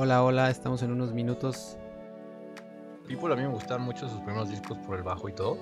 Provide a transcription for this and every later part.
Hola, hola, estamos en unos minutos. People a mí me gustaron mucho sus primeros discos por el bajo y todo.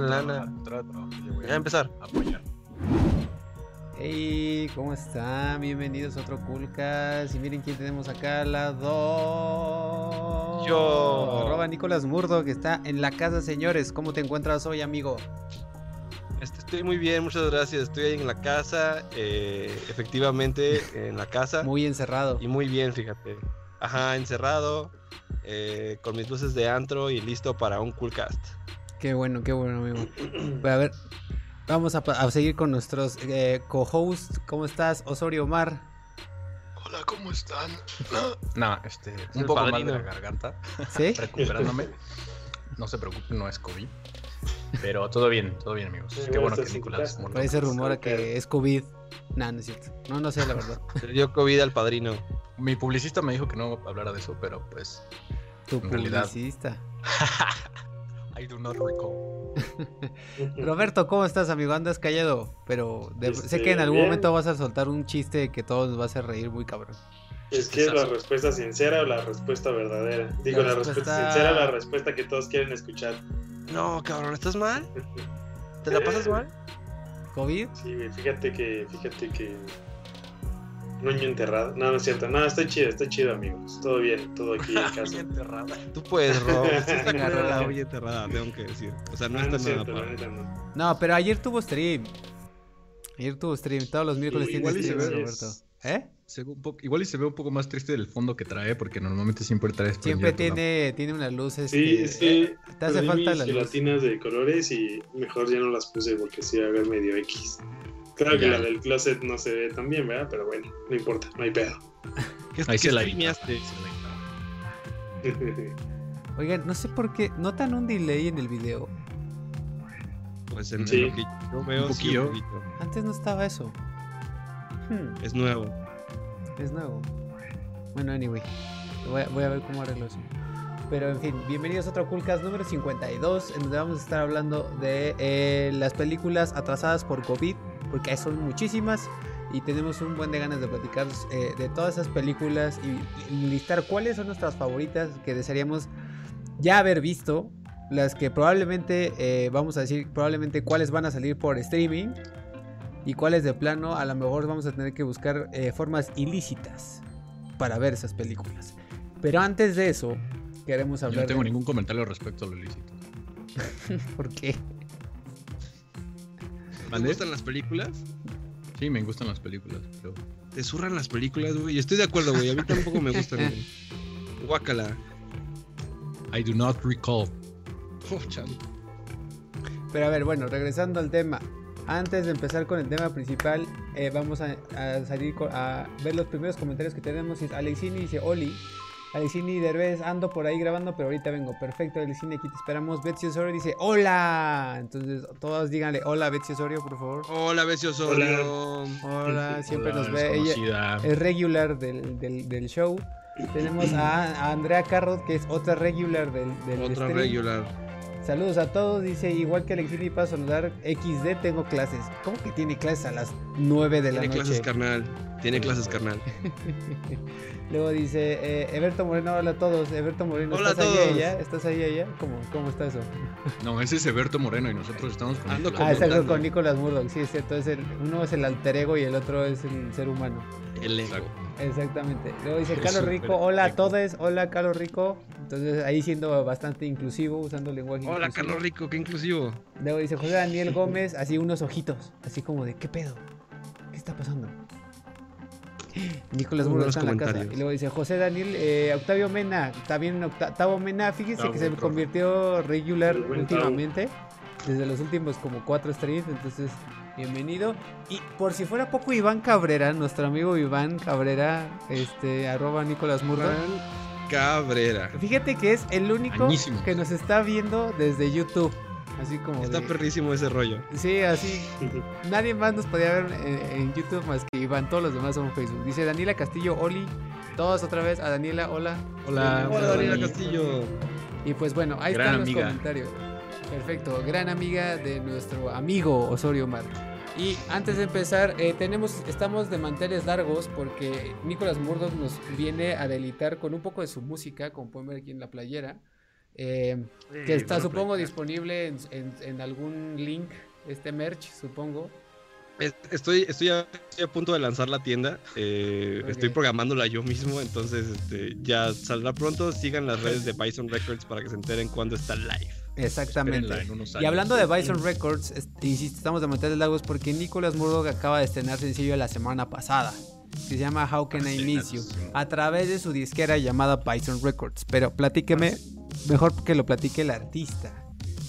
Lana. ya voy Ya a empezar. a apoyar. Hey, ¿cómo están? Bienvenidos a otro Coolcast. Y miren quién tenemos acá al lado. Yo. Arroba Nicolás Murdo, que está en la casa, señores. ¿Cómo te encuentras hoy, amigo? Este, estoy muy bien, muchas gracias. Estoy ahí en la casa, eh, efectivamente en la casa. Muy encerrado. Y muy bien, fíjate. Ajá, encerrado, eh, con mis luces de antro y listo para un cool cast. Qué bueno, qué bueno, amigo. Pues, a ver, vamos a, seguir con nuestros eh, co-hosts. ¿Cómo estás, Osorio Omar? Hola, ¿cómo están? No, este, un poco mal padrino. de la garganta, ¿Sí? recuperándome. No se preocupen, no es COVID. Pero todo bien, todo bien, amigos. Sí, Qué bueno que Nicolás se rumora Claro. que es COVID. Nah, no es cierto. No, no sé, la verdad. Le dio COVID al padrino. Mi publicista me dijo que no hablara de eso, pero pues. Tu realidad. I do not recall. Roberto, ¿cómo estás, amigo? Andas callado, pero de- sé Este, que en algún bien. momento vas a soltar un chiste que todos nos va a hacer reír muy cabrón. Es que es la respuesta sincera o la respuesta verdadera. Digo, La la, respuesta- respuesta sincera o la respuesta que todos quieren escuchar. No, cabrón, ¿estás mal? ¿Te la pasas mal? ¿COVID? Sí, güey, fíjate que, fíjate que. Un año enterrado. No, no es cierto. No, estoy chido, estoy chido, amigos. Todo bien, todo aquí en casa. enterrada. Tú puedes, Rob. Sí está la Rob. olla enterrada, tengo que decir. O sea, no, No, no está es nada cierto, neta no. No, pero ayer tuvo stream. Ayer tuvo stream. Todos los miércoles Sí, tiene igual y se stream, ve. Roberto. ¿Eh? Se ve un poco, igual y se ve un poco más triste del fondo que trae, porque normalmente siempre trae Siempre tiene, tiene unas luces. Sí, que- es que Te hace falta mis la luz. gelatinas de colores y mejor ya no las puse porque sí va a ver medio X. Claro que Ya. la del closet no se ve tan bien, ¿verdad? Pero bueno, no importa, no hay pedo. ¿Qué, Ahí qué se la streameaste? Oigan, no sé por qué. ¿Notan un delay en el video? Pues en, en Sí. lo que yo veo, Un sí, un poquillo. poquito. Antes no estaba eso. Hmm, Es nuevo. es nuevo. Bueno, anyway. Voy a, voy a ver cómo arreglo eso. Pero en fin, bienvenidos a otro Coolcast número 52, en donde vamos a estar hablando de eh, las películas atrasadas por COVID, porque son muchísimas. y tenemos un buen de ganas de platicar eh, de todas esas películas y, y listar cuáles son nuestras favoritas que desearíamos ya haber visto, las que probablemente, eh, vamos a decir, probablemente cuáles van a salir por streaming y cuáles de plano a lo mejor vamos a tener que buscar eh, formas ilícitas para ver esas películas. Pero antes de eso, queremos Yo hablar no tengo de... ningún comentario respecto a lo ilícito. ¿Por qué? ¿Te ¿Mande? gustan las películas? Sí, me gustan las películas, pero Te zurran las películas, güey. Y estoy de acuerdo, güey. A mí tampoco me gustan, güey. Guácala. I do not recall. Oh, chale. Pero a ver, bueno, regresando al tema. Antes de empezar con el tema principal, eh, vamos a, a salir a ver los primeros comentarios que tenemos. Alexini dice, Oli. Alexini Derbez, ando por ahí grabando, pero ahorita vengo. Perfecto, Alexini, aquí te esperamos. Betsy Osorio dice, hola. Entonces, todos díganle, hola, Betsy Osorio, por favor. Hola, Bessie Osorio. Hola, siempre Hola, nos ve. Ella es regular del, del- del show. Tenemos a, a Andrea Carrot, que es otra regular del, del Otra stream. regular. Saludos a todos, dice igual que Alexini para saludar XD tengo clases. ¿Cómo que tiene clases a las 9 de la Tiene noche? clases carnal. Tiene clases carnal. Luego dice eh, Eberto Moreno, hola a todos. Eberto Moreno, Hola ¿estás a ahí todos. allá? ¿Estás ahí allá? ¿Cómo, cómo está eso? No, ese es Eberto Moreno y nosotros estamos con Ando Nicolás. Ah, exacto, con Nicolas Murdoch, sí, es cierto. Es el, uno es el alter ego y el otro es el ser humano. El ego. Exacto. Exactamente. Luego dice Carlos Rico, hola a todos, hola Carlos Rico. Entonces ahí siendo bastante inclusivo, usando lenguaje Hola, inclusivo. Carlos Rico, qué inclusivo. Luego dice José Daniel Gómez, así unos ojitos, así como de, ¿qué pedo? ¿Qué está pasando? Nicolás buenos está en la casa. Y luego dice José Daniel, eh, Octavio Mena, también Octa- Octavio Mena, fíjese Octavio, que se convirtió regular últimamente, desde los últimos como cuatro streams, entonces bienvenido. Y por si fuera poco, Iván Cabrera, nuestro amigo Iván Cabrera, este, arroba Nicolás. Fran Cabrera. Fíjate que es el único que nos está viendo desde YouTube. Así como Está de- perrísimo ese rollo. Sí, así. Nadie más nos podía ver en, en YouTube más que Iván. Todos los demás son Facebook. Dice Daniela Castillo, Oli. Todos otra vez. A Daniela, hola. Hola. Hola, Daniela. Castillo. Y pues bueno, ahí Gran están los amiga. comentarios. Perfecto. Gran amiga de nuestro amigo Osorio Mar. Y antes de empezar, eh, tenemos, estamos de manteles largos porque Nicolás Murdoch nos viene a delitar con un poco de su música, como pueden ver aquí en la playera. eh, que está, supongo, disponible en, en- en algún link, este merch, supongo. Es- Estoy, estoy, a, estoy a punto de lanzar la tienda. eh. Estoy programándola yo mismo, entonces este, ya saldrá pronto. Sigan las redes de Bison Records para que se enteren cuando está live. Exactamente. Espérenla en unos Y hablando de Bison Records, est- insisto, estamos de manteles largos porque Nicolas Murdoch acaba de estrenar sencillo la semana pasada. Que se llama How Can I Miss You. A través de su disquera llamada Bison Records. Pero platíqueme, mejor que lo platique el artista.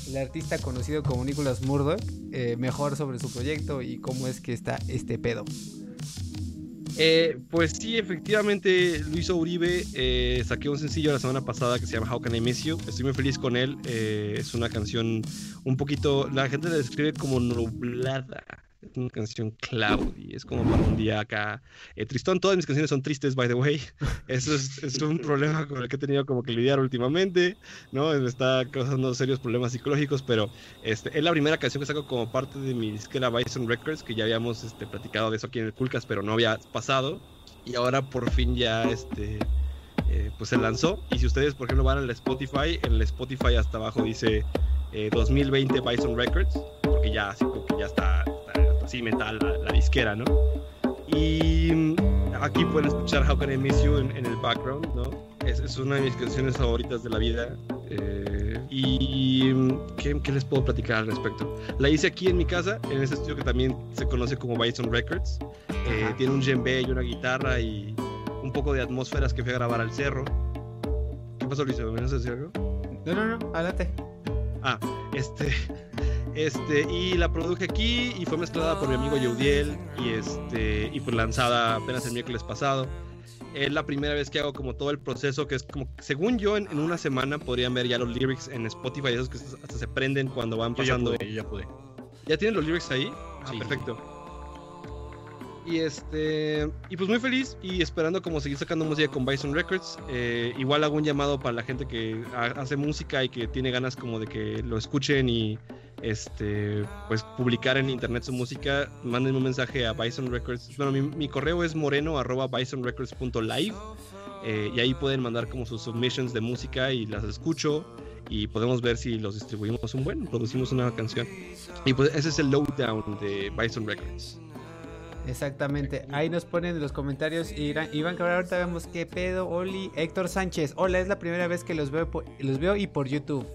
El artista conocido como Nicolas Murdoch. eh, mejor sobre su proyecto y cómo es que está este pedo. Eh, pues sí, efectivamente, Luis Uribe eh, saqué un sencillo la semana pasada que se llama How Can I Miss You. Estoy muy feliz con él. eh, es una canción un poquito, la gente la describe como nublada. Es una canción cloudy, es como para un día acá eh, tristón. Todas mis canciones son tristes, by the way. Eso es, es un problema con el que he tenido como que lidiar últimamente, ¿no? Me está causando serios problemas psicológicos, pero este, es la primera canción que saco como parte de mi disquera Bison Records, que ya habíamos este, platicado de eso aquí en el Coolcast, pero no había pasado. Y ahora por fin ya este, eh, pues se lanzó. Y si ustedes, por ejemplo, van al Spotify, en el Spotify hasta abajo dice eh, 2020 Bison Records, porque ya, así como que ya está así metal la, la disquera, ¿no? Y mm, aquí pueden escuchar How Can I Miss You en, en el background, ¿no? Es, es una de mis canciones favoritas de la vida. eh, y mm, ¿qué, ¿qué les puedo platicar al respecto? La hice aquí en mi casa, en ese estudio que también se conoce como Bison Records. Eh, tiene un djembe y una guitarra y un poco de atmósferas que fui a grabar al cerro. ¿Qué pasó, Luis? ¿Me vas a decir algo? No, no, no, adelante. Ah, este, este, y la produje aquí y fue mezclada por mi amigo Yeudiel y este, y pues lanzada apenas el miércoles pasado. Es la primera vez que hago como todo el proceso, que es como, según yo, en, en una semana podrían ver ya los lyrics en Spotify, esos que hasta se prenden cuando van Yo ya pasando. pude, ya pude. ¿Ya tienen los lyrics ahí? Ah, Sí. perfecto. Y este. Y pues muy feliz y esperando como seguir sacando música con Bison Records. Eh, igual hago un llamado para la gente que ha- hace música y que tiene ganas como de que lo escuchen y, este, pues publicar en internet su música, mándenme un mensaje a Bison Records. Bueno, mi, correo es moreno arroba bisonrecords.live eh, y ahí pueden mandar como sus submissions de música y las escucho y podemos ver si los distribuimos un buen, producimos una canción. Y pues ese es el lowdown de Bison Records. Exactamente. Ahí nos ponen en los comentarios. Iván, Iván Cabral, ahorita vemos qué pedo. Oli, Héctor Sánchez. Hola, es la primera vez que los veo, los veo y por YouTube.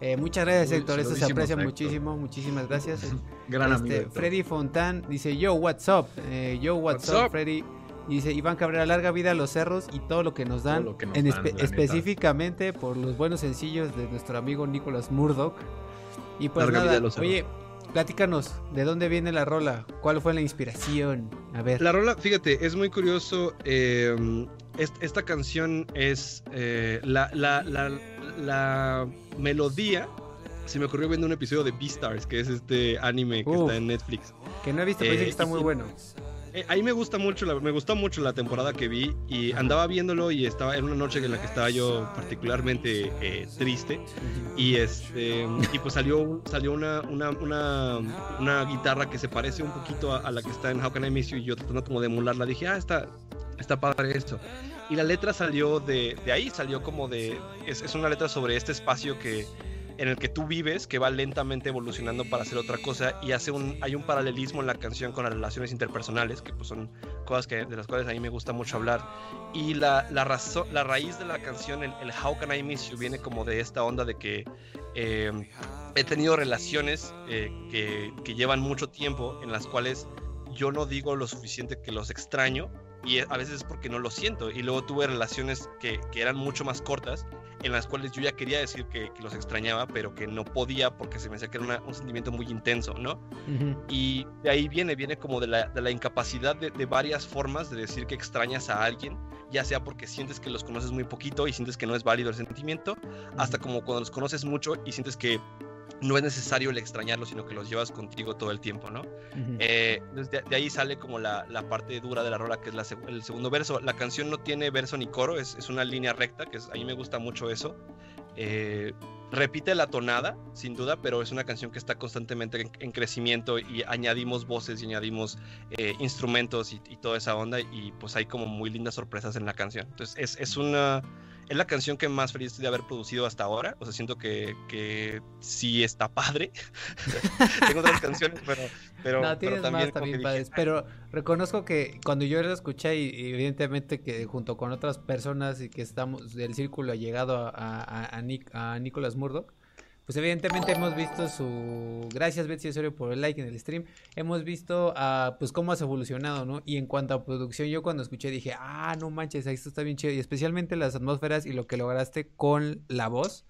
Eh, muchas gracias, Uy, Héctor. Eso se aprecia Héctor. muchísimo. Muchísimas gracias. Gran Este, amigo. Héctor. Freddy Fontán dice: Yo, what's up? Eh, yo, what's, What's up, up? Freddy? Y dice Iván Cabrera, larga vida a los cerros y todo lo que nos dan, que nos en dan, espe- la neta. específicamente por los buenos sencillos de nuestro amigo Nicolas Murdoch. Y pues Larga vida nada, a los cerros. oye, platícanos, ¿de dónde viene la rola? ¿Cuál fue la inspiración? A ver. La rola, fíjate, es muy curioso. eh, esta canción es eh, la, la, la, la melodía. Se me ocurrió viendo un episodio de Beastars, que es este anime que está en Netflix. Que no he visto, pero Eh, que está muy bueno. Eh, ahí me gusta mucho, la- me gustó mucho la temporada que vi y andaba viéndolo y estaba en una noche en la que estaba yo particularmente eh, triste y este y pues salió salió una, una, una, una guitarra que se parece un poquito a, a la que está en How Can I Miss You y yo tratando como de emularla dije ah está está padre esto y la letra salió de, de ahí salió como de es, es una letra sobre este espacio que en el que tú vives, que va lentamente evolucionando para hacer otra cosa y hace un, hay un paralelismo en la canción con las relaciones interpersonales, que pues son cosas que, de las cuales a mí me gusta mucho hablar. Y la, la, razón, la raíz de la canción, el, el How Can I Miss You, viene como de esta onda de que eh, he tenido relaciones eh, que, que llevan mucho tiempo en las cuales yo no digo lo suficiente que los extraño y a veces es porque no lo siento. Y luego tuve relaciones que, que eran mucho más cortas en las cuales yo ya quería decir que, que los extrañaba, pero que no podía porque se me hacía que era una- un sentimiento muy intenso, ¿no? Y de ahí viene, viene como de la, de la incapacidad de, de varias formas de decir que extrañas a alguien, ya sea porque sientes que los conoces muy poquito y sientes que no es válido el sentimiento, hasta como cuando los conoces mucho y sientes que no es necesario el extrañarlos, sino que los llevas contigo todo el tiempo, ¿no? Eh, desde de ahí sale como la, la parte dura de la rola, que es la el segundo verso. La canción no tiene verso ni coro, es, es una línea recta, que es- a mí me gusta mucho eso. Eh, repite la tonada, sin duda, pero es una canción que está constantemente en, en crecimiento y añadimos voces y añadimos eh, instrumentos y, y toda esa onda y pues hay como muy lindas sorpresas en la canción. Entonces es, es una... Es la canción que más feliz estoy de haber producido hasta ahora. O sea, siento que, que sí está padre. Tengo otras canciones, pero, pero, no, pero también más también dije, padres, pero reconozco que cuando yo lo escuché y, evidentemente que junto con otras personas y que estamos del círculo llegado a, a, a, a Nicolas Murdoch, pues evidentemente hemos visto su gracias Betsy Osorio por el like en el stream, hemos visto ah, pues cómo has evolucionado, ¿no? Y en cuanto a producción yo cuando escuché dije, "Ah, no manches, esto está bien chido" y especialmente las atmósferas y lo que lograste con la voz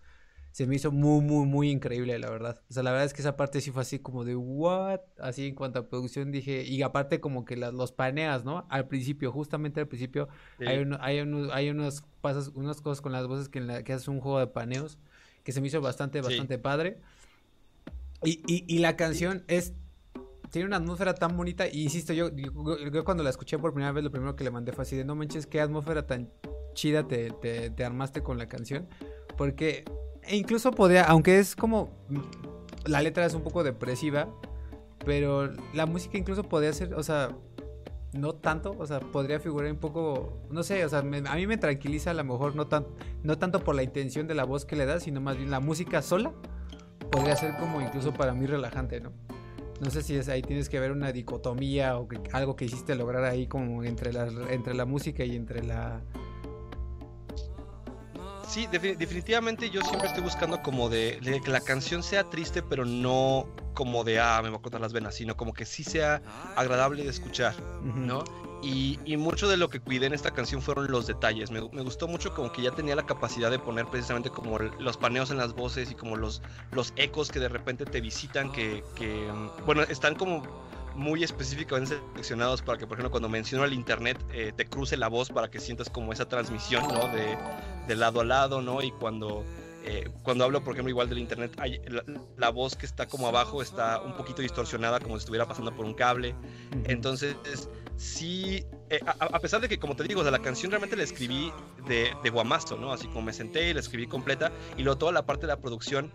se me hizo muy, muy, muy increíble, la verdad. O sea, la verdad es que esa parte sí fue así como de, ¿what? Así en cuanto a producción dije, y aparte como que las, los paneas, ¿no? Al principio, justamente al principio, sí. hay, uno- hay, unos, hay unos pasos, unas cosas con las voces que, en la, que haces un juego de paneos que se me hizo bastante, Sí. bastante padre. Y, y, y la canción es... Tiene una atmósfera tan bonita, y insisto, yo, yo, yo cuando la escuché por primera vez, lo primero que le mandé fue así de, no manches, qué atmósfera tan chida te, te, te armaste con la canción. Porque e incluso podría, aunque es como la letra es un poco depresiva, pero la música incluso podría ser, o sea, no tanto, o sea, podría figurar un poco, no sé, o sea, me- a mí me tranquiliza a lo mejor no tan, no tanto por la intención de la voz que le da, sino más bien la música sola podría ser como incluso para mí relajante, ¿no? No sé si es ahí tienes que ver una dicotomía o que- algo que hiciste lograr ahí como entre la, entre la música y entre la... Sí, defi- definitivamente yo siempre estoy buscando como de, de que la canción sea triste, pero no como de, ah, me voy a cortar las venas, sino como que sí sea agradable de escuchar. ¿no? Y, y mucho de lo que cuidé en esta canción fueron los detalles. Me, me gustó mucho como que ya tenía la capacidad de poner precisamente como los paneos en las voces y como los, los ecos que de repente te visitan, que, que, mm, bueno, están como muy específicamente seleccionados para que, por ejemplo, cuando menciono el internet, eh, te cruce la voz para que sientas como esa transmisión, ¿no? De, de lado a lado, ¿no? Y cuando, eh, cuando hablo, por ejemplo, igual del internet, hay, la, la voz que está como abajo está un poquito distorsionada, como si estuviera pasando por un cable. Entonces, sí, eh, a, a pesar de que, como te digo, o sea, la canción realmente la escribí de, de guamazo, ¿no? Así como me senté y la escribí completa, y luego toda la parte de la producción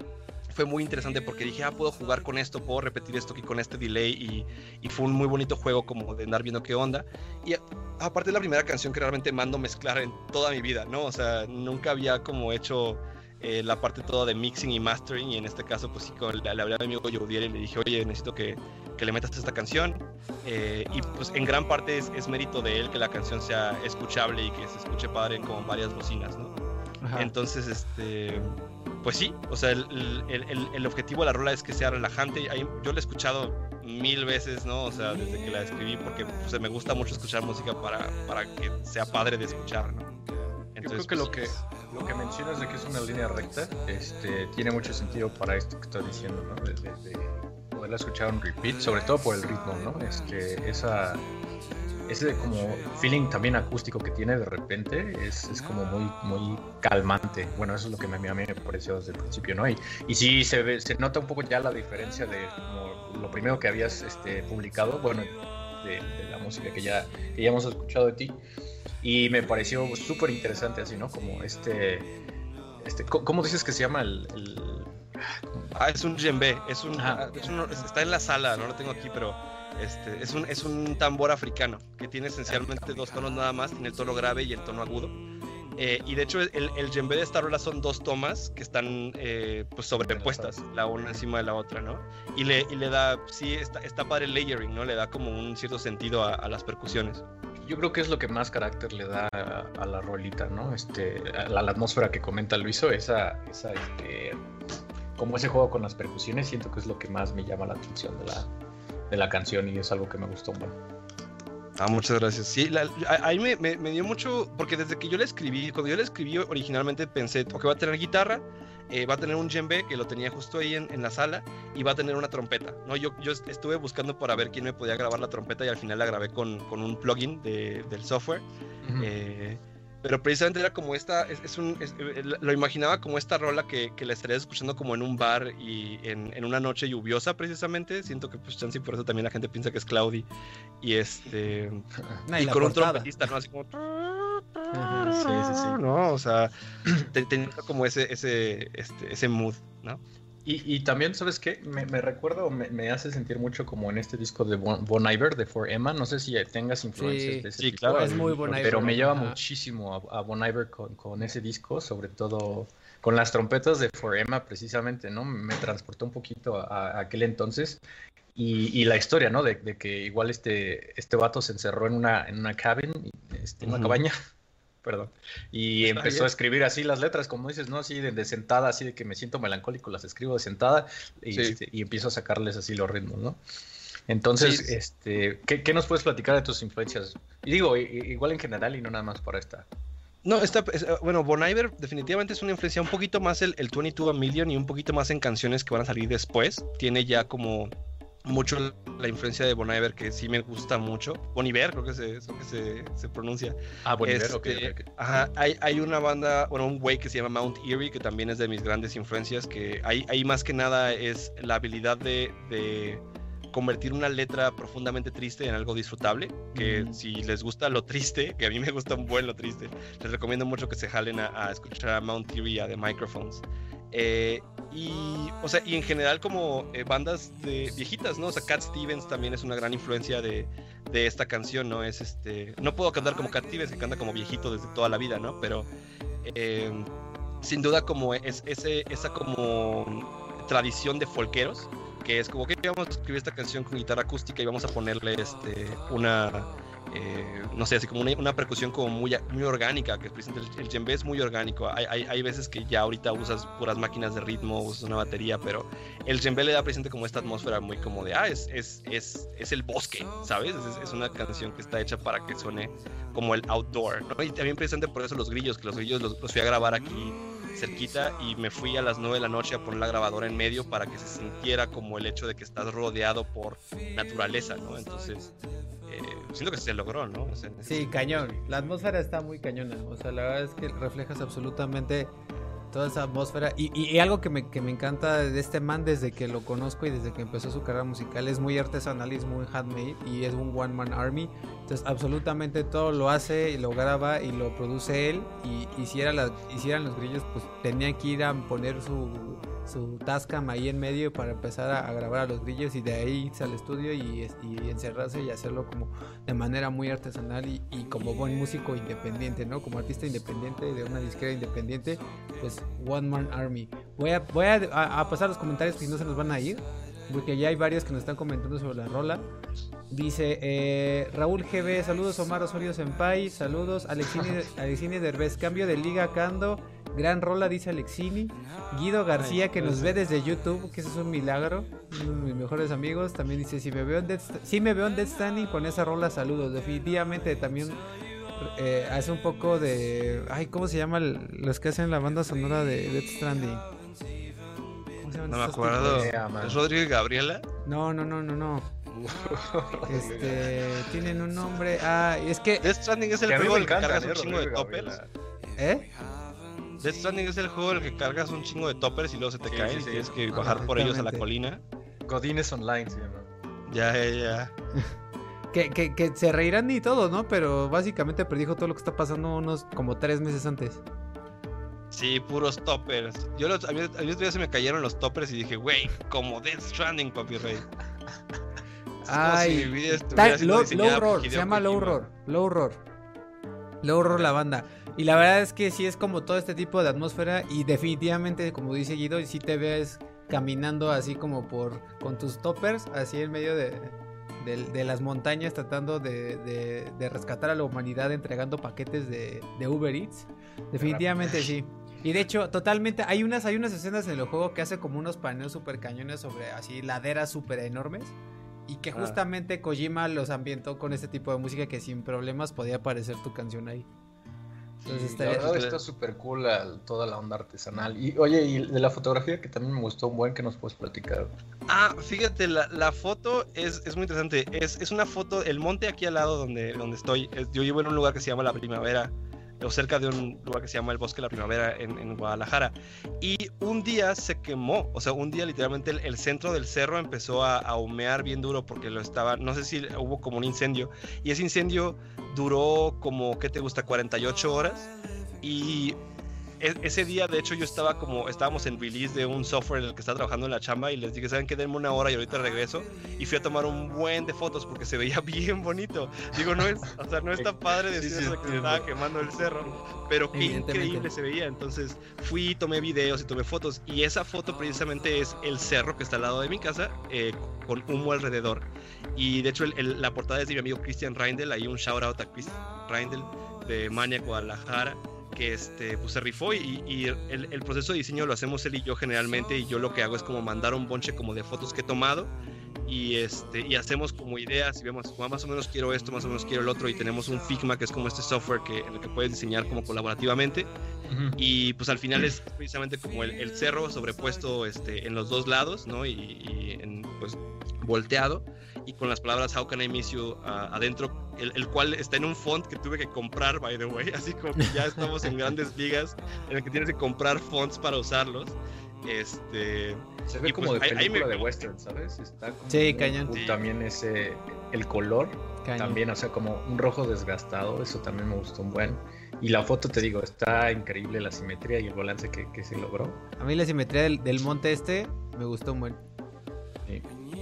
fue muy interesante porque dije, ah, puedo jugar con esto, puedo repetir esto aquí con este delay y, y fue un muy bonito juego como de andar viendo qué onda. Y aparte es la primera canción que realmente mando mezclar en toda mi vida, ¿no? O sea, nunca había como hecho eh, la parte toda de mixing y mastering y en este caso pues sí con, le, hablé a mi amigo Yodiel y le dije, oye, necesito que, que le metas esta canción eh, y pues en gran parte es, es, mérito de él que la canción sea escuchable y que se escuche padre como varias bocinas, ¿no? Entonces, este pues sí, o sea, el, el, el, objetivo de la rola es que sea relajante. Yo la he escuchado mil veces, ¿no? O sea, desde que la escribí, porque pues, me gusta mucho escuchar música para, para que sea padre de escuchar, ¿no? Entonces, Yo creo que, lo que lo que mencionas de que es una línea recta este, tiene mucho sentido para esto que estás diciendo, ¿no? De, de, poderla escuchar en repeat, sobre todo por el ritmo, ¿no? Este, esa, ese como feeling también acústico que tiene de repente es, es como muy, muy calmante. Bueno, eso es lo que a mí, a mí me pareció desde el principio, ¿no? Y, y sí se, ve, se nota un poco ya la diferencia de como lo primero que habías este, publicado, bueno, de, de, la música que ya, que ya hemos escuchado de ti. Y me pareció súper interesante así, ¿no? Como este... este ¿Cómo dices que se llama el, el... Ah, es un djembe, es un, es un, está en la sala, no lo tengo aquí, pero este, es, un, es un tambor africano que tiene esencialmente dos tonos nada más, tiene el tono grave y el tono agudo. Eh, y de hecho el, el djembe de esta rola son dos tomas que están eh, pues sobrepuestas, la una encima de la otra, ¿no? Y le, y le da, sí, está, está padre el layering, ¿no? Le da como un cierto sentido a, a las percusiones yo creo que es lo que más carácter le da a, la rolita, ¿no? Este, a la, atmósfera que comenta Luiso, esa, esa este, como ese juego con las percusiones, siento que es lo que más me llama la atención de la, de la canción y es algo que me gustó mucho. Ah, muchas gracias. Sí, ahí me, me, me, dio mucho, porque desde que yo la escribí, cuando yo la escribí originalmente pensé, ok, va a tener guitarra, eh, va a tener un djembe que lo tenía justo ahí en, en, la sala y va a tener una trompeta. ¿no? Yo, yo estuve buscando para ver quién me podía grabar la trompeta y al final la grabé con, con un plugin de, del software. Uh -huh. eh, pero precisamente era como esta, es, es un, es, eh, lo imaginaba como esta rola que, que la estarías escuchando como en un bar y en, en, una noche lluviosa precisamente. Siento que pues chance y por eso también la gente piensa que es cloudy. Y este... No, y, y con un trompetista, ¿no? Así como... Sí, sí, sí. No, o sea, tenía como ese, ese, este, ese mood, ¿no? Y, y, también, ¿sabes qué? Me, me recuerda o me, me, hace sentir mucho como en este disco de Bon, bon Iver, de For Emma. No sé si tengas influencias sí, de ese sí, tipo. claro, es muy Bon Iver. Pero me lleva muchísimo a, a, Bon Iver con, con, ese disco, sobre todo con las trompetas de For Emma, precisamente, ¿no? Me transportó un poquito a, a aquel entonces. Y, y, la historia, ¿no? De, de, que igual este, este vato se encerró en una, en una cabin, este, en una uh -huh. cabaña perdón. Y Está empezó bien. a escribir así las letras, como dices, ¿no? Así de, de, sentada, así de que me siento melancólico, las escribo de sentada y, sí. este, y empiezo a sacarles así los ritmos, ¿no? Entonces, sí. este, ¿qué, ¿qué, nos puedes platicar de tus influencias? Y digo, igual en general y no nada más para esta. No, esta, es, bueno, Bon Iver definitivamente es una influencia un poquito más el, el 22 a Million y un poquito más en canciones que van a salir después. Tiene ya como mucho la influencia de Bon Iver, que sí me gusta mucho. Bon Iver, creo que, se, que se, se pronuncia. Ah, Bon Iver, este, okay, okay. Ajá, hay, hay, una banda, bueno, un güey que se llama Mount Erie, que también es de mis grandes influencias, que ahí, ahí más que nada es la habilidad de, de convertir una letra profundamente triste en algo disfrutable, que mm. si les gusta lo triste, que a mí me gusta un buen lo triste, les recomiendo mucho que se jalen a, a escuchar a Mount Erie, a The Microphones. Eh, y, o sea, y en general como eh, bandas de viejitas, ¿no? O sea, Cat Stevens también es una gran influencia de, de, esta canción, ¿no? Es este, no puedo cantar como Cat Stevens, que canta como viejito desde toda la vida, ¿no? Pero eh, sin duda como es ese, esa como tradición de folqueros, que es como que vamos a escribir esta canción con guitarra acústica y vamos a ponerle este, una eh, no sé, así como una, percusión como muy, muy orgánica, que el, el djembe es muy orgánico. Hay, hay, hay, veces que ya ahorita usas puras máquinas de ritmo, usas una batería, pero el djembe le da presente como esta atmósfera muy como de, ah, es, es, es, es el bosque, ¿sabes? Es, una canción que está hecha para que suene como el outdoor. Y también presente por eso los grillos, que los grillos los, los fui a grabar aquí cerquita y me fui a las 9 de la noche a poner la grabadora en medio para que se sintiera como el hecho de que estás rodeado por naturaleza, ¿no? Entonces, eh, siento que se logró, ¿no? Sí, cañón. La atmósfera está muy cañona. O sea, la verdad es que reflejas absolutamente toda esa atmósfera. Y, y- algo que me, que me encanta de este man desde que lo conozco y desde que empezó su carrera musical es muy artesanal y es muy handmade y es un one man army. Entonces absolutamente todo lo hace y lo graba y lo produce él. Y hiciera las, hicieran los grillos, pues tenían que ir a poner su, su Tascam ahí en medio para empezar a, a grabar a los grillos y de ahí irse al estudio y, y encerrarse y hacerlo como de manera muy artesanal y, y como buen músico independiente, ¿no? Como artista independiente de una disquera independiente, pues One Man Army. Voy a, voy a, a- a pasar los comentarios que si no se nos van a ir, porque ya hay varios que nos están comentando sobre la rola. Dice eh, Raúl GB, saludos Omar Osorio Senpai, saludos Alexini, Alexini Derbez, cambio de liga Cando, gran rola dice Alexini, Guido García que nos ve desde YouTube, que eso es un milagro, uno de mis mejores amigos, también dice si me veo en St- si me veo en Death Standing con esa rola saludos, definitivamente también eh, hace un poco de, ay cómo se llama el- los que hacen la banda sonora de Death Stranding. ¿Cómo se llaman No me acuerdo. Man. ¿Es Rodrigo y Gabriela? tipos? No, no, no, no, no. Este, tienen un nombre. Ah, es que, Death Stranding es el juego me en el que cargas un chingo de toppers. ¿eh? Death Stranding es el juego en el que cargas un chingo de toppers y luego se te Sí, caen sí, y sí. tienes que bajar por ellos a la colina. Godines Online se llama. Ya, ya, ya. Que, que, que se reirán y todo, ¿no? Pero básicamente predijo todo lo que está pasando unos como tres meses antes. Sí, puros toppers. Yo los, a, mí, a mí otro día se me cayeron los toppers y dije, güey, como Death Stranding, papi rey. Ay, si mi vida low, low por roar, se llama low roar, low roar. Low roar la banda. Y la verdad es que sí es como todo este tipo de atmósfera y definitivamente, como dice Guido, sí te ves caminando así como por con tus toppers, así en medio de, de- de las montañas tratando de, de- de rescatar a la humanidad entregando paquetes de, Uber Eats. Definitivamente sí. Y de hecho, totalmente, hay unas, hay unas escenas en el juego que hace como unos paneos super cañones sobre así laderas súper enormes. Y que Ah. justamente Kojima los ambientó con este tipo de música que sin problemas podía aparecer tu canción ahí. Entonces Sí, está- la verdad está- está súper cool la- toda la onda artesanal. Y oye, y de la fotografía que también me gustó un buen que nos puedes platicar. Ah, fíjate, la, la foto es, es muy interesante. Es, es una foto, el monte aquí al lado donde, donde estoy. es- yo vivo en un lugar que se llama La Primavera, o cerca de un lugar que se llama el Bosque de la Primavera en, en Guadalajara. Y un día se quemó, o sea, un día literalmente el, el centro del cerro empezó a, a humear bien duro porque lo estaba, no sé si hubo como un incendio. Y ese incendio duró como, ¿qué te gusta? 48 horas. Y e- ese día, de hecho, yo estaba como, estábamos en release de un software en el que estaba trabajando en la chamba y les dije, ¿saben qué? Denme una hora y ahorita regreso. Y fui a tomar un buen de fotos porque se veía bien bonito. Digo, no es, o sea, no está padre Sí, decir sí, eso de que se estaba quemando el cerro, pero qué increíble se veía. Entonces fui, tomé videos y tomé fotos. Y esa foto precisamente es el cerro que está al lado de mi casa eh, con humo alrededor. Y de hecho, el- el- la portada es de mi amigo Christian Reindel. Ahí un shout out a Christian Reindel de Mania Guadalajara que este, pues se rifó y, y el, el proceso de diseño lo hacemos él y yo generalmente y yo lo que hago es como mandar un bonche como de fotos que he tomado y este y hacemos como ideas y vemos "Ah, más o menos quiero esto más o menos quiero el otro y tenemos un Figma que es como este software que en el que puedes diseñar como colaborativamente. Y pues al final es precisamente como el, el cerro sobrepuesto este, en los dos lados, ¿no? Y, y en, pues volteado y con las palabras How can I miss you ah, adentro, el, el cual está en un font que tuve que comprar, by the way, así como que ya estamos en grandes ligas en el que tienes que comprar fonts para usarlos. Este, Se ve como pues, de ahí- ahí película me- de western, ¿sabes? Está como Sí, cañón. Sí. También ese, el color, Cañón. también, o sea, como un rojo desgastado, eso también me gustó un buen. Y la foto, te digo, está increíble la simetría y el balance que, que se logró. A mí la simetría del, del monte este me gustó un buen.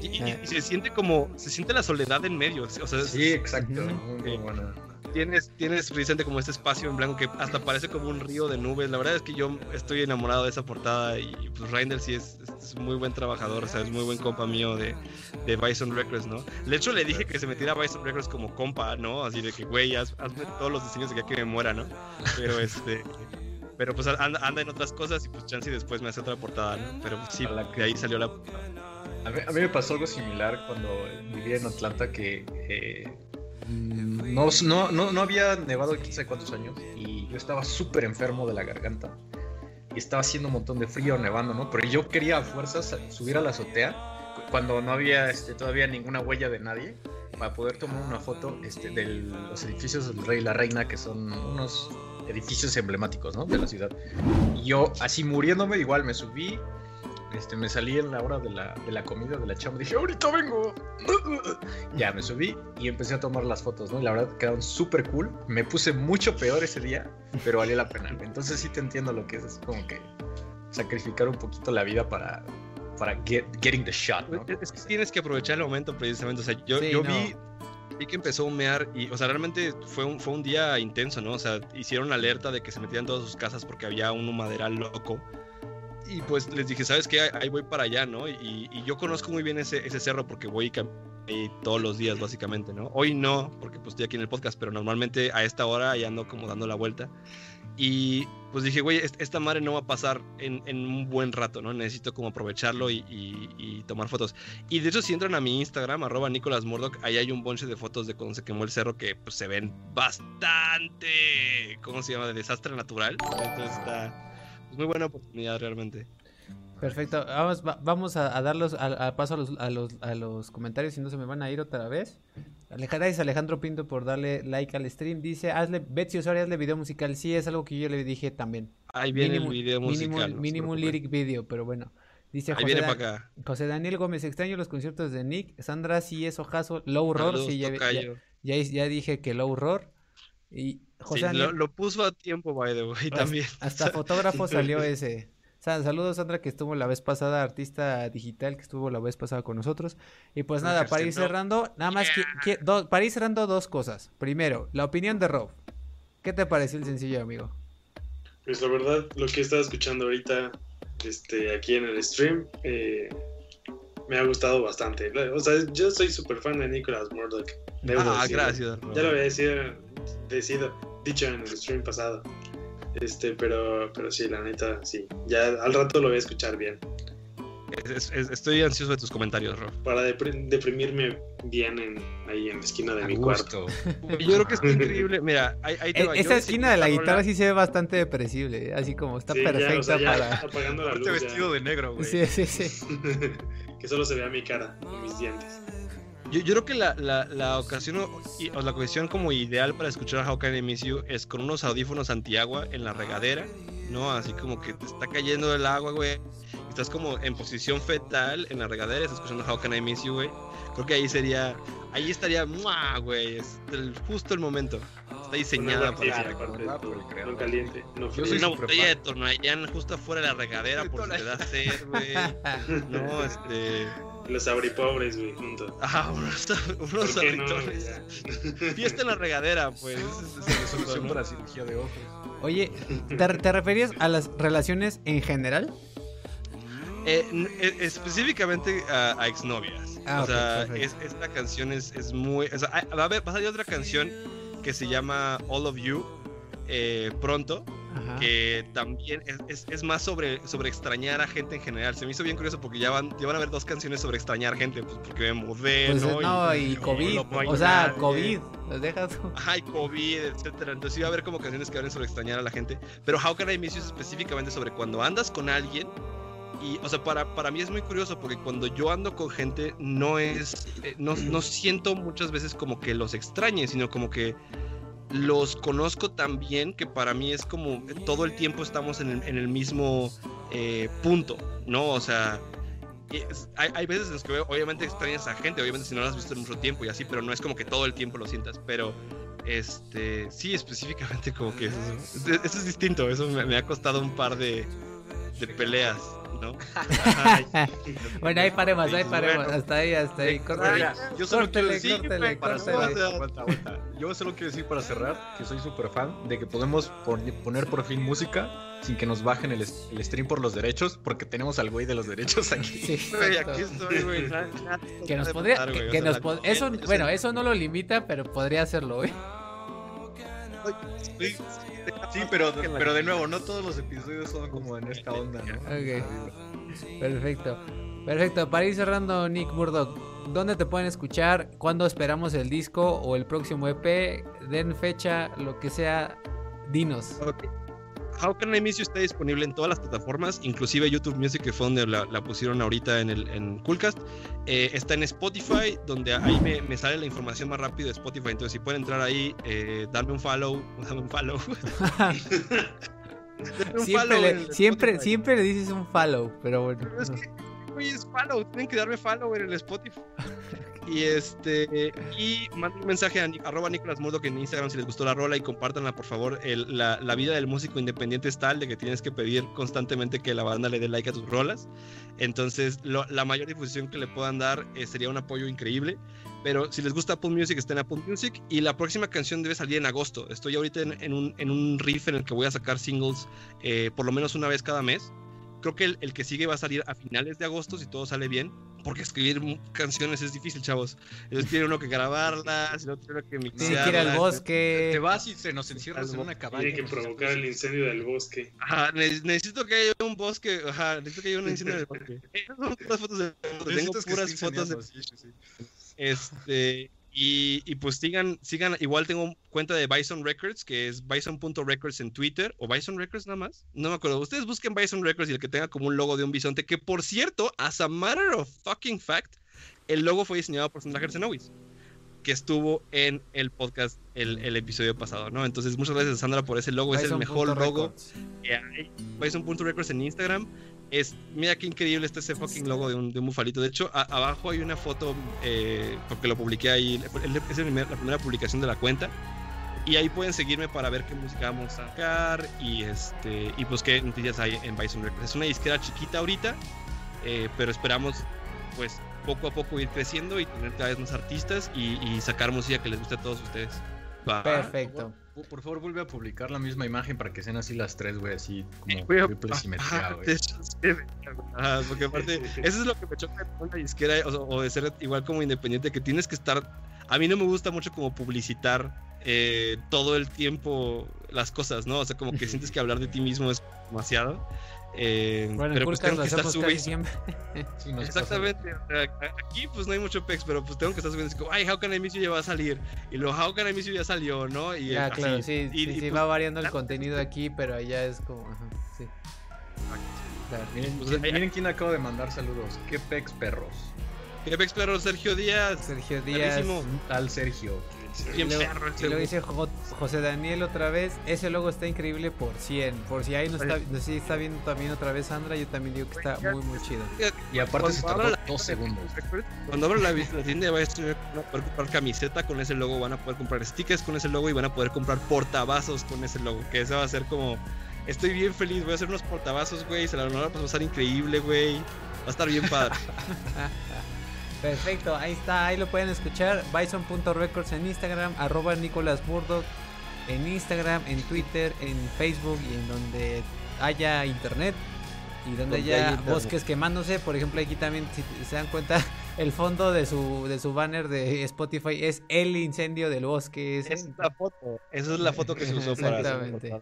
Y, y- y se siente como, se siente la soledad en medio, o sea, es- Sí, exacto, muy, buena. tienes, tienes precisamente como este espacio en blanco que hasta parece como un río de nubes. La verdad es que yo estoy enamorado de esa portada y pues Reindel sí es, es muy buen trabajador, o sea, es muy buen compa mío de, de Bison Records, ¿no? De hecho le dije que se metiera a Bison Records como compa, ¿no? Así de que, güey, haz- hazme todos los diseños de que, que me muera, ¿no? Pero este... Pero pues anda, anda en otras cosas y pues chance y después me hace otra portada, ¿no? Pero pues, sí, de ahí sí. salió la... A mí, a mí me pasó algo similar cuando vivía en Atlanta que eh, no, no, no, había nevado quién sabe cuántos años y yo estaba súper enfermo de la garganta y estaba haciendo un montón de frío nevando, ¿no? Pero yo quería a fuerzas subir a la azotea cu- cuando no había este, todavía ninguna huella de nadie para poder tomar una foto este, de los edificios del rey y la reina que son unos edificios emblemáticos, ¿no? De la ciudad. Y yo, así muriéndome, igual me subí, este, me salí en la hora de la, de la comida de la chamba. Dije, ahorita vengo. Ya me subí y empecé a tomar las fotos, ¿no? Y la verdad quedaron súper cool. Me puse mucho peor ese día, pero valió la pena. Entonces sí te entiendo lo que es, es como que sacrificar un poquito la vida para, para get, getting the shot, ¿no? Es que tienes que aprovechar el momento precisamente. O sea, yo, Sí, yo no. vi, vi que empezó a humear y, o sea, realmente fue un, fue un día intenso, ¿no? O sea, hicieron alerta de que se metían todas sus casas porque había un humaderal loco. Y pues les dije, ¿sabes qué? Ahí voy para allá, ¿no? Y, y yo conozco muy bien ese, ese cerro porque voy ahí todos los días, básicamente, ¿no? Hoy no, porque pues estoy aquí en el podcast, pero normalmente a esta hora ya ando como dando la vuelta. Y pues dije, güey, est- esta madre no va a pasar en, en un buen rato, ¿no? Necesito como aprovecharlo y, y- y tomar fotos. Y de hecho, si entran a mi Instagram, arroba Nicolas Murdoch, ahí hay un bonche de fotos de cuando se quemó el cerro que pues, se ven bastante, ¿cómo se llama? De desastre natural. Entonces está es muy buena oportunidad realmente. Perfecto. Vamos, va- vamos a, a darlos al a paso a los, a, los, a los comentarios, si no se me van a ir otra vez. Gracias Alejandro Pinto por darle like al stream. Dice, hazle, Betsy Osorio, hazle video musical. Sí, es algo que yo le dije también. Ahí viene Mínimo- el video musical. Mínimo, no lyric video, pero bueno. Dice José, viene Dan- para acá. José Daniel Gómez, extraño los conciertos de Nick. Sandra, sí es ojazo. Low Roar, sí, ya, ya, ya dije que Low Roar. Y José Sí, Daniel, lo, lo puso a tiempo, by the way, Hasta- también. Hasta fotógrafo salió ese. Sa- Saludos Sandra que estuvo la vez pasada, artista digital que estuvo la vez pasada con nosotros. Y pues nada, para ir cerrando, nada más que, que- do- para ir cerrando dos cosas. Primero, la opinión de Rob. ¿Qué te pareció el sencillo, amigo? Pues la verdad, lo que he estado escuchando ahorita este, aquí en el stream eh, me ha gustado bastante. O sea, yo soy súper fan de Nicolas Murdoch. debo Ah, decirlo. gracias. Rob. Ya lo había decidido, decido- dicho en el stream pasado. Este, pero, pero sí, la neta, sí. Ya al rato lo voy a escuchar bien. Es- es- estoy ansioso de tus comentarios, Rob. Para depri- deprimirme bien en, ahí en la esquina de A mi gusto. cuarto. Yo creo que es increíble. Mira, ahí, ahí te E- va. Esa esquina de la guitarra rola- sí se ve bastante depresible, ¿eh? así como está Sí, ya, perfecta o sea, ya para... apagando la luz. Ya. vestido de negro, güey. Sí, sí, sí. que solo se vea mi cara y mis dientes. Yo, yo creo que la, la, la ocasión o, la ocasión como ideal para escuchar a Miss You es con unos audífonos antiagua en la regadera, ¿no? Así como que te está cayendo el agua, güey. Estás como en posición fetal en la regadera, estás escuchando Can I Miss You, güey. Creo que ahí sería, ahí estaría, ¡mua! güey. Es el- justo el momento. Está diseñada para no caliente. No Yo soy Una botella de Tonayán justo afuera de la regadera por si te da sed, güey. No, este... Los abripobres, güey, juntos. Ajá, unos, unos ¿Por qué no, abritones. güey? Fiesta en la regadera, pues. es Solución ¿no? para cirugía de ojos. Oye, ¿te, te referías a las relaciones en general? Eh, e- específicamente a, a exnovias. Ah, o ok, sea, es- esta canción es, es muy. O sea, va a haber, va a salir otra canción que se llama All of You eh, pronto. Ajá. Que también es, es- es más sobre, sobre extrañar a gente en general. Se me hizo bien curioso porque ya van, ya van a haber dos canciones sobre extrañar gente. Pues porque me mudé, Pues ¿no? no, y COVID, no o sea, nadie. COVID, los dejas tú. Hay COVID, etcétera. Entonces iba a haber como canciones que hablen sobre extrañar a la gente. Pero How Can I Miss You es específicamente sobre cuando andas con alguien. Y, o sea, para, para mí es muy curioso porque cuando yo ando con gente no es, eh, no, no siento muchas veces como que los extrañe, sino como que los conozco tan bien que para mí es como todo el tiempo estamos en el, en el mismo eh, punto, ¿no? O sea, hay, veces en las que obviamente extrañas a gente, obviamente si no la has visto en mucho tiempo y así, pero no es como que todo el tiempo lo sientas, pero este, sí, específicamente como que eso, es distinto, eso me, ha costado un par de peleas, ¿no? Ay, Bueno, ahí paremos, ahí paremos, Bueno. hasta ahí, hasta ahí, córtale. Yo solo Córtele, quiero decir córtele, para córtele. cerrar. Yo solo quiero decir para cerrar que soy súper fan de que podemos pon- poner por fin música sin que nos bajen el, stream por los derechos, porque tenemos al güey de los derechos aquí. Sí, güey, aquí estoy, güey. Que nos podría, que, güey, nos eso, bueno, eso no lo limita, pero podría hacerlo, ¿eh? Sí, Sí, pero, pero de nuevo, no todos los episodios son como en esta onda, ¿no? Ok. Perfecto. Perfecto. Para ir cerrando, Nick Murdoch, ¿dónde te pueden escuchar? ¿Cuándo esperamos el disco o el próximo EP? Den fecha, lo que sea. Dinos. Ok. How Can I Miss You está disponible en todas las plataformas, inclusive YouTube Music, que fue donde la, la pusieron ahorita en el en Coolcast. Eh, está en Spotify, donde ahí me, me, sale la información más rápido de Spotify. Entonces, si pueden entrar ahí, eh, darme un follow, darme un follow. un siempre, follow le, siempre, siempre, le dices un follow, pero bueno. Pero es que, oye, es follow, tienen que darme follow en el Spotify. Y este y manden un mensaje a arroba Nicolás Murdoch en Instagram si les gustó la rola y compártanla por favor. La, vida del músico independiente es tal de que tienes que pedir constantemente que la banda le dé like a tus rolas. Entonces la mayor difusión que le puedan dar eh, sería un apoyo increíble. Pero si les gusta Apple Music, está en Apple Music. Y la próxima canción debe salir en agosto. Estoy ahorita en, en, un, en un, riff en el que voy a sacar singles eh, por lo menos una vez cada mes. Creo que el, el, que sigue va a salir a finales de agosto si todo sale bien. Porque escribir canciones es difícil, chavos. Entonces tiene uno que grabarlas, el otro tiene que mixarlas. Tiene que ir al bosque. Te vas y se nos encierras en una cabaña. Tiene que provocar el incendio del bosque. Ajá, necesito que haya un bosque. Ajá, necesito que haya un incendio del bosque. Esas son puras fotos de. Tengo puras fotos de. Este. Y, y, pues sigan, sigan, igual tengo cuenta de Bison Records, que es bison.records en Twitter, o Bison Records nada más, no me acuerdo. Ustedes busquen Bison Records y el que tenga como un logo de un bisonte, que por cierto, as a matter of fucking fact, el logo fue diseñado por Sandra Gersenowitz, que estuvo en el podcast el, el, episodio pasado, ¿no? Entonces, muchas gracias Sandra por ese logo, Bison. es el mejor logo que hay. Bison.records en Instagram. Es, mira qué increíble está ese fucking logo de un, de un bufalito. De hecho, a, abajo hay una foto, eh, porque lo publiqué ahí, es la primera publicación de la cuenta. Y ahí pueden seguirme para ver qué música vamos a sacar y, este, y pues qué noticias hay en Bison Records. Es una disquera chiquita ahorita, eh, pero esperamos pues poco a poco ir creciendo y tener cada vez más artistas y, sacar música que les guste a todos ustedes. Perfecto. Por, por, favor, vuelve a publicar la misma imagen para que sean así las tres, güey, así como triple simetría, güey. Porque aparte, eso es lo que me choca de una disquera o, o, de ser igual como independiente, que tienes que estar. A mí no me gusta mucho como publicitar eh, todo el tiempo las cosas, ¿no? O sea, como que sientes que hablar de ti mismo es demasiado. Eh, bueno, pero pues tengo que estar siempre. Sí, Exactamente. Aquí pues no hay mucho pex, pero pues tengo que estar subiendo. Es como, ay, How Can I Miss You ya va a salir. Y lo How Can I Miss You ya salió, ¿no? Y ya, así. claro, sí, y, sí, y, sí pues, va variando el contenido aquí, pero allá es como, ajá, sí. Claro. Miren, Pues, miren quién acaba de mandar saludos. Qué pex perros. ¿Qué pex, pero Sergio Díaz. Sergio Díaz. Perrísimo. Tal Sergio. Bien Y luego- perro y ese luego güey. dice Jo- José Daniel otra vez, ese logo está increíble por 100. Por si ahí no está, no si está viendo también otra vez Sandra, yo también digo que está muy muy chido. Y aparte se tardó dos segundos. Cuando abran la, la tienda van a poder comprar camiseta con ese logo, van a poder comprar stickers con ese logo y van a poder comprar portavasos con ese logo. Que eso va a ser como. Estoy bien feliz, voy a hacer unos portavasos, güey. Se la van a pasar increíble, güey. Va a estar bien padre. Perfecto, ahí está, ahí lo pueden escuchar. Bison.records en Instagram, arroba Nicolás Murdoch en Instagram, en Twitter, en Facebook y en donde haya internet y donde haya bosques quemándose. Por ejemplo, aquí también, si se dan cuenta, el fondo de su, de su banner de Spotify es el incendio del bosque. Esa es la foto. Esa es la foto que se usó para Exactamente.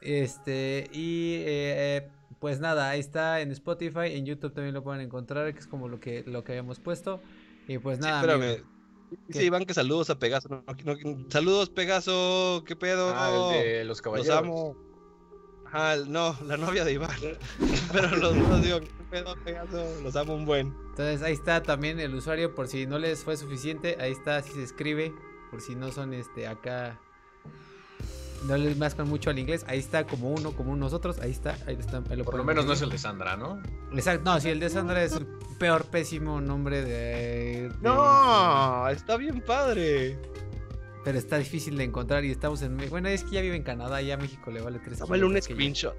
Este, y eh, eh, pues nada, ahí está en Spotify, en YouTube también lo pueden encontrar, que es como lo que, lo que habíamos puesto. Y pues nada, Sí, espérame. Dice ¿Qué? Iván que saludos a Pegaso. No, no, no, saludos, Pegaso. ¿Qué pedo? Ah, el de los Los caballeros. amo. Ajá, no, la novia de Iván. Pero los dos digo, ¿qué pedo, Pegaso? Los amo un buen. Entonces ahí está también el usuario, por si no les fue suficiente, ahí está, si se escribe, por si no son este acá, no les mascan mucho al inglés, ahí está como uno, como nosotros, ahí está, ahí está. ahí Por lo menos no es el de Sandra, ¿no? Exacto, no, si el de Sandra es el peor, pésimo nombre de... de- No, está bien padre. Pero está difícil de encontrar y estamos en... Bueno, es que ya vive en Canadá, ya a México le vale tres Tómale un que yo. screenshot.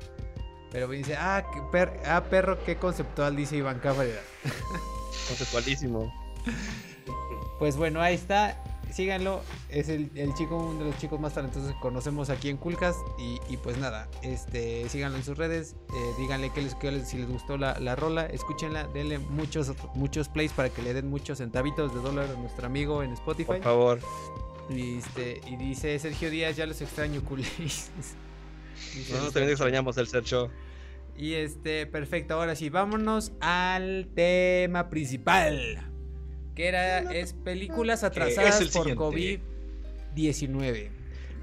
Pero me dice, ah, qué per- ah, perro, qué conceptual, dice Iván Cabrera. Conceptualísimo. Pues bueno, ahí está. Síganlo. Es el, el chico, uno de los chicos más talentosos que conocemos aquí en Culcas. Y, y pues nada, este, síganlo en sus redes. eh, díganle que les, que les- si les gustó la, la rola. Escúchenla. Denle muchos, muchos plays para que le den muchos centavitos de dólar a nuestro amigo en Spotify. Por favor. Y, este, y dice Sergio Díaz, ya los extraño, el Nosotros también extrañamos el Sergio. y este, perfecto, ahora sí, vámonos al tema principal. Que era, es películas atrasadas por siguiente. COVID-19.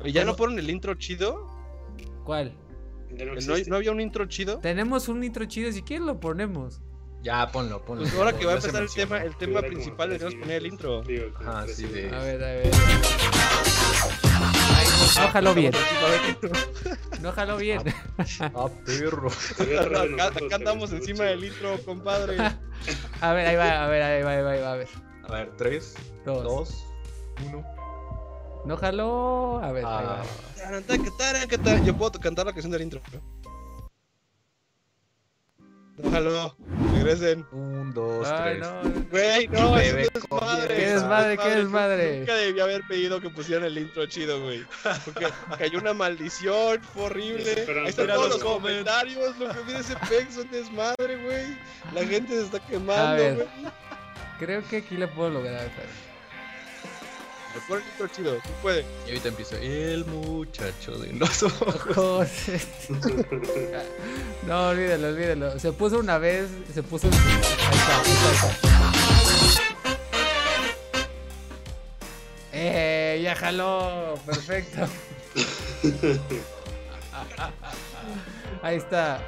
¿Y ya no ponen el intro chido? ¿Cuál? No ¿No, existe. no había un intro chido? Tenemos un intro chido, si quieres lo ponemos. Ya, ponlo, ponlo. Pues ahora que va a empezar el tema, el tema principal, tres deberíamos poner el intro. Digo, Ah, sí, de-. A ver, a ver. No jaló bien, no jaló bien. Ah, perro. Atrás de Acá, andamos estuvo encima del intro, compadre. A ver, ahí va, a ver, ahí va, ahí va, ahí va, a ver. A ver, 3, Dos. 2, 1. No jaló. A ver, ahí Ah, va. Yo puedo cantar la canción del intro. Déjalo, regresen. 1, 2, Ay, 3. no. Güey, no, eso Bebé, es desmadre. ¿Qué desmadre, qué desmadre? Nunca debía haber pedido que pusieran el intro chido, güey. Porque cayó una maldición, fue horrible. Ahí están todos los comentarios, lo que pide ese pex es un desmadre, güey. La gente se está quemando, güey. Creo que aquí lo puedo lograr. pero- Intro chido, tú puedes. Y ahorita empiezo. El muchacho de los ojos. No, olvídalo, olvídalo. Se puso una vez, se puso. Ahí está, ahí está, ahí está. Eh, ya jaló. Perfecto. Ahí está.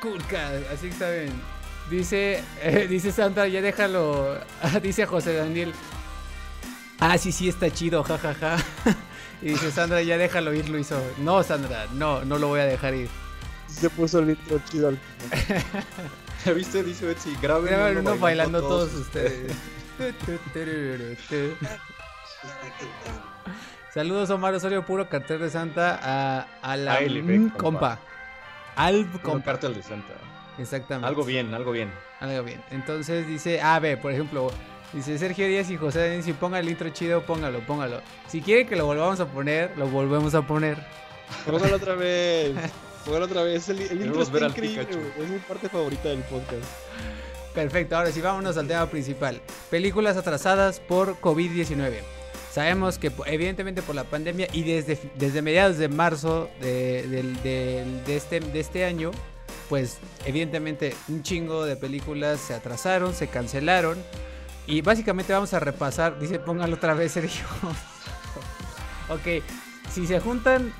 Coolcast, así que está bien. Dice, eh, dice Sandra, ya déjalo. dice José Daniel. Ah, sí, sí, está chido, jajaja. Y dice Sandra, ya déjalo ir, lo hizo. No, Sandra, no, no lo voy a dejar ir. Se puso el intro chido al ¿Ya viste? Dice Betsy. Graben uno uno bailando todos todos ustedes. Saludos Omar Osorio, puro cartel de Santa a, a la compa. compa. Alb compa. cartel de Santa. Exactamente. Algo bien, algo bien. Algo bien. Entonces dice, a ver, por ejemplo, dice Sergio Díaz y José Denis, si ponga el intro chido, póngalo, póngalo. Si quiere que lo volvamos a poner, lo volvemos a poner. Póngalo otra vez. Póngalo otra vez. El, el intro está increíble. Es mi parte favorita del podcast. Perfecto, ahora sí vámonos al tema principal. Películas atrasadas por COVID-19. Sabemos que evidentemente por la pandemia y desde, desde mediados de marzo de, del- de este, de este año, pues evidentemente un chingo de películas se atrasaron, se cancelaron. Y básicamente vamos a repasar, dice póngalo otra vez Sergio. ok, si se juntan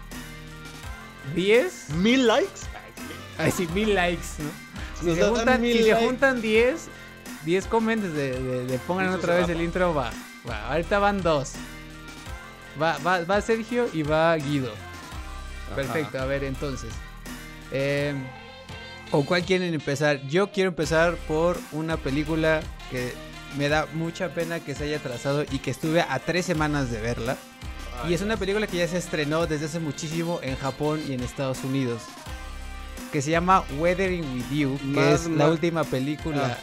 10, ¿Mil likes? Ay, sí, mil likes, ¿no? Si, Nos se juntan, si likes. juntan 10, 10 comments de, de- de pongan Eso otra vez va. el intro, va. va. Ahorita van dos. Va, va, va Sergio y va Guido. Perfecto, a ver entonces. Eh, ¿O cuál quieren empezar? Yo quiero empezar por una película que me da mucha pena que se haya atrasado y que estuve a tres semanas de verla. Y es una película que ya se estrenó desde hace muchísimo en Japón y en Estados Unidos. Que se llama Weathering with You, que es la Ma- última película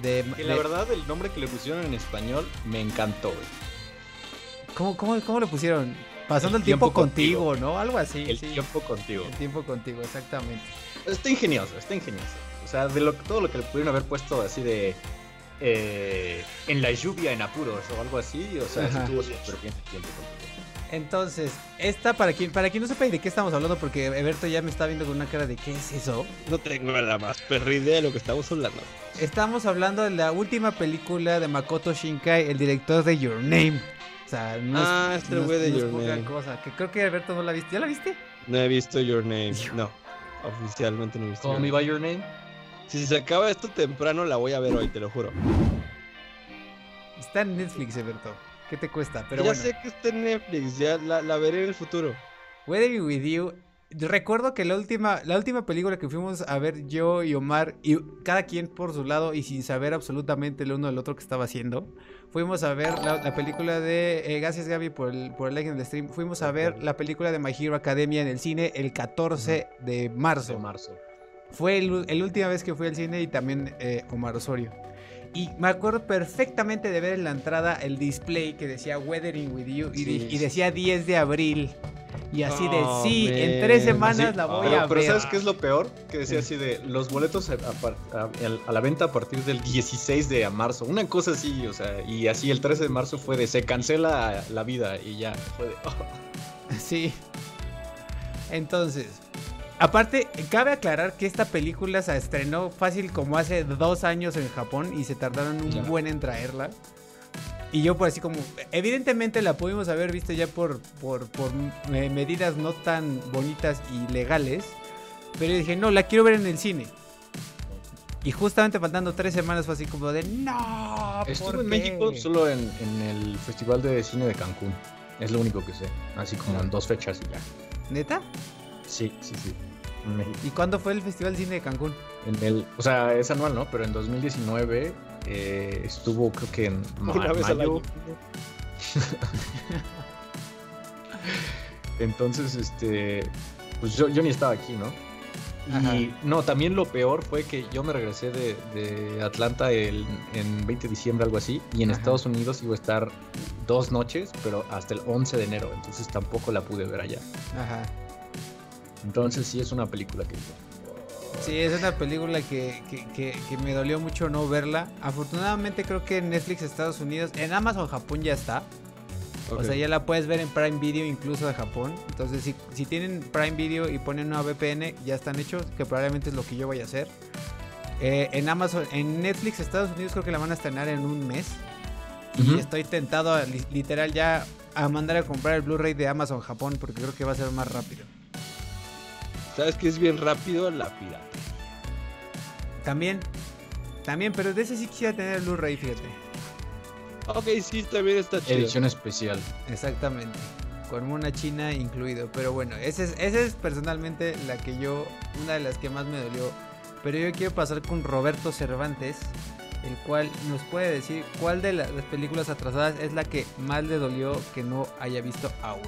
de, Que la de- verdad, el nombre que le pusieron en español me encantó, güey. ¿cómo, cómo, cómo lo pusieron? Pasando el, El tiempo, tiempo contigo, contigo. ¿no? Algo así. El sí. tiempo contigo. El tiempo contigo, exactamente. Está ingenioso, está ingenioso. O sea, de lo, todo lo que le pudieron haber puesto así de. Eh, en la lluvia en apuros o algo así. O sea, Ajá. estuvo súper bien el tiempo contigo. Entonces, esta para quien, para quien no sepa de qué estamos hablando, porque Eberto ya me está viendo con una cara de ¿qué es eso? No tengo la más perra idea de lo que estamos hablando. Estamos hablando de la última película de Makoto Shinkai, el director de Your Name. O sea, no Ah, es, este no es- güey de no Your Name. cosa. Que creo que Alberto no la viste. ¿Ya la viste? No he visto Your Name. No, oficialmente no he visto. Call Your me Name. by your name. Si se acaba esto temprano, la voy a ver hoy, te lo juro. Está en Netflix, Alberto. ¿Qué te cuesta? Pero ya bueno. sé que está en Netflix, ya la, la veré en el futuro. Weathering with You. Recuerdo que la última, la última película que fuimos a ver yo y Omar, y cada quien por su lado y sin saber absolutamente el uno del otro que estaba haciendo, fuimos a ver la, la película de. eh, gracias Gaby por el, por el like en el stream. Fuimos a ver la película de My Hero Academia en el cine el 14 de marzo. De marzo. Fue el, el última vez que fui al cine y también eh, Omar Osorio. Y me acuerdo perfectamente de ver en la entrada el display que decía Weathering with You y, Sí, decía 10 de abril. Y así de, Oh, sí, en tres semanas la voy pero, a pero ver. ¿sabes qué es lo peor? Que decía así de los boletos a, a par- a- a la venta a partir del 16 de marzo. Una cosa así, o sea, y así el 13 de marzo fue de se cancela la vida y ya. Fue de, oh. Sí. Entonces, aparte, cabe aclarar que esta película se estrenó fácil como hace dos años en Japón y se tardaron un Ya. buen en traerla. Y yo por así como, evidentemente la pudimos haber visto ya por, por, por eh, medidas no tan bonitas y legales, pero yo dije, no, la quiero ver en el cine. Y justamente faltando tres semanas fue así como de, no. ¿por Estuve en qué?". México solo en, en el Festival de Cine de Cancún. Es lo único que sé. Así como en dos fechas y ya. ¿Neta? Sí, sí, sí. En México. ¿Y cuándo fue el Festival de Cine de Cancún? En el, o sea, es anual, ¿no? Pero en 2019 eh, estuvo, creo que en ma- Una vez al mayo. año. Entonces, este, pues yo, yo ni estaba aquí, ¿no? Ajá. Y no, también lo peor fue que yo me regresé de, de Atlanta el- en 20 de diciembre, algo así, y en Ajá. Estados Unidos iba a estar dos noches, pero hasta el 11 de enero, entonces tampoco la pude ver allá. Ajá. Entonces sí es una película que... Sí, es una película que, que, que- que me dolió mucho no verla. Afortunadamente creo que en Netflix Estados Unidos, en Amazon Japón ya está. O sea, ya la puedes ver en Prime Video incluso de Japón. Entonces, si, si tienen Prime Video y ponen una VPN, ya están hechos, que probablemente es lo que yo voy a hacer. Eh, en Amazon, en Netflix Estados Unidos creo que la van a estrenar en un mes. Y estoy tentado literal ya a mandar a comprar el Blu-ray de Amazon Japón porque creo que va a ser más rápido. ¿Sabes que es bien rápido? La pirata. También, también, pero de ese sí quisiera tener el Blu-ray, fíjate. Ok, sí, también está chido. Edición especial. Exactamente. Con mona china incluido. Pero bueno, esa es, esa es personalmente la que yo, una de las que más me dolió. Pero yo quiero pasar con Roberto Cervantes, el cual nos puede decir cuál de la- las películas atrasadas es la que más le dolió que no haya visto aún.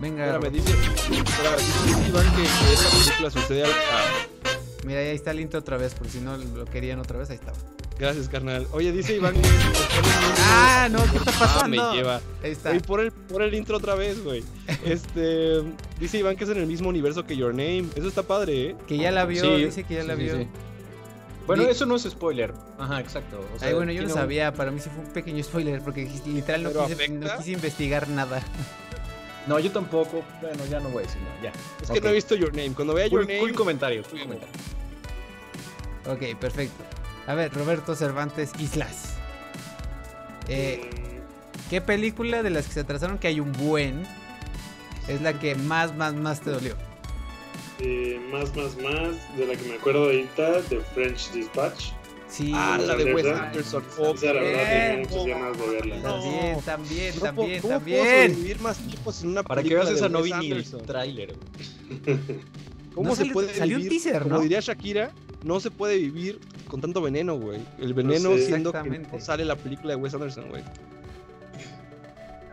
Venga, Espérame, Roberto. dice, espérame, dice Iván que, que esta película sucede al... ah, mira, ahí está el intro otra vez, por si no lo querían otra vez, ahí estaba. gracias, carnal. Oye, dice Iván que... Ah, no, ¿qué está Ah, pasando? me lleva. Ahí está. Oye, por el, por el intro otra vez, güey. Este... Dice Iván que es en el mismo universo que Your Name. Eso está padre, ¿eh? Que ya la vio, Sí, dice que ya la sí, vio. sí. Bueno, eso no es spoiler. Ajá, exacto. O sea, Ay, bueno, yo no un- sabía, para mí sí fue un pequeño spoiler, porque literal no quise investigar nada. No, yo tampoco. Bueno, ya no voy a decir nada. Ya. Es que no he visto Your Name. Cuando vea Your Cool, Name... cool comentario. cool comentario. Ok, perfecto. A ver, Roberto Cervantes Islas. Eh, ¿Qué película de las que se atrasaron que hay un buen es la que más, más, más te dolió? Eh, más, más, más, de la que me acuerdo ahorita, de French Dispatch. Sí, Ah, la de Wes Anderson. Anderson. Oh, Esa la verdad tenía Bien. muchas ganas de verla. No. también, también, No también, puedo- ¿cómo puedo también. sobrevivir más tiempo sin una Para que veas esa no vi ni el tráiler. ¿Cómo No se puede salió un vivir? teaser, Como ¿no? diría Shakira, no se puede vivir con tanto veneno, güey. El veneno sé. siendo que no sale la película de Wes Anderson, güey.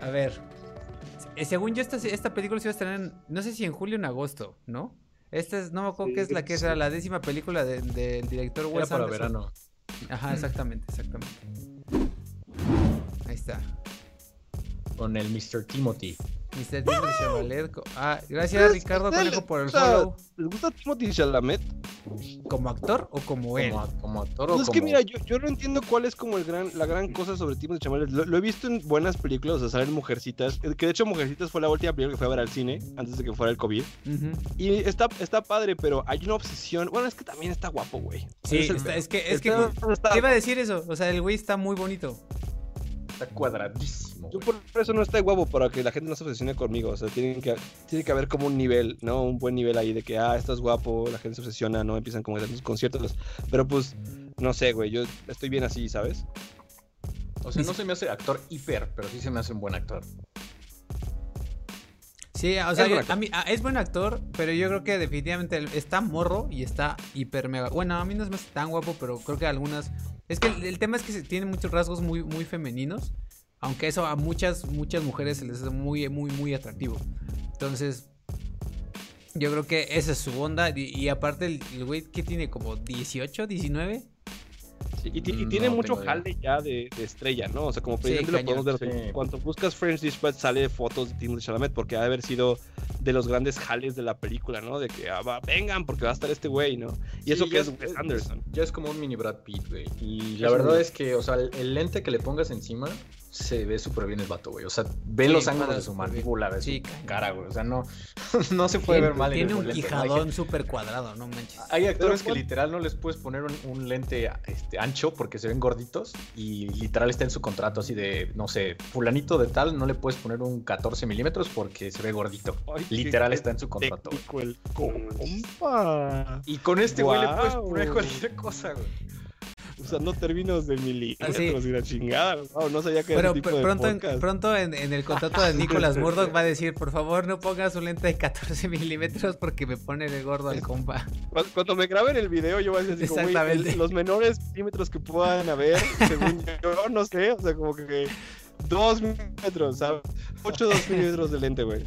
A ver. eh, Según yo, esta, esta película se iba a estrenar, en- no sé si en julio o en agosto, ¿no? Esta es, no me acuerdo Sí, qué es la que sí. la décima película de- del director Era Wes para Anderson. verano. Ajá, exactamente, exactamente. Ahí está. Con el Mr. Timothy. Mr. Timothy Chalamet. Ah, gracias Ricardo Dale, Conejo por el follow. ¿Les gusta Timothy Chalamet? ¿Como actor o como él? Como, como actor o Pues es que mira, yo, yo no entiendo cuál es como el gran, la gran cosa sobre Timothy Chalamet. Lo, lo he visto en buenas películas, o sea, salen Mujercitas. eh, Que de hecho Mujercitas fue la última película que fue a ver al cine, antes de que fuera el COVID. Y está, está padre, pero hay una obsesión. Bueno, es que también está guapo, güey. Sí, Es el está- pedo. es que, es que Está- ju- está- te iba a decir eso. O sea, el güey está muy bonito. Está cuadradísimo. Yo por eso no está guapo, para que la gente no se obsesione conmigo. O sea, tienen que, tiene que haber como un nivel, ¿no? Un buen nivel ahí de que, ah, estás guapo, la gente se obsesiona, ¿no? Empiezan como a dar sus conciertos. Pero pues, no sé, güey, yo estoy bien así, ¿sabes? O sea, no se me hace actor hiper, pero sí se me hace un buen actor. Sí, o sea, yo- actor. a mí, ah, es buen actor, pero yo creo que definitivamente está morro y está hiper mega. Bueno, a mí no es más tan guapo, pero creo que algunas. Es que el, el tema es que tiene muchos rasgos muy, muy femeninos. Aunque eso a muchas, muchas mujeres se les hace muy, muy, muy atractivo. Entonces, yo creo que esa es su onda. Y, y aparte, el güey que tiene como 18, 19. Sí, y, y Mm, tiene no mucho idea. jale ya de, de estrella, ¿no? O sea, como Sí, presidente lo cañón, podemos ver. sí. Cuando buscas French Dispatch sale fotos de Timothy Chalamet porque ha de haber sido de los grandes jales de la película, ¿no? De que ah, va, vengan porque va a estar este güey, ¿no? Y Sí, eso que es Wes es- Anderson. Ya es como un mini Brad Pitt, güey. Y Sí, la es un- verdad es que, o sea, el, el lente que le pongas encima se ve súper bien el vato, güey. O sea, ve Sí, los ángulos de su mandíbula, de Sí, su cara, güey. O sea, no, no se puede ver mal. en Tiene el un quijadón súper cuadrado, no manches. Hay, actores Pero, que literal no les puedes poner un, un lente este, ancho porque se ven gorditos y literal está en su contrato así de, no sé, fulanito de tal, no le puedes poner un 14 milímetros porque se ve gordito. Ay, Literal está en su contrato. el compa. Y con este güey le puedes poner cualquier cosa, güey. Usando términos de milímetros y la chingada. Wow, no sabía que era Pero ese tipo pr- de pronto, en, podcast. pronto en, en el contrato de Nicolas Murdoch va a decir, por favor no pongas un lente de 14 milímetros porque me pone el gordo al compa. Cuando, me graben el video, yo voy a decir como, Exactamente. el- los menores milímetros que puedan haber, según yo, no sé, o sea, como que dos milímetros, ¿sabes? 8 2 milímetros de lente, güey.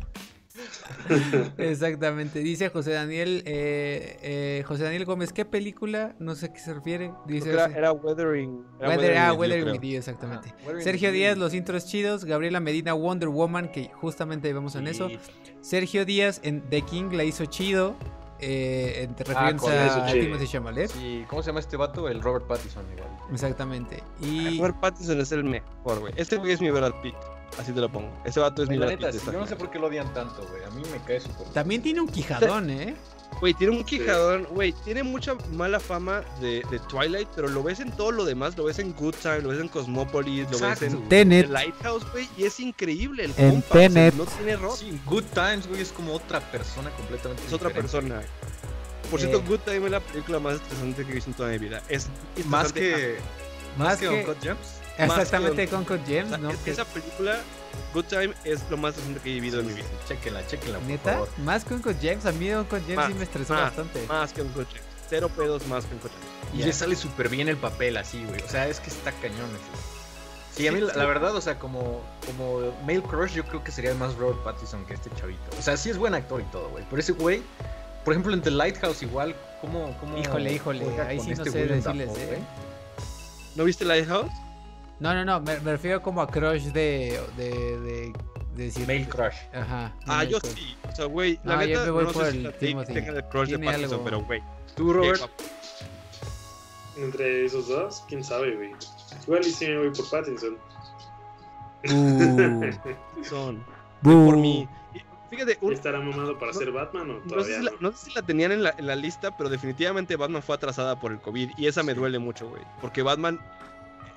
Exactamente. Dice José Daniel, eh, eh, José Daniel Gómez, ¿qué película? No sé a qué se refiere. Dice Era, era Weathering. era Weather, ah, with You, with exactamente. Ah, Weathering Sergio Díaz, los intros chidos. Gabriela Medina, Wonder Woman, que justamente vemos en eso. Sergio Díaz en The King la hizo chido. Eh, en- Ah, con eso, a chido. Timothy Chalamet. Sí, ¿cómo se llama este vato? El Robert Pattinson, igual. Exactamente. Y Robert Pattinson es el mejor, güey. Este güey es mi Brad Pitt. Así te lo pongo. Ese vato es mi la neta, sí, yo no sé por qué lo odian tanto, güey. A mí me cae súper bien. también tiene un quijadón, ¿eh? Güey, tiene un quijadón, güey, tiene mucha mala fama de, de Twilight, pero lo ves en todo lo demás, lo ves en Good Time, lo ves en Cosmopolis, lo ves en. Tenet. The Lighthouse, güey, y es increíble el En compa, o sea, Tenet. no tiene error, Sí, Good Times, güey, es como otra persona completamente es otra persona. Por Eh. cierto, Good Time es la película más estresante que he visto en toda mi vida. Es Más que, Más más que que- Uncut Gems. Exactamente que- con O James, sea, ¿no? es- Que- esa película, Good Time, es lo más estresante que he vivido en mi vida. Chéquenla, chéquenla, por ¿Neta? favor. Más con Uncut James. A mí Uncut James Más, sí me estresó más, bastante. Más que un coche. Cero pedos más que un coche. Y le sale súper bien el papel así, güey. O sea, es que está cañón ese. Sí, a mí la, la verdad, o sea, como, como male crush, yo creo que sería más Robert Pattinson que este chavito. O sea, sí es buen actor y todo, güey. Pero ese güey, por ejemplo, en The Lighthouse igual, ¿cómo, cómo Híjole, híjole, ahí sí no este sé decirles, Dafoe, ¿eh? güey? ¿No viste Lighthouse? No, no, no, me, me refiero como a crush de. de. de, de decir. Male crush. Ajá. Ah, yo crush. sí. O sea, güey, la No, yo neta, me voy no por sé si el la Timothy. tenga el crush de Pattinson, algo. pero güey. ¿Tú, Robert? Entre esos dos, quién sabe, güey. Igual y sí me voy por Pattinson. Uh, Son. Por mí. Fíjate, un- ¿Estará mamado para ser Batman o no, sé todavía si no? la, no sé si la tenían en la, en la lista, pero definitivamente Batman fue atrasada por el COVID. Y esa me duele mucho, güey. Porque Batman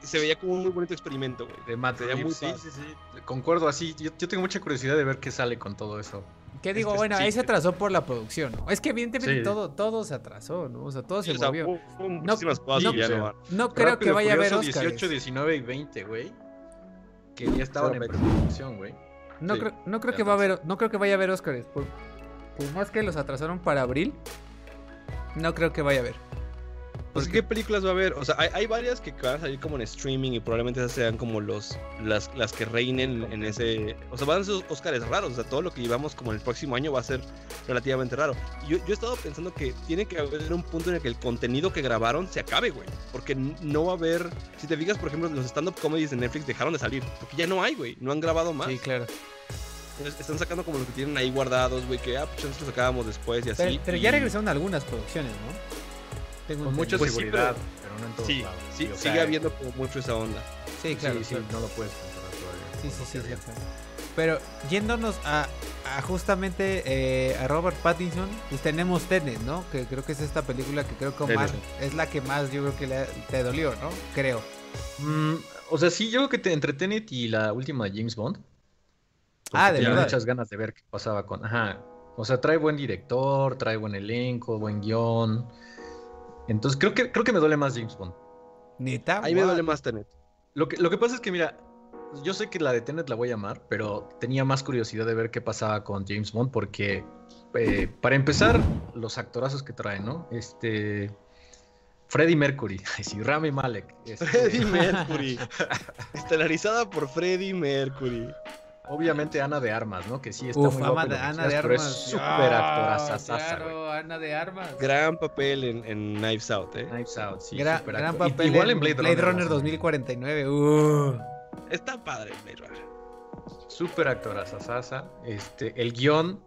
se veía como un muy bonito experimento, güey. De Matt Reeves, sí, sí, sí. Concuerdo así. Yo, yo tengo mucha curiosidad de ver qué sale con todo eso. ¿Qué digo? Este, Bueno, ahí se atrasó por la producción, ¿no? Es que evidentemente Sí. todo, todo se atrasó, ¿no? O sea, todo se o sea, movió. cosas no- creo que vaya a haber Oscars. 18, 19 y 20, güey. Que ya estaban en preproducción, güey. No Sí, creo, no creo que va a haber, no creo que vaya a haber Oscars. Por, por más que los atrasaron para abril, no creo que vaya a haber. Pues, ¿qué películas va a haber? O sea, hay, hay varias que van a salir como en streaming y probablemente esas sean como los, las, las que reinen en ese... O sea, van a ser Oscars raros. O sea, todo lo que llevamos como en el próximo año va a ser relativamente raro. Y yo, yo he estado pensando que tiene que haber un punto en el que el contenido que grabaron se acabe, güey. Porque no va a haber... Si te fijas, por ejemplo, los stand-up comedies de Netflix dejaron de salir. Porque ya no hay, güey. No han grabado más. Sí, claro. Están sacando como los que tienen ahí guardados, güey. Que, ah, pues nosotros sacábamos después y así. Pero, pero ya regresaron algunas producciones, ¿no? Tengo Con mucha. Pues sí, seguridad, pero, no en todos Sí, lados. sí, sigue sea, habiendo como mucho esa onda. Sí, claro. sí, sí, claro. no lo puedes controlar todavía. Sí, sí, sí, sí, claro. Pero yéndonos a, a justamente eh, a Robert Pattinson, pues tenemos Tenet, ¿no? Que creo que es esta película que creo que más, es la que más yo creo que le, te dolió, ¿no? Creo. Mm, o sea, sí, yo creo que te entre Tenet y la última de James Bond. Ah, de Tenía verdad. muchas ganas de ver qué pasaba con. Ajá. O sea, trae buen director, trae buen elenco, buen guion. Entonces creo que, creo que me duele más James Bond. Neta. Ahí me duele más Tenet. Lo que, lo que pasa es que, mira, yo sé que la de Tenet la voy a amar, pero tenía más curiosidad de ver qué pasaba con James Bond, porque, eh, para empezar, los actorazos que trae, ¿no? Este. Freddie Mercury, ay, sí, Rami Malek. este, Freddie Mercury. Estelarizada por Freddie Mercury. Obviamente Ana de Armas, ¿no? Que sí está Uf, muy guapa de- Ana de Armas. es súper actoraza, Claro, Ana de Armas. Gran papel en, en Knives Out, ¿eh? Knives Out, sí, Gran, súper gran actor- y- papel Igual en Blade, Blade Runner, más o menos. 2049. Uh. Está padre Blade Runner. Súper actoraza Sasa. Este, el guion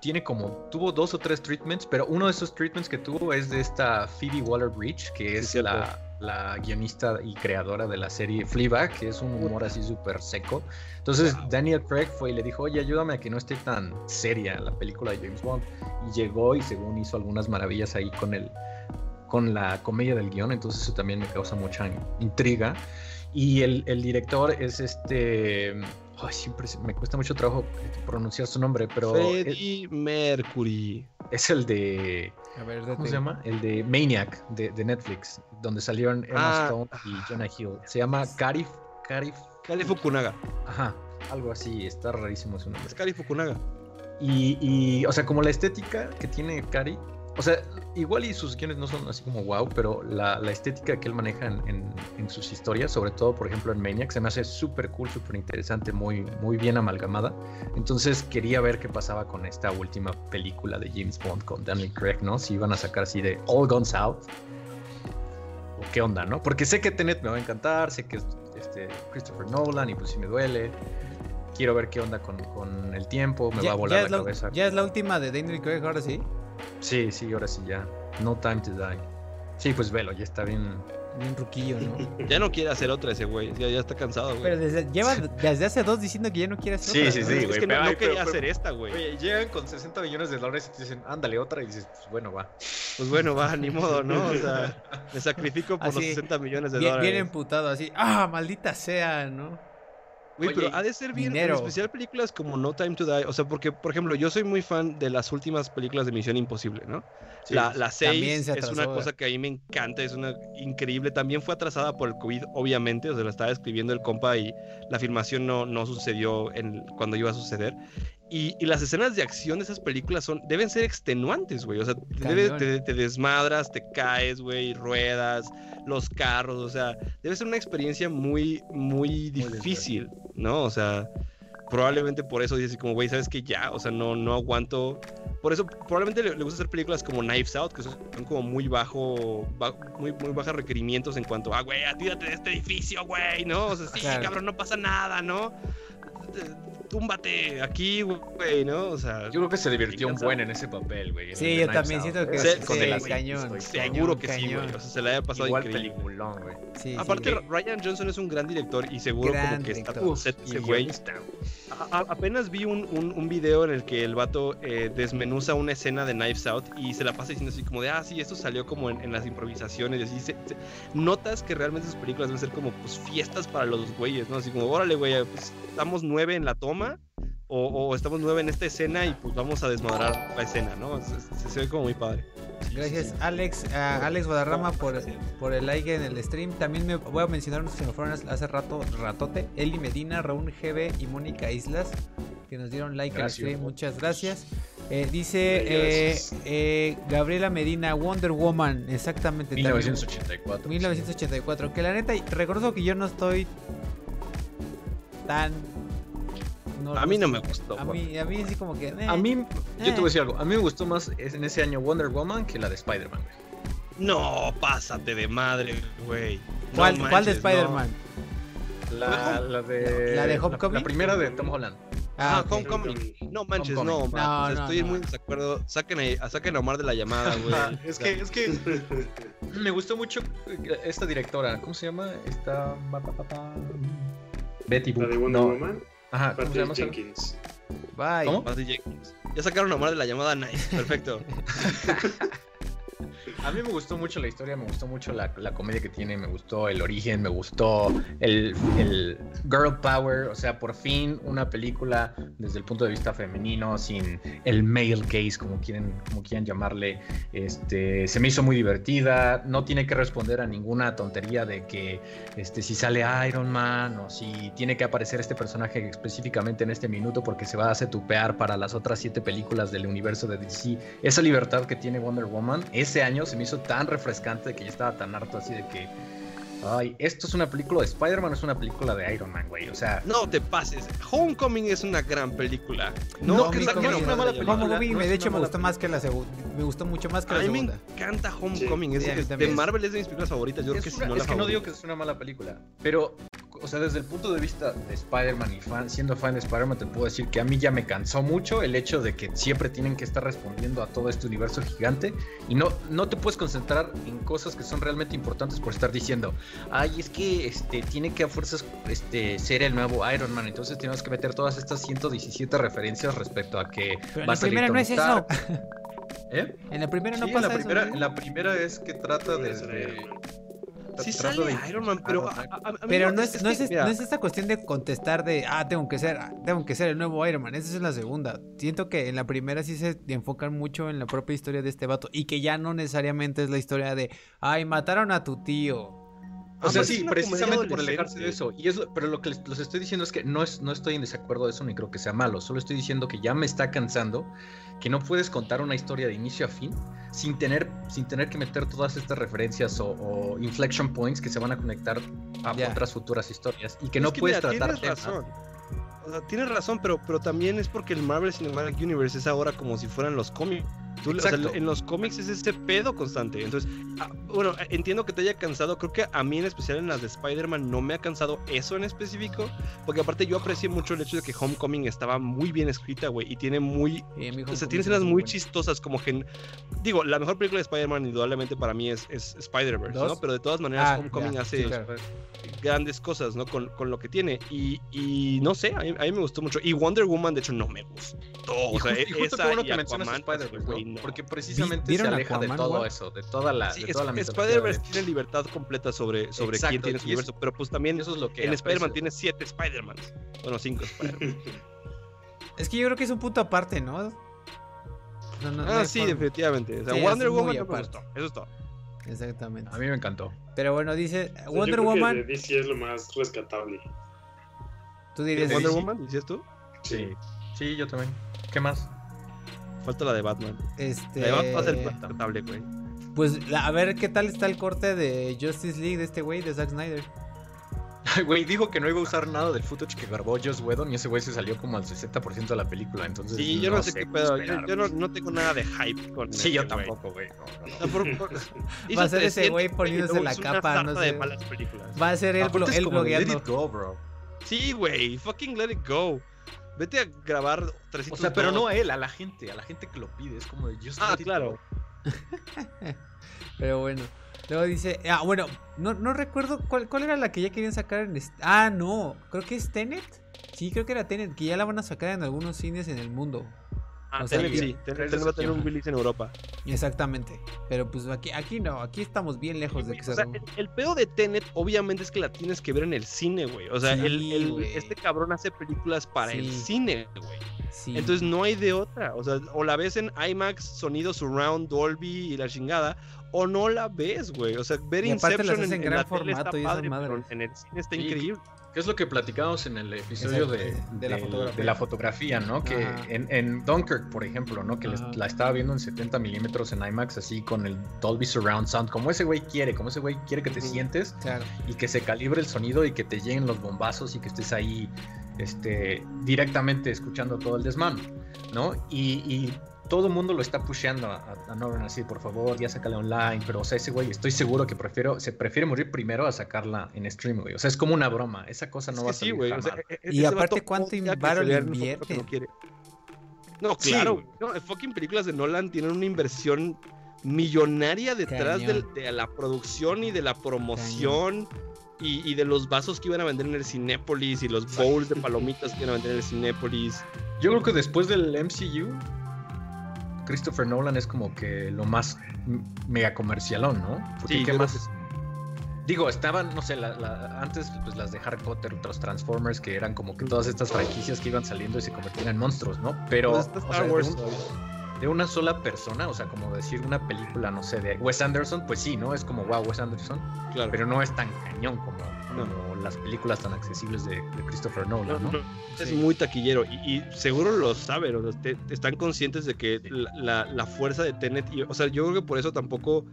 tiene como, tuvo dos o tres treatments, pero uno de esos treatments que tuvo es de esta Phoebe Waller-Bridge, que es la, la guionista y creadora de la serie Fleabag, que es un humor así súper seco. Entonces Daniel Craig fue y le dijo, oye, ayúdame a que no esté tan seria la película de James Bond. Y llegó y según hizo algunas maravillas ahí con el con la comedia del guion, entonces eso también me causa mucha intriga. Y el, el director es este Ay, siempre me cuesta mucho trabajo pronunciar su nombre, pero. Freddie Mercury. Es el de. A ver, ¿Cómo se llama? El de Maniac de, de Netflix, donde salieron Emma ah. Stone y Jonah Hill. Se llama Kari. Kari. Kari Fukunaga. Ajá, algo así, está rarísimo su nombre. Es Kari Fukunaga. Y, y, o sea, como la estética que tiene Kari, o sea, igual y sus guiones no son así como wow, pero la, estética que él maneja en, sus historias, sobre todo por ejemplo en Maniac, se me hace súper cool, súper interesante, muy, muy bien amalgamada. Entonces quería ver qué pasaba con esta última película de James Bond con Daniel Craig, ¿no? Si iban a sacar así de All Guns Out. O qué onda, ¿no? Porque sé que Tenet me va a encantar, sé que es este, Christopher Nolan y pues sí me duele quiero ver qué onda con, el tiempo, me va a volar la, cabeza. ¿Ya es la última de Daniel Craig ahora sí? Sí, sí, ahora sí ya. No time to die. Sí, pues velo, ya está bien. Bien ruquillo, ¿no? ya no quiere hacer otra ese güey, ya, ya está cansado, güey. Pero desde, lleva desde hace dos diciendo que ya no quiere hacer sí, otra. Sí, sí, sí, güey. Es que no, quería hacer esta, güey. Llegan con 60 millones de dólares y te dicen, ándale otra, y dices, pues bueno, va. Pues bueno, va, ni modo, ¿no? O sea, me sacrifico por los 60 millones de dólares. Bien emputado, así, ah, maldita sea, ¿no? Güey, pero ha de ser bien, en especial películas como No Time to Die, o sea, porque, por ejemplo, yo soy muy fan de las últimas películas de Misión Imposible, ¿no? la, la 6 es una cosa que a mí me encanta, es una increíble, también fue atrasada por el COVID, obviamente, o sea, la estaba escribiendo el compa y la filmación no, no sucedió en, cuando iba a suceder, y, las escenas de acción de esas películas son, deben ser extenuantes, güey. O sea, te, desmadras, te caes, güey, ruedas, los carros, o sea, debe ser una experiencia muy, muy difícil, ¿no? O sea, probablemente por eso dices como, güey, ¿sabes que Ya, o sea, no, no aguanto. Por eso probablemente le, gusta hacer películas como Knives Out, que son como muy bajo, muy, muy bajos requerimientos en cuanto a, güey, atírate de este edificio, güey, ¿no? O sea, sí, cabrón, no pasa nada, ¿no? Túmbate aquí, güey, ¿no? O sea. Yo creo que se divirtió un buen en ese papel, güey. Sí, yo también siento que se, con el cañón. Seguro que sí, güey. O sea, se le haya pasado Igual increíble. peliculón, güey. Sí, Aparte, Ryan Johnson es un gran director y seguro como que está set ese güey. Apenas vi un, un, un, video en el que el vato eh, desmenuza una escena de Knives Out y se la pasa diciendo así como de, ah, sí, esto salió como en, en las improvisaciones y así. Se, notas que realmente sus películas deben ser como pues fiestas para los güeyes, ¿no? Así como, órale, güey, pues estamos nueve en la toma o, estamos nueve en esta escena y pues vamos a desmadrar la escena, ¿no? Se, ve como muy padre. Gracias Alex, Alex Guadarrama por, por el like en el stream. También me voy a mencionar unos que me fueron hace rato, ratote. Eli Medina, Raúl GB y Mónica Islas, que nos dieron like al stream. Muchas gracias. Eh, dice eh, eh, Gabriela Medina, Wonder Woman, exactamente. 1984. 1984. Que la neta, recuerdo que yo no estoy tan a mí no me gustó. A mí, a mí sí como que... a mí, yo te voy a decir algo, a mí me gustó más en ese año Wonder Woman que la de Spider-Man. No, pásate de madre, güey. ¿Cuál, ¿Cuál, de Spider-Man? La, la, de... ¿La de Homecoming? La, primera de Tom Holland. Ah, ah Homecoming. No manches, no, no, estoy muy en desacuerdo. Saquen a, saquen a Omar de la llamada, güey. es que, es que me gustó mucho esta directora. ¿Cómo se llama? Esta. Betty Boop. ¿La de Wonder Woman? Ajá, ¿cómo se llama? Jenkins. Bye. ¿Cómo? Jenkins. Ya sacaron a Omar de la llamada Nice. Perfecto. A mí me gustó mucho la historia, me gustó mucho la, comedia que tiene, me gustó el origen, me gustó el, girl power, o sea, por fin una película desde el punto de vista femenino, sin el male gaze, como quieren, como quieran llamarle. Este, se me hizo muy divertida, no tiene que responder a ninguna tontería de que este, si sale Iron Man o si tiene que aparecer este personaje específicamente en este minuto porque se va a tupear para las otras siete películas del universo de DC. Esa libertad que tiene Wonder Woman, ese año se me hizo tan refrescante de que yo estaba tan harto así de que. Ay, esto es una película de Spider-Man, es una película de Iron Man, güey. O sea. No te pases. Homecoming es una gran película. No, que saquen una mala película. Homecoming, de hecho, me gustó más que la segunda. Me gustó mucho más que la segunda. A mí me encanta Homecoming. de Marvel es de mis películas favoritas. Yo creo que si no Es que no digo que es una mala película. Pero o sea, desde el punto de vista de Spider-Man y fan, siendo fan de Spider-Man, te puedo decir que a mí ya me cansó mucho el hecho de que siempre tienen que estar respondiendo a todo este universo gigante y no, no te puedes concentrar en cosas que son realmente importantes por estar diciendo, ay, es que este, tiene que a fuerzas este, ser el nuevo Iron Man, entonces tenemos que meter todas estas 117 referencias respecto a que Pero en va a la salir primera no Tony es eso. Stark. ¿Eh? En la primera no Sí, pasa la primera, eso. ¿no? la primera es que trata desde... Sí sale de- Iron Man, pero... Ah, a- a- a mí Pero no es, no, que, es, mira, no es esta cuestión de contestar de, ah, tengo que ser, tengo que ser el nuevo Iron Man. Esa es la segunda. Siento que en la primera sí se enfocan mucho en la propia historia de este vato y que ya no necesariamente es la historia de, ay, mataron a tu tío. O Ah, sea, pues es sí, precisamente por alejarse de eso. Y es lo- pero lo que les, los estoy diciendo es que no, es, no estoy en desacuerdo de eso ni creo que sea malo. Solo estoy diciendo que ya me está cansando que no puedes contar una historia de inicio a fin sin tener, sin tener que meter todas estas referencias o, o inflection points que se van a conectar a otras futuras historias y que Es no puedes mira, tratar tienes razón. O sea, tienes razón, pero, pero también es porque el Marvel Cinematic Universe es ahora como si fueran los cómics. Tú- o sea, en los cómics es este pedo constante. Entonces, ah, bueno, entiendo que te haya cansado. Creo que a mí en especial en las de Spider-Man no me ha cansado eso en específico. Porque aparte yo aprecié mucho el hecho de que Homecoming estaba muy bien escrita, güey. Y tiene muy mí o sea, tiene escenas muy chistosas, como que. Digo, la mejor película de Spider-Man, indudablemente, para mí es, es Spider-Verse. ¿no? Pero de todas maneras, Ah, Homecoming ya, hace sí, claro. grandes cosas, ¿no? Con, con lo que tiene. Y, y no sé, a mí, a mí me gustó mucho. Y Wonder Woman, de hecho, no me gustó. O Y sea, justo, y justo esa bueno y que mencionas Aquaman, pues, Spider-Verse, güey, Porque precisamente se ¿Vieron aleja de todo eso, de toda la, Sí, de es- toda la mitología Spider-Verse de- tiene libertad completa sobre, sobre quién tiene su es- universo, pero pues también Eso es lo que en Spider-Man tiene siete Spider-Man. Bueno, cinco Spider-Man. Es que yo creo que es un punto aparte, ¿no? No, no, no ah, sí, forma. definitivamente. O sea, Sí, Wonder es Woman no me aparte. gustó. Eso es todo. Exactamente. A mí me encantó. Pero bueno, dice O sea, yo Wonder creo que Woman. de DC es lo más rescatable. Tú dirías. de Wonder DC. Woman, ¿dices tú? Sí. Sí, yo también. ¿Qué más? Falta la de Batman. Este. La de Batman va a ser respetable, güey. Pues la- a ver qué tal está el corte de Justice League de este güey, de Zack Snyder. Güey, dijo que no iba a usar nada del footage que grabó Joss Whedon y ese güey se salió como al 60% de la película, entonces... Sí, yo no, sé qué pedo. Yo, esperar, yo no, no tengo nada de hype con Sí, yo tampoco, güey. No, no, no. Va a ser ese 300, güey poniéndose la capa, no sé. malas películas. Va a ser él, él como de let blogueando. it go, bro. Sí, güey. Fucking let it go. Vete a grabar 300 O sea, pero no a él, a la gente, a la gente que lo pide. Es como de just Ah, claro. Pero bueno. Luego dice. Ah, bueno, no, no recuerdo cuál, cuál era la que ya querían sacar en. Ah, no. Creo que es Tenet. Sí, creo que era Tenet, que ya la van a sacar en algunos cines en el mundo. Ah, O sea, Tenet que- sí. Tenet 3 de Tenet va a tener un release en Europa. Exactamente. Pero pues aquí, aquí no, aquí estamos bien lejos de que se sea, un- el, el pedo de Tenet, obviamente, es que la tienes que ver en el cine, güey. O sea, Sí, el, el- güey. este cabrón hace películas para el Sí. cine, güey. Sí. Entonces no hay de otra. O sea, o la ves en IMAX, sonido surround, Dolby y la chingada, o no la ves, güey. O sea, ver Inception en, en en gran la tele formato está y padre, pero en el cine está Sí. increíble. Es lo que platicamos en el episodio de, de la fotografía. de la fotografía, ¿no? Que en, en Dunkirk, por ejemplo, ¿no? Que les- la estaba viendo en 70 milímetros en IMAX, así con el Dolby Surround Sound, como ese güey quiere, como ese güey quiere que te sientes Claro. y que se calibre el sonido y que te lleguen los bombazos y que estés ahí este, directamente escuchando todo el desmán, ¿no? Y, y todo el mundo lo está pusheando a, a, Nolan así, por favor, ya sácala online, pero o sea, ese güey, estoy seguro que prefiero, se prefiere morir primero a sacarla en stream, güey. O sea, es como una broma, esa cosa no Es va a sí, salir güey. O jamás. sea, e- e- Y aparte, ¿cuánto varo le invierte? No, quiere. No, Sí, claro. güey. güey. No, fucking películas de Nolan tienen una inversión millonaria detrás del- Cañón. de la producción y de la promoción y, y de los vasos que iban a vender en el Cinépolis y los bowls de palomitas que iban a vender en el Cinépolis. Yo creo que después del MCU, Christopher Nolan es como que lo más mega comercialón, ¿no? Porque Sí, ¿qué más? Digo, estaban, no sé, la- la- antes pues las de Harry Potter, otros Transformers, que eran como que todas estas franquicias que iban saliendo y se convertían en monstruos, ¿no? Pero Pues o Star de, Wars un- de una sola persona, o sea, como decir una película, no sé, de Wes Anderson, pues sí, ¿no? Es como, wow, Wes Anderson, Claro. pero no es tan cañón como, No. como las películas tan accesibles de, de Christopher Nolan, ¿no? Es Sí. muy taquillero y, y seguro lo saben, o sea, te- te están conscientes de que la, la- la fuerza de Tenet, y- o sea, yo creo que por eso tampoco,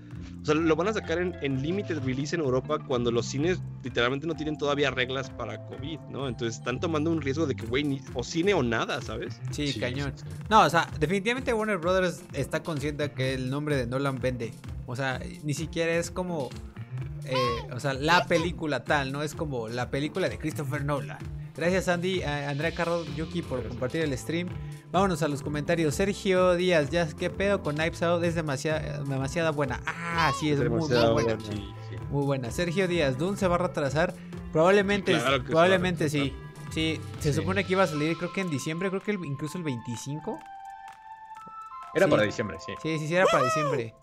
o sea, lo van a sacar en, en limited release en Europa cuando los cines literalmente no tienen todavía reglas para COVID, ¿no? Entonces están tomando un riesgo de que, güey, ni- o cine o nada, ¿sabes? Sí, Sí, cañón. sí, sí. No, o sea, definitivamente Warner Brothers está consciente que el nombre de Nolan vende. O sea, ni siquiera es como. Eh, o sea, la película tal, no es como la película de Christopher Nolan. Gracias Andy, a Andrea Carlos Yuki por compartir el stream. Vámonos a los comentarios. Sergio Díaz, ya qué pedo con Knives Out, es demasiada, demasiada buena. Ah, sí, es muy, buena. Muy buena. Sergio Díaz, Dune se va a retrasar. Probablemente, claro probablemente sí. Sí, se Sí. supone que iba a salir creo que en diciembre, creo que el- incluso el 25. Era para diciembre, sí. Sí, sí, sí, era para diciembre.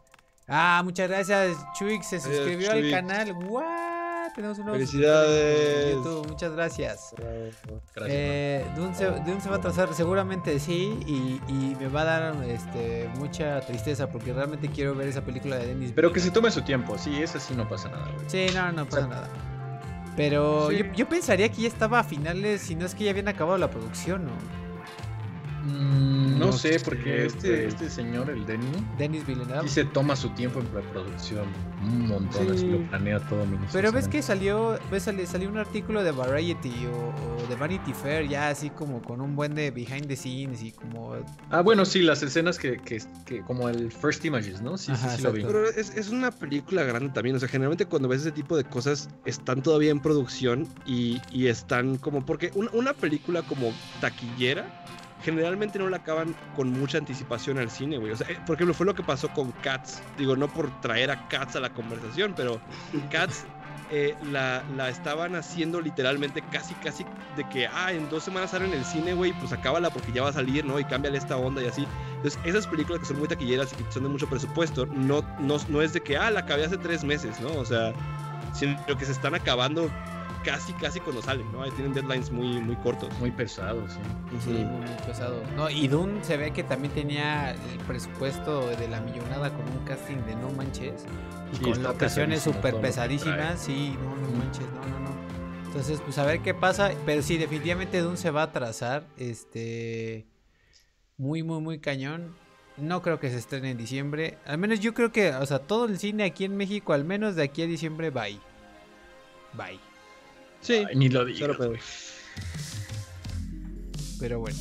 Ah, muchas gracias. Chuix se suscribió al canal. ¡What! Tenemos un nuevo Felicidades. en YouTube. Muchas gracias. Gracias. Eh, Dune, se, va a trazar, seguramente sí, y, y me va a dar este, mucha tristeza porque realmente quiero ver esa película de Denis. Pero que se tome su tiempo, sí, ese sí no pasa nada, güey. Sí, no, no pasa nada. Pero Sí. yo, yo pensaría que ya estaba a finales, si no es que ya habían acabado la producción, ¿no? Mm, no, No sé, sé, porque este, este señor, el Denny, Denis Villeneuve. sí se toma su tiempo en preproducción. Un montón, Sí. así lo planea todo Pero ves que salió, ves sali- salió un artículo de Variety o, o de Vanity Fair ya así como con un buen de behind the scenes y como Ah, bueno, sí, las escenas que, que, que como el First Images, ¿no? Sí, Ajá, sí, sí lo vi. Pero es, es una película grande también. O sea, generalmente cuando ves ese tipo de cosas están todavía en producción y, y están como. Porque una, una película como taquillera generalmente no la acaban con mucha anticipación al cine, güey. O sea, eh, por ejemplo, fue lo que pasó con Cats. Digo, no por traer a Cats a la conversación, pero Cats eh, la, la estaban haciendo literalmente casi, casi de que, ah, en dos semanas sale en el cine, güey, pues acábala porque ya va a salir, ¿no? Y cámbiale esta onda y así. Entonces, esas películas que son muy taquilleras y que son de mucho presupuesto, no, no, no es de que, ah, la acabé hace tres meses, ¿no? O sea, sino que se están acabando casi, casi cuando salen, ¿no? Ahí tienen deadlines muy, muy cortos. Muy pesado, sí. Sí, muy, muy pesado. No, y Dune se ve que también tenía el presupuesto de la millonada con un casting de no manches. Y Sí, con locaciones súper pesadísimas. Sí, no, no manches, no, no, no. Entonces, pues a ver qué pasa. Pero sí, definitivamente Dune se va a atrasar. Este. Muy, muy, muy cañón. No creo que se estrene en diciembre. Al menos yo creo que, o sea, todo el cine aquí en México, al menos de aquí a diciembre, bye. Bye. Sí, Ay, ni lo güey. Pero bueno.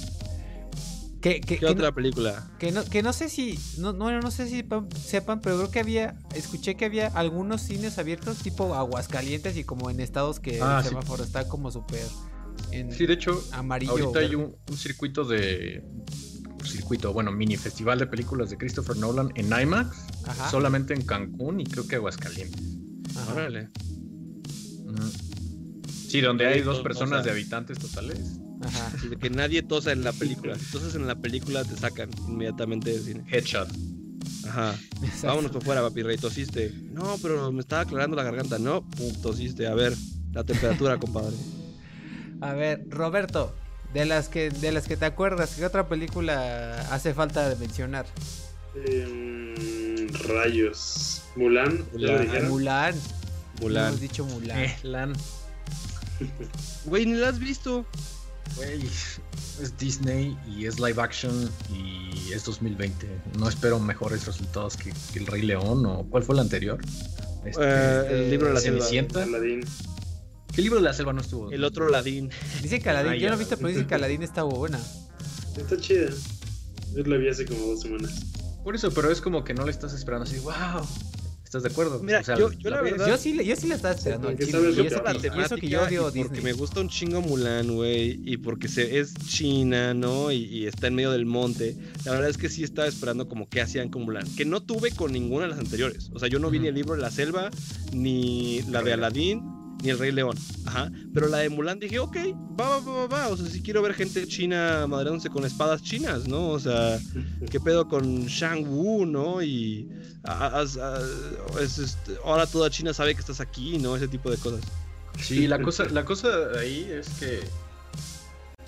Que, que, ¿Qué que no- otra película? Que no, que no sé si, no, no, no sé si pa- sepan, pero creo que había, escuché que había algunos cines abiertos tipo Aguascalientes y como en estados que Ah, el sí. semáforo está como súper Sí, de hecho, amarillo. ahorita hay un, un circuito de. Circuito, bueno, mini festival de películas de Christopher Nolan en IMAX, Ajá. solamente en Cancún y creo que Aguascalientes. Ajá. Órale. Ujú. Sí, donde hay dos personas o sea. de habitantes totales. Ajá. Sí, de que nadie tosa en la película. Si tosas en la película, te sacan inmediatamente del cine. Headshot. Ajá. Exacto. Vámonos por fuera, papi rey. Tosiste. No, pero me estaba aclarando la garganta. No, pum, tosiste. A ver, la temperatura, compadre. A ver, Roberto, de las que de las que te acuerdas, ¿qué otra película hace falta de mencionar? Em, rayos. Mulan, ¿ya lo Mulan. dijeron? Mulan. Mulan. Hemos dicho Mulan. Eh, Lan. Güey, ni la has visto. Güey, es Disney y es live action y es 2020. No espero mejores resultados que, que El Rey León o ¿cuál fue el anterior? Este, Eh, el libro de la selva. Cenicienta. ¿Qué libro de la selva no estuvo? El otro ladín. Dice que Aladdin, Ah, yo ya. no he visto, pero dice que Aladdin está buena. Está chida. Yo la vi hace como dos semanas. Por eso, pero es como que no le estás esperando así, wow. ¿Estás de acuerdo? Mira, yo- yo la verdad- Yo sí, le- yo sí la estaba esperando. porque sabes y eso que que- pasa. y eso que yo odio y porque Disney. me gusta un chingo Mulan, güey, y porque se, es China, ¿no? Y, y está en medio del monte. La verdad es que sí estaba esperando como qué hacían con Mulan, que no tuve con ninguna de las anteriores. O sea, yo no vi ni el libro de la selva, ni la de Aladdin, ni el Rey León. Ajá. Pero la de Mulan dije, ok, va, va, va, va. O sea, sí quiero ver gente china madreándose con espadas chinas, ¿no? O sea, ¿qué pedo con Shang Wu, no? Y a- a- a- es, ahora toda China sabe que estás aquí, ¿no? Ese tipo de cosas. Sí, la cosa, la cosa ahí es que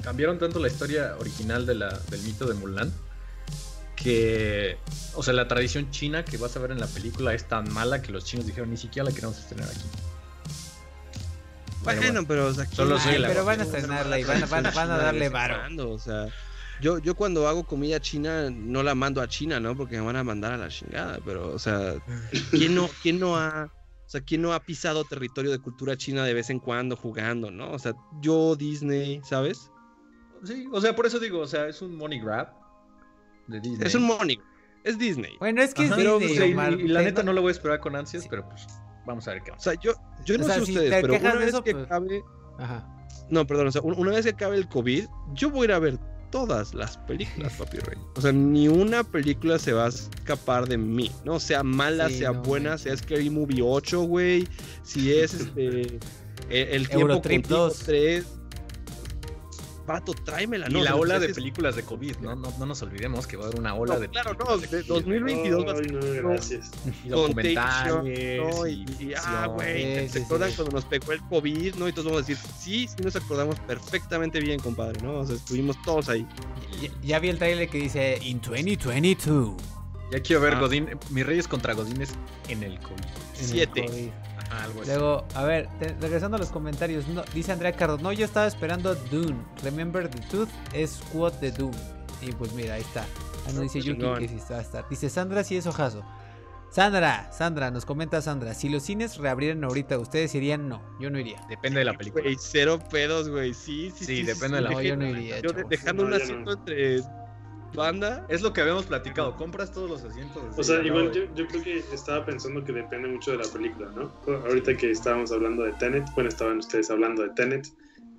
cambiaron tanto la historia original de la, del mito de Mulan que, o sea, la tradición china que vas a ver en la película es tan mala que los chinos dijeron ni siquiera la queremos estrenar aquí. Pero Bueno, pero o sea, ¿quién- Solo soy Ay, el pero van a estrenarla y van, van- van a darle varo. O sea, yo, yo cuando hago comida china no la mando a China, ¿no? Porque me van a mandar a la chingada, pero, o sea, ¿quién no, quién no ha, o sea, quién no ha pisado territorio de cultura china de vez en cuando jugando, ¿no? O sea, yo, Disney, ¿sabes? Sí, o sea, por eso digo, o sea, es un money grab de Disney. Es un money, es Disney. Bueno, es que Ajá, es pero, Disney, o sea, y- la neta no lo voy a esperar con ansias, Sí. pero pues vamos a ver qué O onda. sea, yo, yo no O sea, sé si ustedes, te pero una vez eso, que pues- acabe. Ajá. No, perdón, o sea, un- una vez que acabe el COVID, yo voy a ir a ver todas las películas, papi rey. O sea, ni una película se va a escapar de mí, ¿no? Sea mala, Sí, sea no, buena, güey. sea Scary Movie 8, güey. Si es este. el, el tiempo Eurotrip contigo 2. 3 vato, tráemela. ¿no? Y la ola de películas de COVID, ¿no? No, no nos olvidemos que va a haber una ola no, de Claro, no, de 2022 va a ser. gracias. Documentales. ¿no? Y, y ah, güey, ¿te acuerdan cuando nos pegó el COVID, no? Y todos vamos a decir, sí, sí nos acordamos perfectamente bien, compadre, ¿no? O sea, estuvimos todos ahí. Ya, ya vi el trailer que dice, in 2022. Ya quiero ver ah. Godín, mis reyes contra Godines en el COVID. 7. Luego, a ver, regresando a los comentarios, dice Andrea Cardo, no, yo estaba esperando Dune. Remember the Tooth es Quote de Dune. Y pues mira, ahí está. Ahí nos dice Yuki que sí está. Dice Sandra, sí es ojazo. Sandra, Sandra, nos comenta Sandra, si los cines reabrieran ahorita, ¿ustedes irían? No, yo no iría. Depende de la película. Cero pedos, güey, sí, sí, sí. Sí, depende de la película. Yo no iría. Yo dejando no, un asiento no. entre banda. Es lo que habíamos platicado. Compras todos los asientos. O sea, igual yo, yo creo que estaba pensando que depende mucho de la película, ¿no? Ahorita que estábamos hablando de Tenet, bueno, estaban ustedes hablando de Tenet.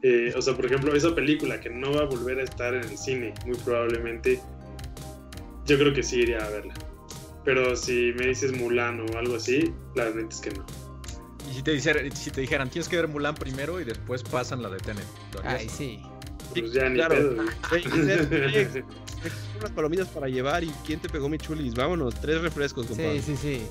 eh, o sea, por ejemplo, esa película que no va a volver a estar en el cine, muy probablemente, yo creo que sí iría a verla. Pero si me dices Mulan o algo así, la neta es que no. Y si te, dijeran, si te dijeran, tienes que ver Mulan primero y después pasan la de Tenet. Ay, sí. Pues ya ni claro. pedo. güey. Unas palomitas para llevar y quién te pegó mi chulis. Vámonos, tres refrescos, compadre. Sí, sí, sí.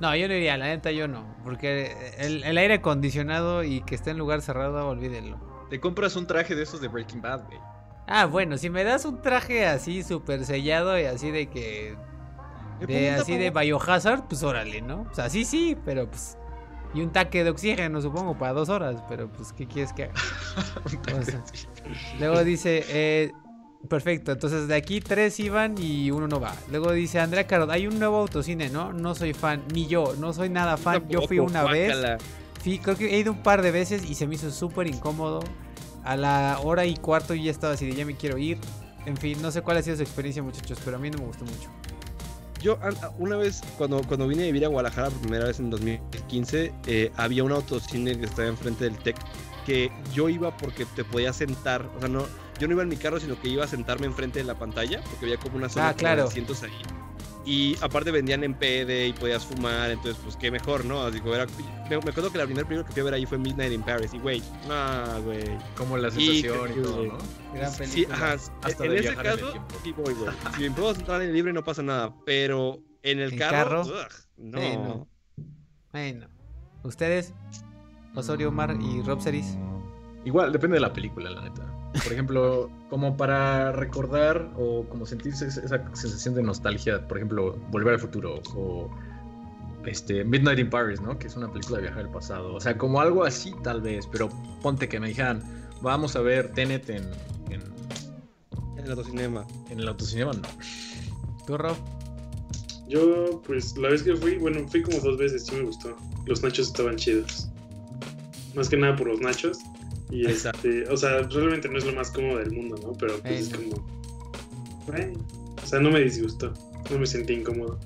No, yo no iría, la neta yo no. Porque el, el aire acondicionado y que esté en lugar cerrado, olvídenlo. Te compras un traje de esos de Breaking Bad, güey. Ah, bueno, si me das un traje así súper sellado y así de que. De, así de. Biohazard, pues órale, ¿no? O sea, sí, sí, pero pues. Y un taque de oxígeno, supongo, para dos horas, pero pues, ¿qué quieres que haga? O sea, luego dice, eh, perfecto, entonces de aquí tres iban y uno no va. Luego dice Andrea Caro, hay un nuevo autocine, ¿no? No soy fan, ni yo, no soy nada fan. Yo fui una vez, fui, creo que he ido un par de veces y se me hizo súper incómodo. A la hora y cuarto yo ya estaba así de ya me quiero ir. En fin, no sé cuál ha sido su experiencia, muchachos, pero a mí no me gustó mucho. Yo una vez, cuando, cuando vine a vivir a Guadalajara por primera vez en 2015, eh, había un autocine que estaba enfrente del TEC que yo iba porque te podías sentar, o sea, no, yo no iba en mi carro, sino que iba a sentarme enfrente de la pantalla, porque había como una zona Ah, de asientos ahí. Y aparte vendían en PD y podías fumar, entonces pues qué mejor, ¿no? Así, como era, me, me acuerdo que la primera película que fui a ver ahí fue Midnight in Paris y güey, no, güey. Como la sensación y, que- todo, ¿no? Gran Sí, ajá. Hasta en ese en caso, sí voy, güey. Si me puedo sentar en el libre no pasa nada, pero en el ¿En carro, carro? ugh, no. Sí, no. Bueno, ustedes, Osorio Omar y Rob Ceris. Igual, depende de la película, la neta. Por ejemplo, como para recordar o como sentirse esa sensación de nostalgia, por ejemplo, Volver al Futuro o este, Midnight in Paris, ¿no? Que es una película de viajar al pasado. O sea, como algo así tal vez, pero ponte que me dijeran, vamos a ver Tenet en, en, En el autocinema. en el autocinema, no. ¿Tú, Rob? Yo, pues, la vez que fui, bueno, fui como dos veces, sí me gustó. Los nachos estaban chidos. Más que nada por los nachos. Y Exacto. este, o sea, realmente no es lo más cómodo del mundo, ¿no? Pero pues es no. como. bueno, o sea, no me disgustó. No me sentí incómodo.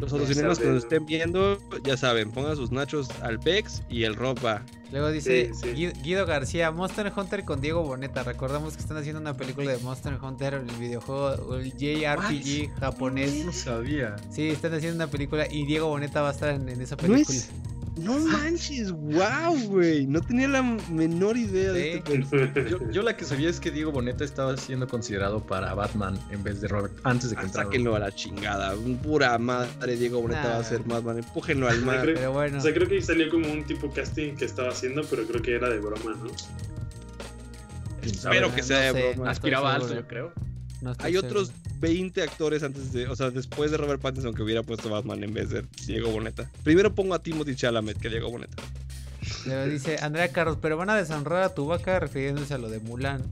Los Ya autocinemas que nos ¿no? estén viendo, ya saben, pongan sus nachos al PEX y el rock va. Luego dice Sí, sí. Gui- Guido García, Monster Hunter con Diego Boneta. Recordamos que están haciendo una película de Monster Hunter, el videojuego, el JRPG japonés. No sabía. Sí, están haciendo una película y Diego Boneta va a estar en, en esa No película. es- No manches, wow, güey. No tenía la menor idea de este Yo, yo la que sabía es que Diego Boneta estaba siendo considerado para Batman en vez de Robert antes de que Ah, entrara. sáquenlo a la chingada. Pura madre, Diego Boneta va a Nah. ser Batman. Empújenlo al mar. creo- Pero bueno, O sea, creo que salió como un tipo casting que estaba haciendo, pero creo que era de broma, ¿no? Espero que no sea de broma. Aspiraba alto, yo creo. No Hay seguro. otros 20 actores antes de, o sea, después de Robert Pattinson que hubiera puesto Batman en vez de Diego Boneta. Primero pongo a Timothy Chalamet que Diego Boneta. Luego dice Andrea Carlos, pero van a deshonrar a tu vaca refiriéndose a lo de Mulan.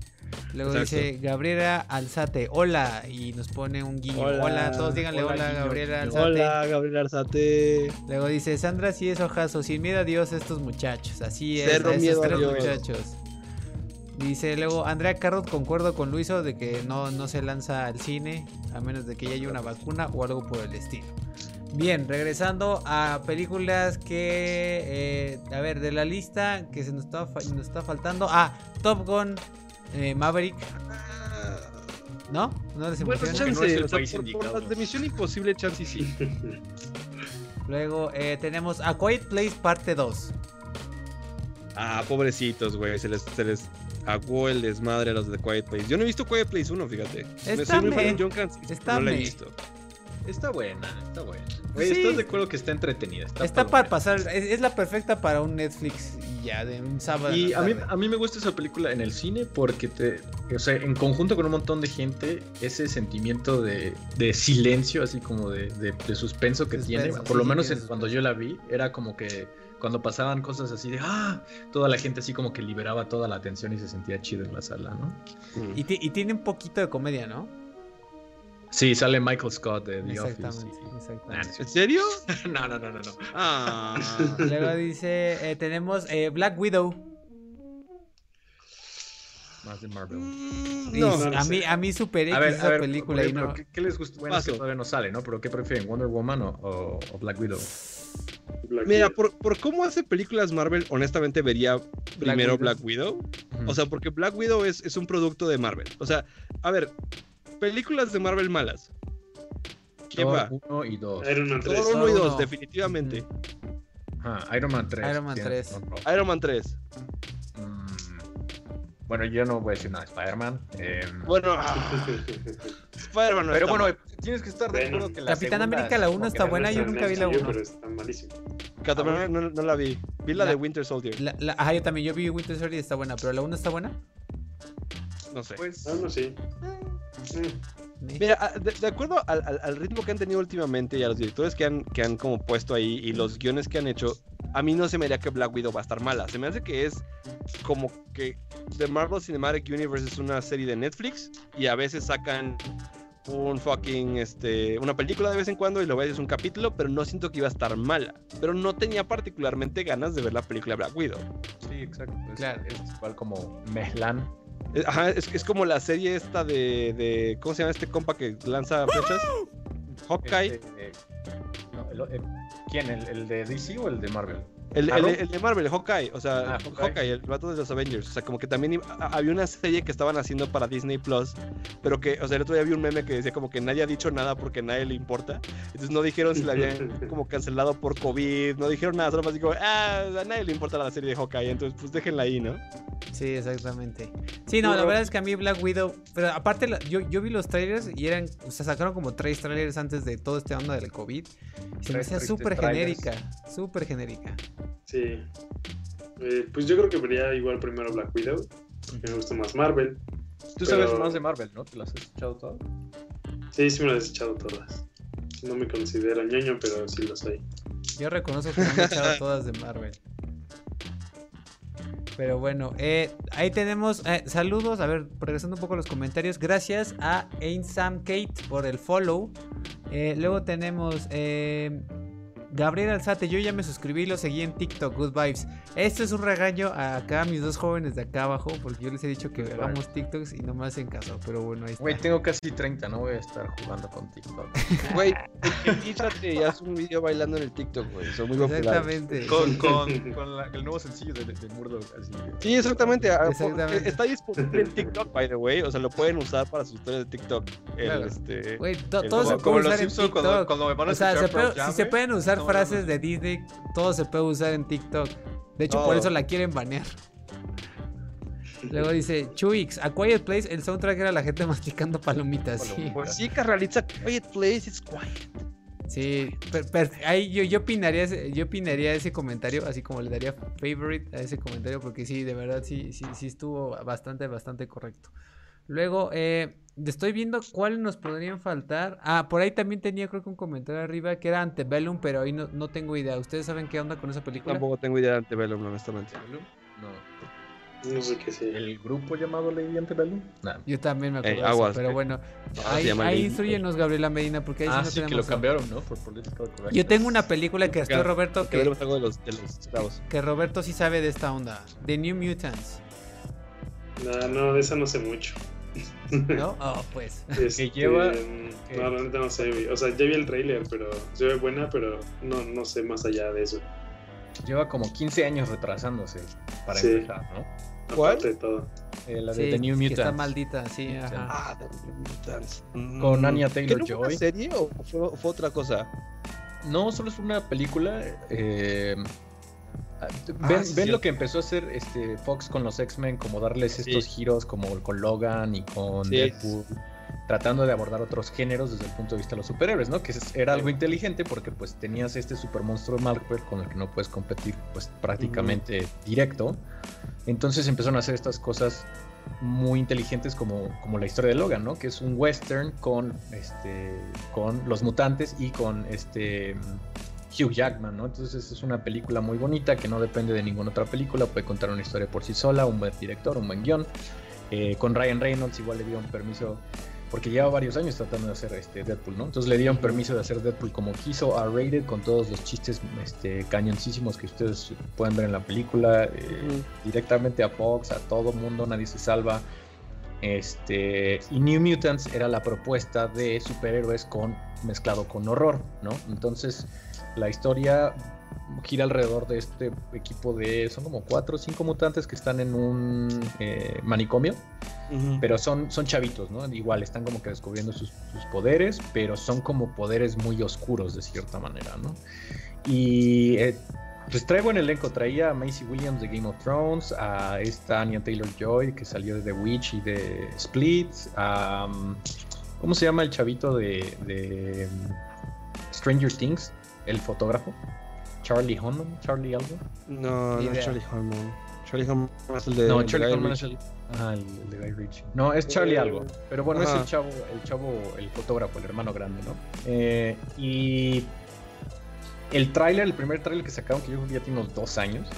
Luego Exacto. dice Gabriela Alzate, hola, y nos pone un guiño. Hola, todos díganle hola, hola, Gabriela. Alzate. Hola, Gabriel Arzate. Luego dice Sandra, sí es ojazo, sin miedo a Dios estos muchachos. Así es, Cero a esos miedo a Dios. muchachos. Dice luego Andrea Carrot, concuerdo con Luiso de que no, no se lanza al cine a menos de que ya haya una vacuna o algo por el estilo. Bien, regresando a películas que. eh, a ver, de la lista que se nos está, nos está faltando. Ah, Top Gun eh, Maverick. ¿No? ¿No les Bueno, que no es chance, el o sea, país por, por indicado. las de Misión Imposible, chance y sí. Luego eh, tenemos A Quiet Place parte 2. Ah, pobrecitos, güey. Se les, se les aguó el desmadre a los de Quiet Place. Yo no he visto Quiet Place 1, fíjate. Me Está soy muy fan me. de John Krasinski, Está no la he me. visto. Está buena, está buena. Güey, Sí. ¿estás de acuerdo que está entretenida? Está, para pasar. Es, es la perfecta para un Netflix y ya, de un sábado. Y a mí, a mí me gusta esa película en el cine porque te, o sea, en conjunto con un montón de gente, ese sentimiento de, de silencio, así como de, de- de suspenso que Suspenso, tiene, sí, por lo menos en- cuando yo la vi, era como que cuando pasaban cosas así de, ah, toda la gente así como que liberaba toda la atención y se sentía chido en la sala, ¿no? Mm. Y, ti- y tiene un poquito de comedia, ¿no? Sí, sale Michael Scott de The Office. Exactamente. y- exactamente. ¿En serio? No, no, no, no, no. Ah. Luego dice, eh, tenemos eh, Black Widow. Más de Marvel. Mm, No, no a sé. mí, a mí super X A ver, esa a ver, película y no. ¿qué, qué les gusta? Bueno, es que todavía no sale, ¿no? Pero ¿qué prefieren, Wonder Woman o, o- o Black Widow? Black Mira, Widow. por, por cómo hace películas Marvel, honestamente vería primero Widow. Black Widow. Ujú. O sea, porque Black Widow es, es un producto de Marvel. O sea, a ver, películas de Marvel malas. ¿Quién Thor va? 1 y 2. Iron Man 3. Thor 1 y Thor 2, uno. definitivamente. Ajá, Iron Man 3. Iron Man tienes 3. razón, Rob. Iron Man 3. Mm, Bueno, yo no voy a decir nada de Spider-Man. em, Bueno, ah, Spider-Man no pero bueno, mal. tienes que estar de Bueno. acuerdo que la Capitán América, la es uno como está que buena, no yo nunca vi la MCU, uno. Pero está malísimo. Capitán América no, no la vi. Vi la, La- de Winter Soldier. La, la- ajá, yo también, yo vi Winter Soldier y está buena, pero la 1 está buena. No sé. Pues, Ah, no, sí. Mm. ¿Eh? Mira, a- de, de acuerdo al, al- al ritmo que han tenido últimamente y a los directores que han, que han como puesto ahí y los guiones que han hecho, a mí no se me haría que Black Widow va a estar mala. Se me hace que es como que The Marvel Cinematic Universe es una serie de Netflix y a veces sacan un fucking, este, una película de vez en cuando y luego es un capítulo, pero no siento que iba a estar mala. Pero no tenía particularmente ganas de ver la película Black Widow. sí, exacto. Es, Claro. es igual como Mehlan. Eh, Ajá, es, es como la serie esta de, de, ¿cómo se llama este compa que lanza flechas? Hawkeye. Este, eh, no, el- el- ¿Quién? ¿El, el de DC o el de Marvel? El, ¿Ah, el- el de Marvel, el Hawkeye, o sea, Ah, Hawkeye. Hawkeye. el vato de los Avengers, o sea, como que también iba- a- había una serie que estaban haciendo para Disney Plus, pero que, o sea, el otro día vi un meme que decía como que nadie ha dicho nada porque a nadie le importa, entonces no dijeron si la habían como cancelado por COVID, no dijeron nada, solo más digo, ah, a nadie le importa la serie de Hawkeye, entonces pues déjenla ahí, ¿no? Sí, exactamente. Sí, no, la Pero- verdad es que a mí Black Widow, pero aparte la- yo, yo vi los trailers y eran, o sea, sacaron como tres trailers antes de todo este onda del COVID. Y se me hacía súper genérica, súper genérica. Sí. Eh, pues yo creo que vería igual primero Black Widow. porque Me gusta más Marvel. Tú sabes más de Marvel, ¿no? ¿Te las has escuchado todas? Sí, sí me las he echado todas. No me considero ñoño, pero sí lo soy. Yo reconozco que me han echado todas de Marvel. Pero bueno, eh, ahí tenemos eh, saludos. A ver, regresando un poco a los comentarios. Gracias a Ainsam Kate por el follow. Eh, luego tenemos eh, Gabriel Alzate. Yo ya me suscribí lo seguí en TikTok. Good vibes. Esto es un regaño a acá a mis dos jóvenes de acá abajo. Porque yo les he dicho que hagamos TikToks y no me hacen caso. Pero bueno, ahí está. Güey, tengo casi 30, no voy a estar jugando con TikTok. Güey, fíjate, ya es un video bailando en el TikTok, güey, son muy populares. Exactamente. Con, con, con la- el nuevo sencillo de, de Murdoch, así. Sí, exactamente. ah, Exactamente. Está disponible en TikTok, by the way. O sea, lo pueden usar para sus historias de TikTok. El, Claro. este... Güey, to- el- todo se puede como usar los en Simpsons cuando, TikTok. cuando me van a O sea, escuchar se, puede- Pearl Jam, si se pueden usar No, frases no. de Disney, todo se puede usar en TikTok. De hecho, No. por eso la quieren banear. Luego dice, Chuix, A Quiet Place, el soundtrack era la gente masticando palomitas. Sí, Pues sí, carnalita, quiet place, it's quiet. sí. per- per- ahí yo, yo, opinaría ese, yo opinaría ese comentario, así como le daría favorite a ese comentario, porque sí, de verdad, sí, sí, sí estuvo bastante, bastante correcto. Luego, eh, estoy viendo cuáles nos podrían faltar. Ah, por ahí también tenía creo que un comentario arriba que era Antebellum, pero ahí no, no tengo idea. ¿Ustedes saben qué onda con esa película? Tampoco tengo idea de Antebellum, honestamente. No. No sé qué sea. ¿El grupo llamado Lady Antebellum? Nah. Yo también me acuerdo Eh, de eso, pero eh. bueno. ahí instruyenos, Gabriela Medina, porque ahí sí Ah, no sí, que lo tenemos- cambiaron, ¿no? Por Political Correctness. Yo tengo una película que estoy Roberto Que veremos que, algo de los, de los esclavos. que Roberto sí sabe de esta onda. The New Mutants. No, no, de esa no sé mucho. ¿No? Oh, pues. Este, lleva- No, la neta no sé. O sea, ya vi el trailer, pero se ve buena, pero no, no sé más allá de eso. Lleva como 15 años retrasándose para Sí. empezar, ¿no? ¿Cuál? De todo. Eh, la de Sí, The New que Mutants. está maldita, sí, ajá. Ah, The New Mutants. Con Mm, Anya ¿qué Taylor no fue una Joy. serie o fue, fue otra cosa? No, solo es una película. eh, ven Ah, sí, ven lo que empezó a hacer este Fox con los X-Men, como darles Sí. estos giros como con Logan y con. Deadpool, tratando de abordar otros géneros desde el punto de vista de los superhéroes, ¿no? Que era algo inteligente porque pues tenías este super monstruo Marvel con el que no puedes competir pues prácticamente directo. Entonces empezaron a hacer estas cosas muy inteligentes como, como la historia de Logan, ¿no? Que es un western con este con los mutantes y con este Hugh Jackman, ¿no? Entonces es una película muy bonita que no depende de ninguna otra película, puede contar una historia por sí sola, un buen director, un buen guion. Eh, con Ryan Reynolds igual le dieron permiso porque lleva varios años tratando de hacer este Deadpool, ¿no? Entonces le dieron permiso de hacer Deadpool como quiso, R-rated, con todos los chistes este, cañoncísimos que ustedes pueden ver en la película, eh, directamente a Fox, a todo mundo, nadie se salva. Este, y New Mutants era la propuesta de superhéroes con mezclado con horror, ¿no? Entonces la historia gira alrededor de este equipo de son como cuatro o cinco mutantes que están en un eh, manicomio pero son, son chavitos, ¿no? Igual están como que descubriendo sus, sus poderes, pero son como poderes muy oscuros de cierta manera, ¿no? Y eh, pues traigo en el elenco, traía a Macy Williams de Game of Thrones, a esta Anya Taylor Joy que salió de The Witch y de Split, a, um, ¿cómo se llama el chavito de, de um, Stranger Things? El fotógrafo. Charlie Hunnam, Charlie algo. No, no es. Charlie Hormone. Charlie Hormone es el de. No, el de Charlie Hunnam es el, ajá, el, el de Guy Ritchie. No, es Charlie Eh, algo. Pero bueno, es el chavo, el chavo, el fotógrafo, el hermano grande, ¿no? Eh, y el tráiler, el primer tráiler que sacaron, que yo creo que ya tiene unos dos años,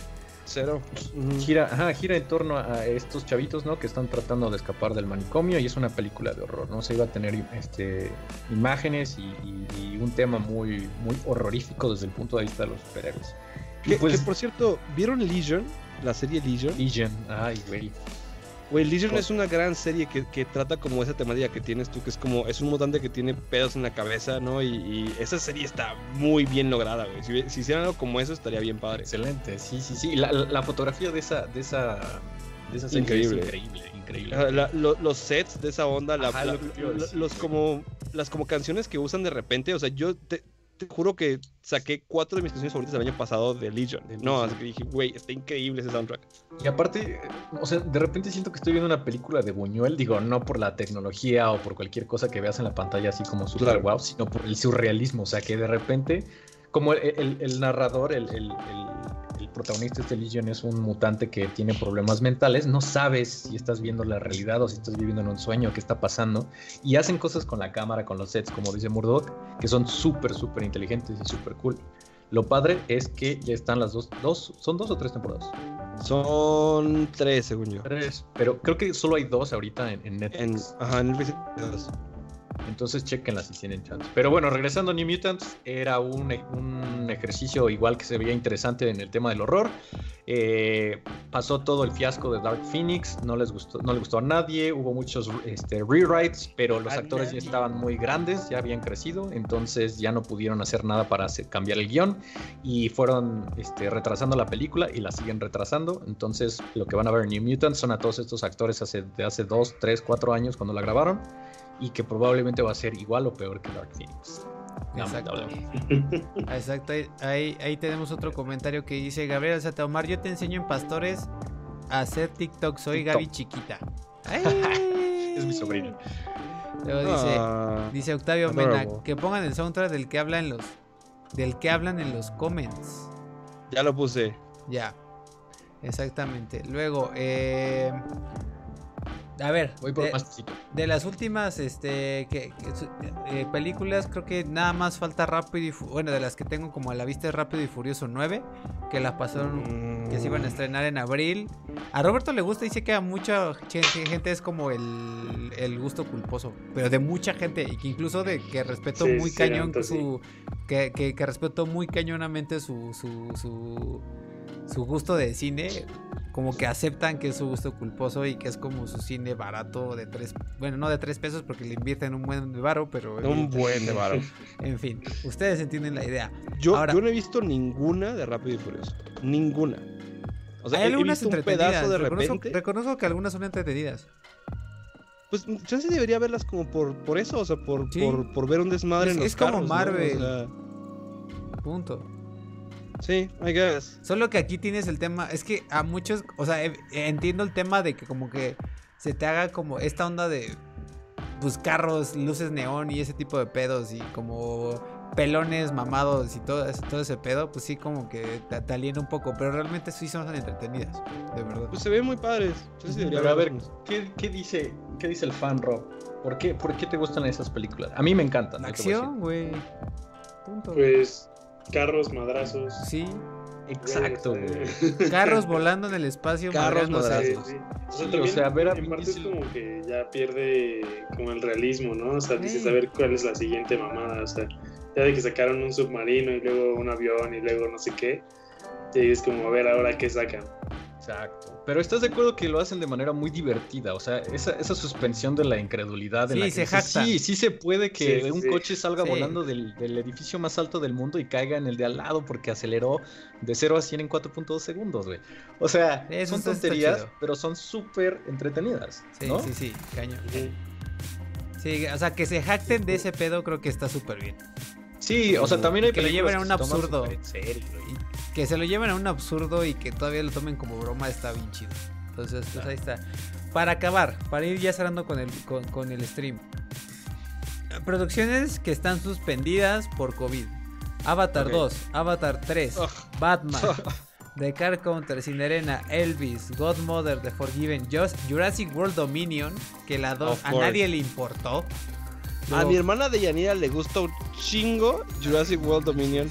Cero. Gira, ajá, gira en torno a estos chavitos, ¿no? Que están tratando de escapar del manicomio y es una película de horror, ¿no? Se iba a tener este, imágenes y, y- y un tema muy, muy horrorífico desde el punto de vista de los superhéroes. Que, pues, que, por cierto, ¿vieron Legion? La serie Legion. Legion, ay, güey. Güey, Legion Oh. es una gran serie que, que trata como esa temática que tienes tú, que es como, es un mutante que tiene pedos en la cabeza, ¿no? Y, y esa serie está muy bien lograda, güey. Si, si hicieran algo como eso, estaría bien padre. Excelente, sí, sí, sí. La, la- la fotografía de esa, de esa, de esa serie Increíble. es increíble, increíble. La- lo- los sets de esa onda, Ajá, lo los como, las como canciones que usan de repente, o sea, yo te, te juro que saqué cuatro de mis canciones favoritas del año pasado de Legion. No, así que dije, güey, está increíble ese soundtrack. Y aparte, o sea, de repente siento que estoy viendo una película de Buñuel, digo, no por la tecnología o por cualquier cosa que veas en la pantalla así como super Claro. wow, sino por el surrealismo, o sea, que de repente, como el, el- el narrador, el protagonista de este Legion es un mutante que tiene problemas mentales, no sabes si estás viendo la realidad o si estás viviendo en un sueño, qué está pasando, y hacen cosas con la cámara, con los sets, como dice Murdoch, que son súper, súper inteligentes y súper cool. Lo padre es que ya están las dos, dos, son dos o tres temporadas. Son tres, según yo. Tres. Pero creo que solo hay dos ahorita en, en En, Netflix. ajá, en el PC. Entonces chequenlas si tienen chance. Pero bueno, regresando a New Mutants, era un, e- un ejercicio igual que se veía interesante en el tema del horror. Eh, pasó todo el fiasco de Dark Phoenix, no les gustó, no le gustó a nadie, hubo muchos este, rewrites, pero los A actores ya estaban muy grandes, ya habían crecido, entonces ya no pudieron hacer nada para hacer- cambiar el guion y fueron este, retrasando la película y la siguen retrasando. Entonces lo que van a ver en New Mutants son a todos estos actores hace, de hace 2, 3, 4 años cuando la grabaron y que probablemente va a ser igual o peor que Dark Phoenix. Exacto. Lamentablemente. Exacto, ahí- tenemos otro comentario que dice Gabriel Omar, yo te enseño en pastores a hacer TikTok, soy TikTok. Gaby chiquita. Ay. Es mi sobrina. Luego dice, Ah, dice Octavio Mena, que pongan el soundtrack del que hablan los del que hablan en los comments. ya lo puse. Ya. Exactamente. Luego, eh, a ver, Voy por de, más tecito. de las últimas este, que, eh, películas, creo que nada más falta Rápido y Bueno, de las que tengo como a la vista es Rápido y Furioso 9, que las pasaron, que se iban a estrenar en abril. A Roberto le gusta, dice que a mucha gente, gente es como el, el gusto culposo, pero de mucha gente, y que incluso de que respeto Sí, muy sí, cañón entonces su. Que, que, que respeto muy cañonamente su, su, su, su gusto de cine. Como que aceptan que es su gusto culposo y que es como su cine barato de tres, bueno, no de tres pesos porque le invierten un buen de varo, pero... Un buen de varo. En fin, ustedes entienden la idea. Yo, Ahora- yo no he visto ninguna de Rápido y Furioso. Ninguna. O sea, Hay he- he algunas visto un pedazo de reconozco, repente. reconozco que algunas son entretenidas. Pues yo sí debería verlas como por, por eso, o sea, por, Sí. por, por ver un desmadre Es- en los es como. Marvel. O sea, Punto. Sí, I guess. Solo que aquí tienes el tema, es que a muchos, o sea, eh, entiendo el tema de que como que se te haga como esta onda de pues carros, luces neón y ese tipo de pedos y como pelones mamados y todo, ese- todo ese pedo, pues sí como que te, te aliena un poco, pero realmente sí son tan entretenidas, de verdad. Pues se ven muy padres. Yo sí Pero a ver. ¿qué, qué dice, ¿qué dice el fan Rob? ¿Por qué, ¿Por qué te gustan esas películas? A mí me encantan. Acción, güey. Punto. Pues carros, madrazos. Sí. Exacto, güey. carros volando en el espacio. Carros. Sí, madrazos. sí. O Sí, sea, o ver a en parte es como que ya pierde como el realismo, ¿no? O sea, dices a ver cuál es la siguiente mamada, o sea, ya de que sacaron un submarino y luego un avión y luego no sé qué, y es como a ver ahora qué sacan. Exacto. Pero estás de acuerdo que lo hacen de manera muy divertida. O sea, esa, esa suspensión de la incredulidad. En Sí, la que se dices, jactan. Sí, sí se puede que Sí, un sí. coche salga Sí. volando del, del edificio más alto del mundo y caiga en el de al lado porque aceleró de 0 a 100 en 4.2 segundos, güey. O sea, Eso son tonterías, pero son súper entretenidas. Sí, ¿no? sí, sí, caño. Sí, o sea, que se jacten de ese pedo creo que está súper bien. Sí, o sea, también hay Que lo lleven a un absurdo. en serio, y- Y que se lo lleven a un absurdo y que todavía lo tomen como broma está bien chido. Entonces, pues ahí está. Para acabar, para ir ya cerrando con el, con, con el stream. Producciones que están suspendidas por COVID. Avatar Ok. 2, Avatar 3, Ugh. Batman, The Car Counter, Cinderena, Elvis, Godmother, The Forgiven, Just- Jurassic World Dominion, que la 2 Of a nadie le importó. A mi hermana de Yanira le gusta un chingo Jurassic World Dominion.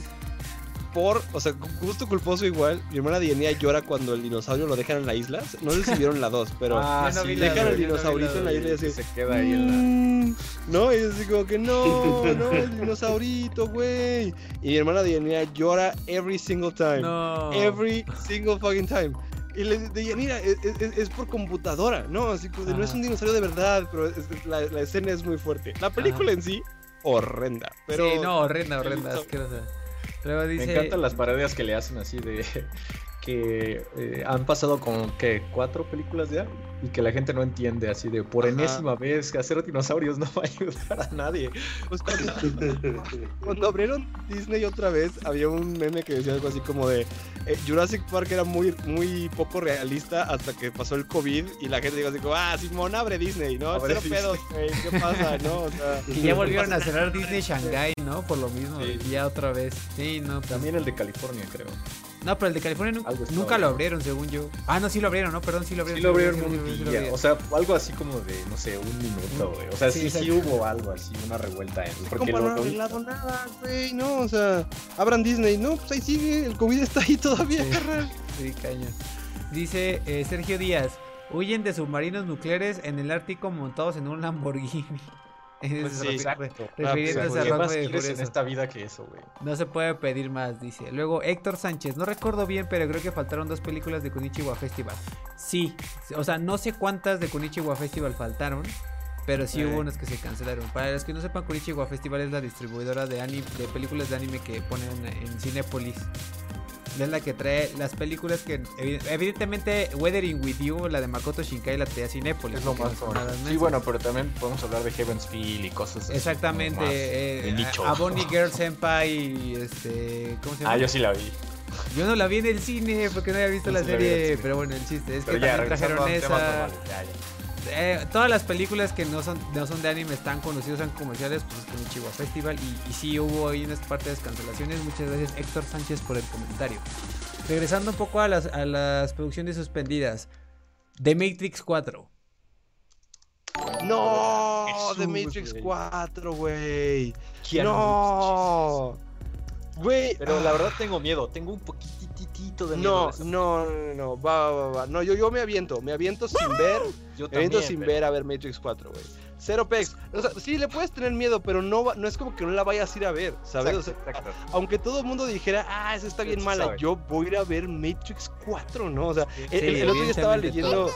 Por, o sea, gusto culposo igual. Mi hermana de Yanira llora cuando el dinosaurio lo dejan en la isla. No sé si vieron la 2, pero. Ah, sí, dejan vi dinosaurito en la isla y así. Se queda ahí en la... "Mm", No, y es así como que no, no, el dinosaurito, güey. Y mi hermana de Yanira llora every single time. No. Every single fucking time. Y le dije, mira, es, es- es por computadora, ¿no? Así de, no es Ajá. un dinosaurio de verdad, pero es- es- la, la escena es muy fuerte. La película en sí, horrenda. Pero Sí, no, horrenda, horrenda, asquerosa. Luego dice... Me encantan las parodias que le hacen así de que eh, han pasado como que cuatro películas ya y que la gente no entiende así de por Ajá. enésima vez que hacer dinosaurios no va a ayudar a nadie. pues, cuando, cuando abrieron Disney otra vez, había un meme que decía algo así como de eh, Jurassic Park era muy, muy poco realista hasta que pasó el COVID y la gente dijo así como, ah, Simón, abre Disney, ¿no? Abre Cero Disney. pedos, güey, ¿qué pasa, no? O sea, Que ya volvieron a cerrar Disney Shanghai, ¿no? Por lo mismo, Sí. ya otra vez. Sí, no, pues- También el de California, creo. No, pero el de California nunca lo abrieron, según yo. Ah, no, sí lo abrieron, ¿no? Perdón, sí lo abrieron. Sí lo abrieron sí abrieron. o sea, algo así como de, no sé, un minuto, güey. O sea, Sí, sí, hubo algo así, una revuelta. En, porque no han arreglado nada, güey, no, o sea, abran Disney, no, pues ahí sigue, el COVID está ahí todavía, Sí. carnal. Sí, caña. Dice eh, Sergio Díaz, huyen de submarinos nucleares en el Ártico montados en un Lamborghini. Pues sí, exacto. Ah, pues, refiriéndose a ¿Qué más Rápido y quieres en esta vida que eso, güey? No se puede pedir más, dice. Luego Héctor Sánchez, no recuerdo bien, pero creo que faltaron dos películas de Kunichiwa Festival. Sí, o sea, no sé cuántas de Kunichiwa Festival faltaron, pero sí Eh. hubo unas que se cancelaron. Para los que no sepan, Kunichiwa Festival es la distribuidora de, anime, de películas de anime que ponen en Cinepolis. Es la que trae las películas que, evi- evidentemente, Weathering with You, la de Makoto Shinkai, la trae a Cinepolis. Es lo más no Sí, bueno, pero también podemos hablar de Heaven's Feel y cosas así. Exactamente, más eh, nicho. a, a Bonnie Girl Senpai y este, ¿cómo se llama? Ah, yo sí la vi. Yo no la vi en el cine porque no había visto Yo la la serie, cine. pero bueno, el chiste es Pero que ya, también trajeron esa. ya, ya. Eh, todas las películas que no son, no son de anime están conocidas, son comerciales, pues con el Chihuahua Festival. Y, y sí hubo ahí unas partes de cancelaciones. Muchas gracias, Héctor Sánchez, por el comentario. Regresando un poco a las, a las producciones suspendidas. The Matrix 4. No, Jesús, The Matrix güey. 4, güey. No. Güey, Pero la verdad tengo miedo, tengo un poquitito de miedo. no, no, no, no, va, va, va. No, yo, yo me aviento, me aviento sin ver, Yo me aviento también, sin pero- ver a ver Matrix 4, güey. Cero pex. O sea, sí le puedes tener miedo, pero no, va- no es como que no la vayas a ir a ver, ¿sabes? O sea, Exacto, aunque todo el mundo dijera, ah, esa está bien Sí, mala, sabe. yo voy a ir a ver Matrix 4, ¿no? O sea, el, Sí, el- el otro día estaba leyendo.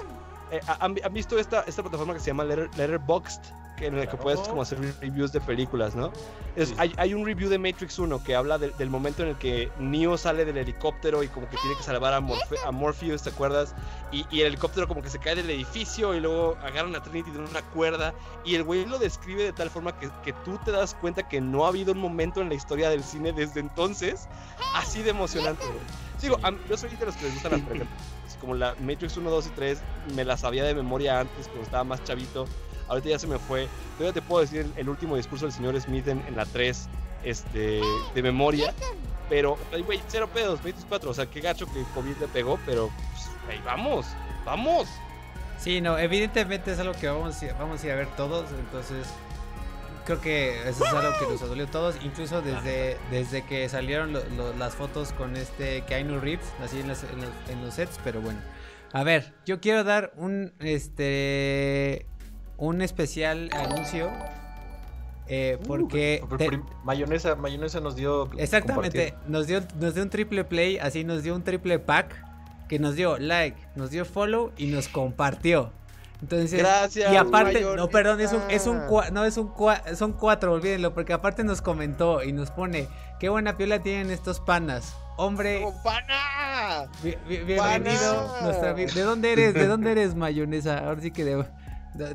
eh, ¿han, han visto esta, esta plataforma que se llama Letter, Letterboxd? Que en que Claro. puedes como hacer reviews de películas, ¿no? Es- Sí. hay, hay un review de Matrix 1 que habla del- del momento en el que Neo sale del helicóptero y como que tiene que salvar a, a Morpheus, ¿te acuerdas? Y, y el helicóptero como que se cae del edificio y luego agarran a Trinity de una cuerda y el güey lo describe de tal forma que, que tú te das cuenta que no ha habido un momento en la historia del cine desde entonces así de emocionante, güey. Digo, a yo soy de los que les gustan las películas. Como la Matrix 1, 2 y 3, me las sabía de memoria antes cuando estaba más chavito. Ahorita ya se me fue. Todavía te puedo decir el, último discurso del señor Smith en, en la 3 este, de memoria. Pero, ay, güey, cero pedos, Matrix 4. O sea, qué gacho que COVID le pegó, pero, pues, vamos, vamos. Sí, no, evidentemente es algo que vamos, a- vamos a ir a ver todos, entonces creo que eso es algo que nos dolió a todos, incluso desde, desde que salieron lo- lo- las fotos con este Keanu Reeves, así en los, en los- en los sets, pero bueno. A ver, yo quiero dar un, este, un especial anuncio, eh, porque... Te- prim- mayonesa, mayonesa nos dio. Exactamente, compartir. nos dio, nos dio un triple play, así nos dio un triple pack, que nos dio like, nos dio follow y nos compartió. Entonces, Gracias. y aparte, mayonesa. no, perdón, es un, es un, cua- no, es un, cua- son cuatro, olvídenlo, porque aparte nos comentó y nos pone, qué buena piola tienen estos panas. Hombre, ¡Oh, ¡Pana! bi- bi- bienvenido. Pana. nuestra vi- ¿De dónde eres? ¿De dónde eres, mayonesa? Ahora sí que de-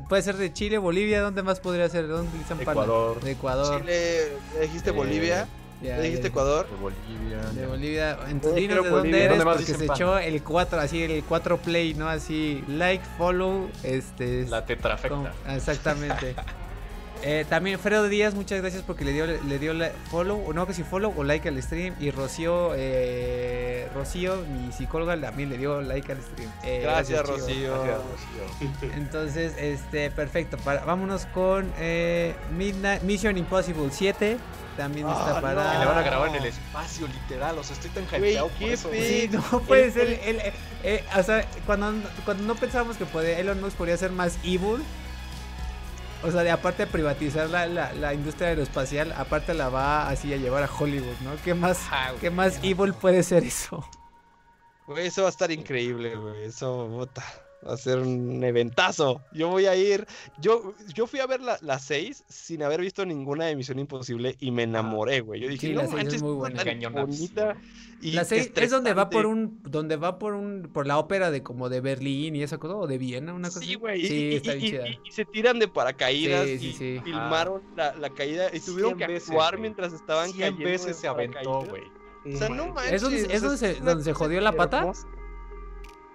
puede ser de Chile, Bolivia, ¿dónde más podría ser? ¿De dónde utilizan pana? Ecuador. De Ecuador. Chile, ¿le dijiste Eh, Bolivia? Ya, ¿Le dijiste. Ecuador? De Bolivia. De Bolivia. Yo Entonces, dinos de dónde Bolivia. eres ¿Dónde más porque se pan? echó el 4, así el 4 play, ¿no? Así, like, follow, este... La tetrafecta. con- exactamente. Eh, también Fredo Díaz, muchas gracias porque le dio, le dio la- follow, o no que si follow o like al stream. Y Rocío, eh, Rocío, mi psicóloga, también le dio like al stream. Eh, Gracias. Rocío. Gracias, Rocío. Entonces, este, perfecto. Para, vámonos con eh, Midnight, Mission Impossible 7. También está Ah, para... Que le van a grabar en el espacio, literal. O sea, estoy tan hypeado por qué eso. Sí, no puede ser. el- eh, eh, o sea, cuando, cuando no pensábamos que podía, Elon Musk podría ser más evil. O sea, de aparte de privatizar la, la, la industria aeroespacial, aparte la va así a llevar a Hollywood, ¿no? ¿Qué más, güey. qué más evil puede ser eso? Güey, eso va a estar increíble, güey. Eso, puta, va a ser un eventazo. Yo voy a ir. Yo, yo fui a ver la, la 6 sin haber visto ninguna de Misión Imposible y me enamoré, güey. Yo dije, Sí, no la seis es manches, muy buena. tan bonita. Y La seis es donde va por un, donde va por un, por la ópera de como de Berlín y esa cosa, o de Viena, una cosa Sí, güey. Sí, y, está y- bien chida. y- y se tiran de paracaídas Sí, sí, y sí. filmaron la, la caída y tuvieron que veces, actuar mientras estaban 100 cayendo. veces se aventó, güey. O sea, no manches. ¿Es donde, es donde se, donde se jodió la pata? hermosa.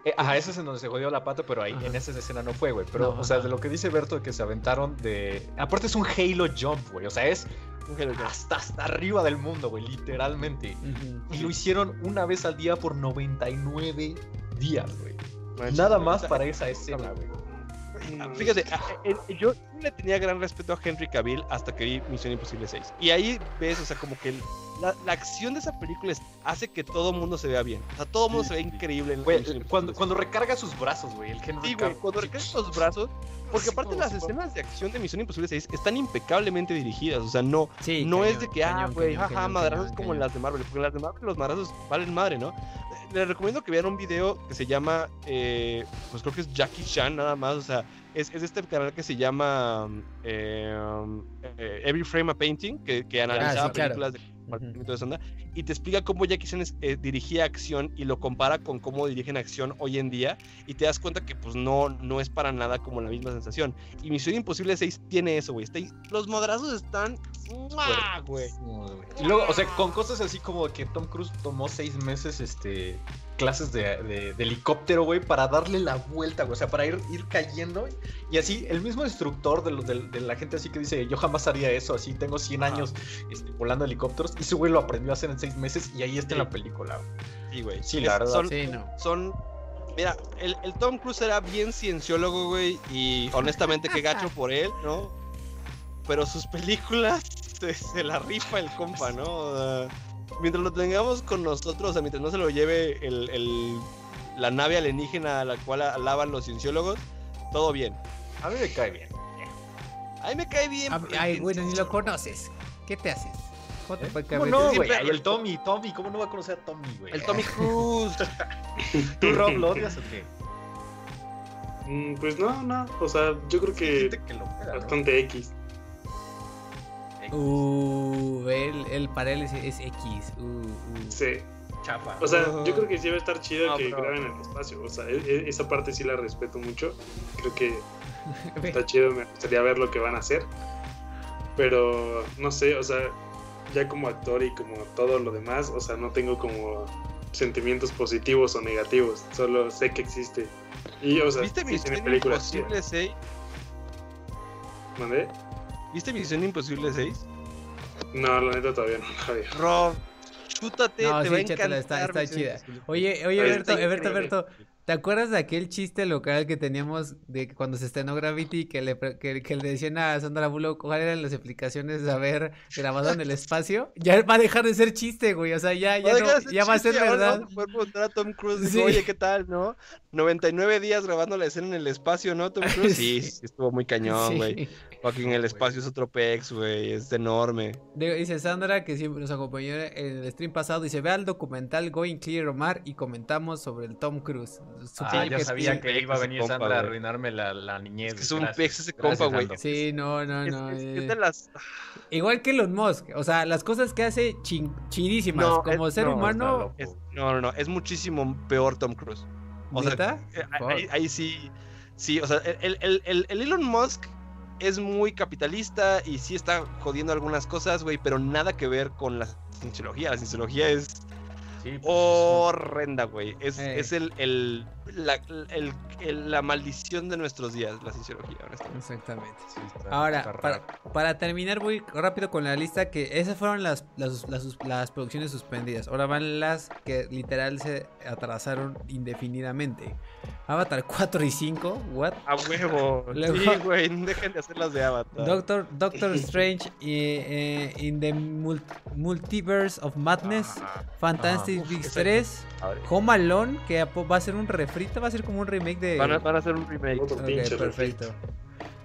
Eh, ajá, ese es en donde se jodió la pata, pero ahí Ajá. en esa escena no fue, güey. Pero, No, o sea, ajá. de lo que dice Berto de que se aventaron de. Aparte es un Halo Jump, güey. O sea, es Un Halo Jump. hasta, hasta arriba del mundo, güey, literalmente. Y lo hicieron una vez al día por 99 días, güey. Nada más para esa escena, güey. Ah, Fíjate, a- yo le tenía gran respeto a Henry Cavill hasta que vi Misión Imposible 6. Y ahí ves, o sea, como que el- la, la acción de esa película es- hace que todo mundo se vea bien. O sea, todo mundo se ve increíble en Güey, cuando, 6. cuando recarga sus brazos, güey, el Henry Sí, güey, cuando recargas los brazos, porque aparte las escenas de acción de Misión Imposible 6 están impecablemente dirigidas, o sea, no, Sí, no es de que, ah, güey, cañón, jaja, cañón, madrazos cañón, como en cañón. las de Marvel, porque en las de Marvel los madrazos valen madre, ¿no? Les recomiendo que vean un video que se llama, eh, pues creo que es Jackie Chan nada más, o sea, es, es este canal que se llama eh, eh, Every Frame a Painting, que, que analiza Ah, sí, claro. películas de Y te explica cómo Jackie Chan es- eh, dirigía acción y lo compara con cómo dirigen acción hoy en día y te das cuenta que pues no, no es para nada como la misma sensación. Y Misión Imposible 6 tiene eso, güey. Los madrazos están... güey. Y luego, o sea, con cosas así como que Tom Cruise tomó seis meses, este, clases de, de- de helicóptero, güey, para darle la vuelta, güey, o sea, para ir, ir cayendo. Y así, el mismo instructor de, lo- de- de la gente así que dice, yo jamás haría eso, así, tengo 100 Ajá. años este, volando helicópteros, y ese güey lo aprendió a hacer en seis meses y ahí está en la película, güey. Sí, güey. Sí, la verdad, Son, Sí, no. son- Mira, el, el Tom Cruise era bien cienciólogo, güey, y honestamente qué gacho por él, ¿no? Pero sus películas se, se la rifa el compa, ¿no? O sea, mientras lo tengamos con nosotros, o sea, mientras no se lo lleve el, el- la nave alienígena a la cual alaban los cienciólogos, todo bien. A mí me cae bien. A mí me cae bien. Ah, pero Ay, bueno, ni lo conoces. ¿Qué te haces? ¿Cómo te puede caer ¿Cómo bien? no, güey? el Tommy, Tommy, ¿cómo no va a conocer a Tommy, güey? El Tommy Cruise. ¿Tú, Rob, lo odias o qué? Mm, Pues no, no. O sea, yo creo que gente que lo pega, ¿no? bastante X. Uh, él, él para él es, es X. Uh, uh. Sí. Chafa. O sea, yo creo que sí va a estar chido No, que pero- graben en el espacio. O sea, e- e- esa parte sí la respeto mucho. Creo que está chido, me gustaría ver lo que van a hacer. Pero no sé, o sea, ya como actor y como todo lo demás, o sea, no tengo como sentimientos positivos o negativos. Solo sé que existe. Y, o sea, ¿Viste Misión Imposible 6? chidas. ¿Mandé? ¿Viste Misión Imposible 6? No, la neta todavía no la veo. Rob, chútate, No, te sí, va a encantar. está- está chida. Oye, oye, Berto. Berto, Berto, ¿te acuerdas de aquel chiste local que teníamos de cuando se estrenó Gravity que le, que, que le decían a Sandra Bullock cuáles eran las explicaciones de haber grabado en el espacio? Ya va a dejar de ser chiste, güey, o sea, ya, ya, No, ya va a ser verdad. vamos a poder preguntar a Tom Cruise, digo, Sí. oye, ¿qué tal, no? 99 días grabando la escena en el espacio, ¿no, Tom Cruise? Sí, Sí. sí, estuvo muy cañón, Sí. güey. Fucking el espacio es otro pex, güey, es enorme. Dice Sandra, que siempre nos acompañó en el stream pasado, dice, ve al documental Going Clear Omar y comentamos sobre el Tom Cruise. Ah, Supongo ya que sabía que iba a venir compa, Sandra a arruinarme la, la niñez. Es que es un pex ese compa, güey. Sí, no, no, Es, no. es- eh. es de las... Igual que Elon Musk, o sea, las cosas que hace chin- chidísimas. No, como es- ser no, humano, no, no, no, es muchísimo peor Tom Cruise. O sea, ¿neta? Eh, ahí, ahí sí, sí, o sea, el, el- el- el Elon Musk es muy capitalista y sí está jodiendo algunas cosas, güey, pero nada que ver con la cienciología. La cienciología es Sí, pues, horrenda, güey. Es, Eh. es el, el- la, el- el- la maldición de nuestros días, la cienciología, honestamente. Exactamente. sí, está- Ahora, está para, para terminar, voy rápido con la lista que esas fueron las, las, las, las producciones suspendidas. Ahora van las que literal se atrasaron indefinidamente. Avatar 4 y 5, what? A huevo. Luego- Sí, güey, no dejen de hacer las de Avatar. Doctor, Doctor Strange eh, eh, in the Mul- Multiverse of Madness, Ajá. Fantastic Uf, Beasts esa- 3, Padre. Home Alone, que va a ser un refrito, va a ser como un remake de... Van a, van a hacer un remake. Otro perfecto.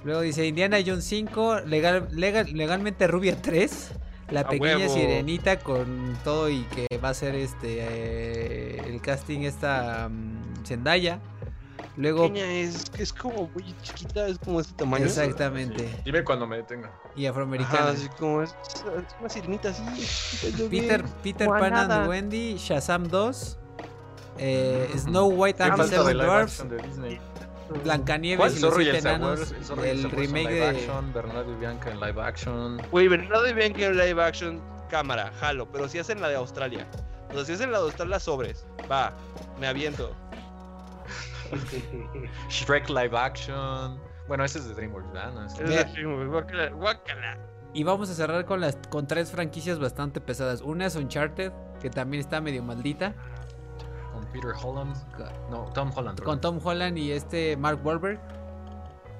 Luego dice Indiana Jones 5, legal, legal, legalmente Rubia 3, La A pequeña huevo. sirenita con todo y que va a ser este eh, el casting esta mm, Zendaya. Luego Pequeña es, es como muy chiquita, es como este tamaño. exactamente Dime cuando me detenga. y Ajá, afroamericana. así como es, es una sirenita así. Peter Peter Pan and Wendy, Shazam 2, eh, Snow White ¿Qué and the Seven Dwarfs? Blancanieves y los siete enanos, el Zorro el remake live de action, Bernardo y Bianca en live action. Güey, Bernardo y Bianca en live action, cámara, jalo. Pero si hacen la de Australia. O sea, si hacen la de Australia, sobres. Va, me aviento. Shrek live action. Bueno, ese es de DreamWorks, Es guácala, guácala. Y vamos a cerrar con las con tres franquicias bastante pesadas. Una es Uncharted, que también está medio maldita, Con Peter Holland. No, Tom Holland. con. Tom Holland y este Mark Wahlberg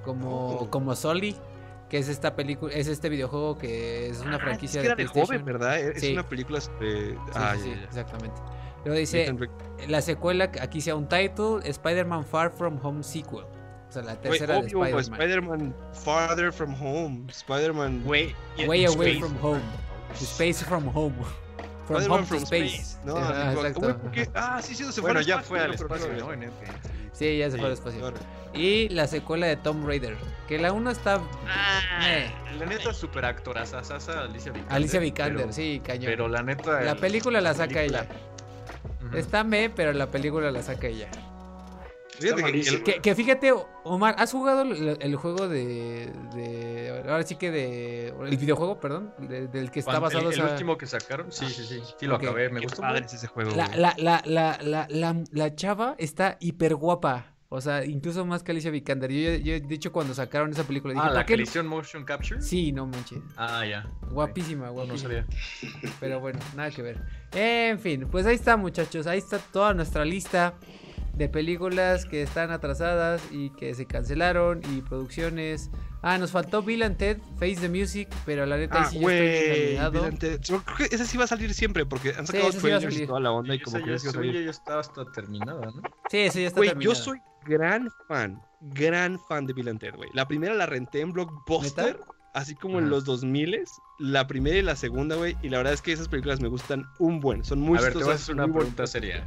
como Oh. como Sully, que es esta película, es este videojuego que es una Ah, franquicia es que era de de PlayStation. joven, ¿verdad? Es Sí. una película. Sí, ah, sí, exactamente. Luego dice Drake. la secuela, aquí sea un title, Spider-Man Far From Home sequel. O sea, la tercera de obvio, Spider-Man. Spider-Man Farther from Home. Spider-Man. Way, Way away space. from home. Space from home. From Spider-Man home to from space. space. No, como- exacto. Ah, sí, sí, se fue Bueno, al ya espacio, fue al espacio, no, ¿no? En Endgame, sí. Ya se Sí, fue al espacio. claro. Y la secuela de Tomb Raider. Que la 1 está. Eh, La neta, super actora, Sasa Alicia Vikander. Alicia Vikander, pero- sí, cañón. Pero la neta. la el- película la saca película- ella. Ujú. Está me, pero la película la saca ella. Fíjate que-. Que, que fíjate, Omar, ¿has jugado el, el juego de, de- Ahora sí que de. El videojuego, perdón. de- del que está basado el, el esa- último que sacaron, sí, sí, sí. Sí, lo acabé. Me Qué gustó. padre es ese juego. La, güey. la, la, la, la, la, la chava está hiper guapa. O sea, incluso más que Alicia Vikander. Yo, yo, de hecho, cuando sacaron esa película, dije, Ah, la ¿por qué que no? hicieron motion capture. Sí, no manches. Ah, ya. Guapísima, No, guapísima. no sabía. Pero bueno, nada que ver. En fin, pues ahí está, muchachos. Ahí está toda nuestra lista de películas que están atrasadas y que se cancelaron y producciones. Ah, nos faltó Bill and Ted, Face the Music, pero la neta ahí Ah, sí yo estoy and Ted. Yo creo que ese sí va a salir siempre porque han sacado sí trailers y toda la onda y Esa como que ya, sí yo ya está hasta terminada, ¿no? Sí, eso ya está Güey, yo terminado. soy gran fan, gran fan de Bill and Ted, güey. La primera la renté en Blockbuster, ¿Neta? así como en los 2000 la primera y la segunda, güey. Y la verdad es que esas películas me gustan un buen. Son muy a ver, te voy a hacer una pregunta seria.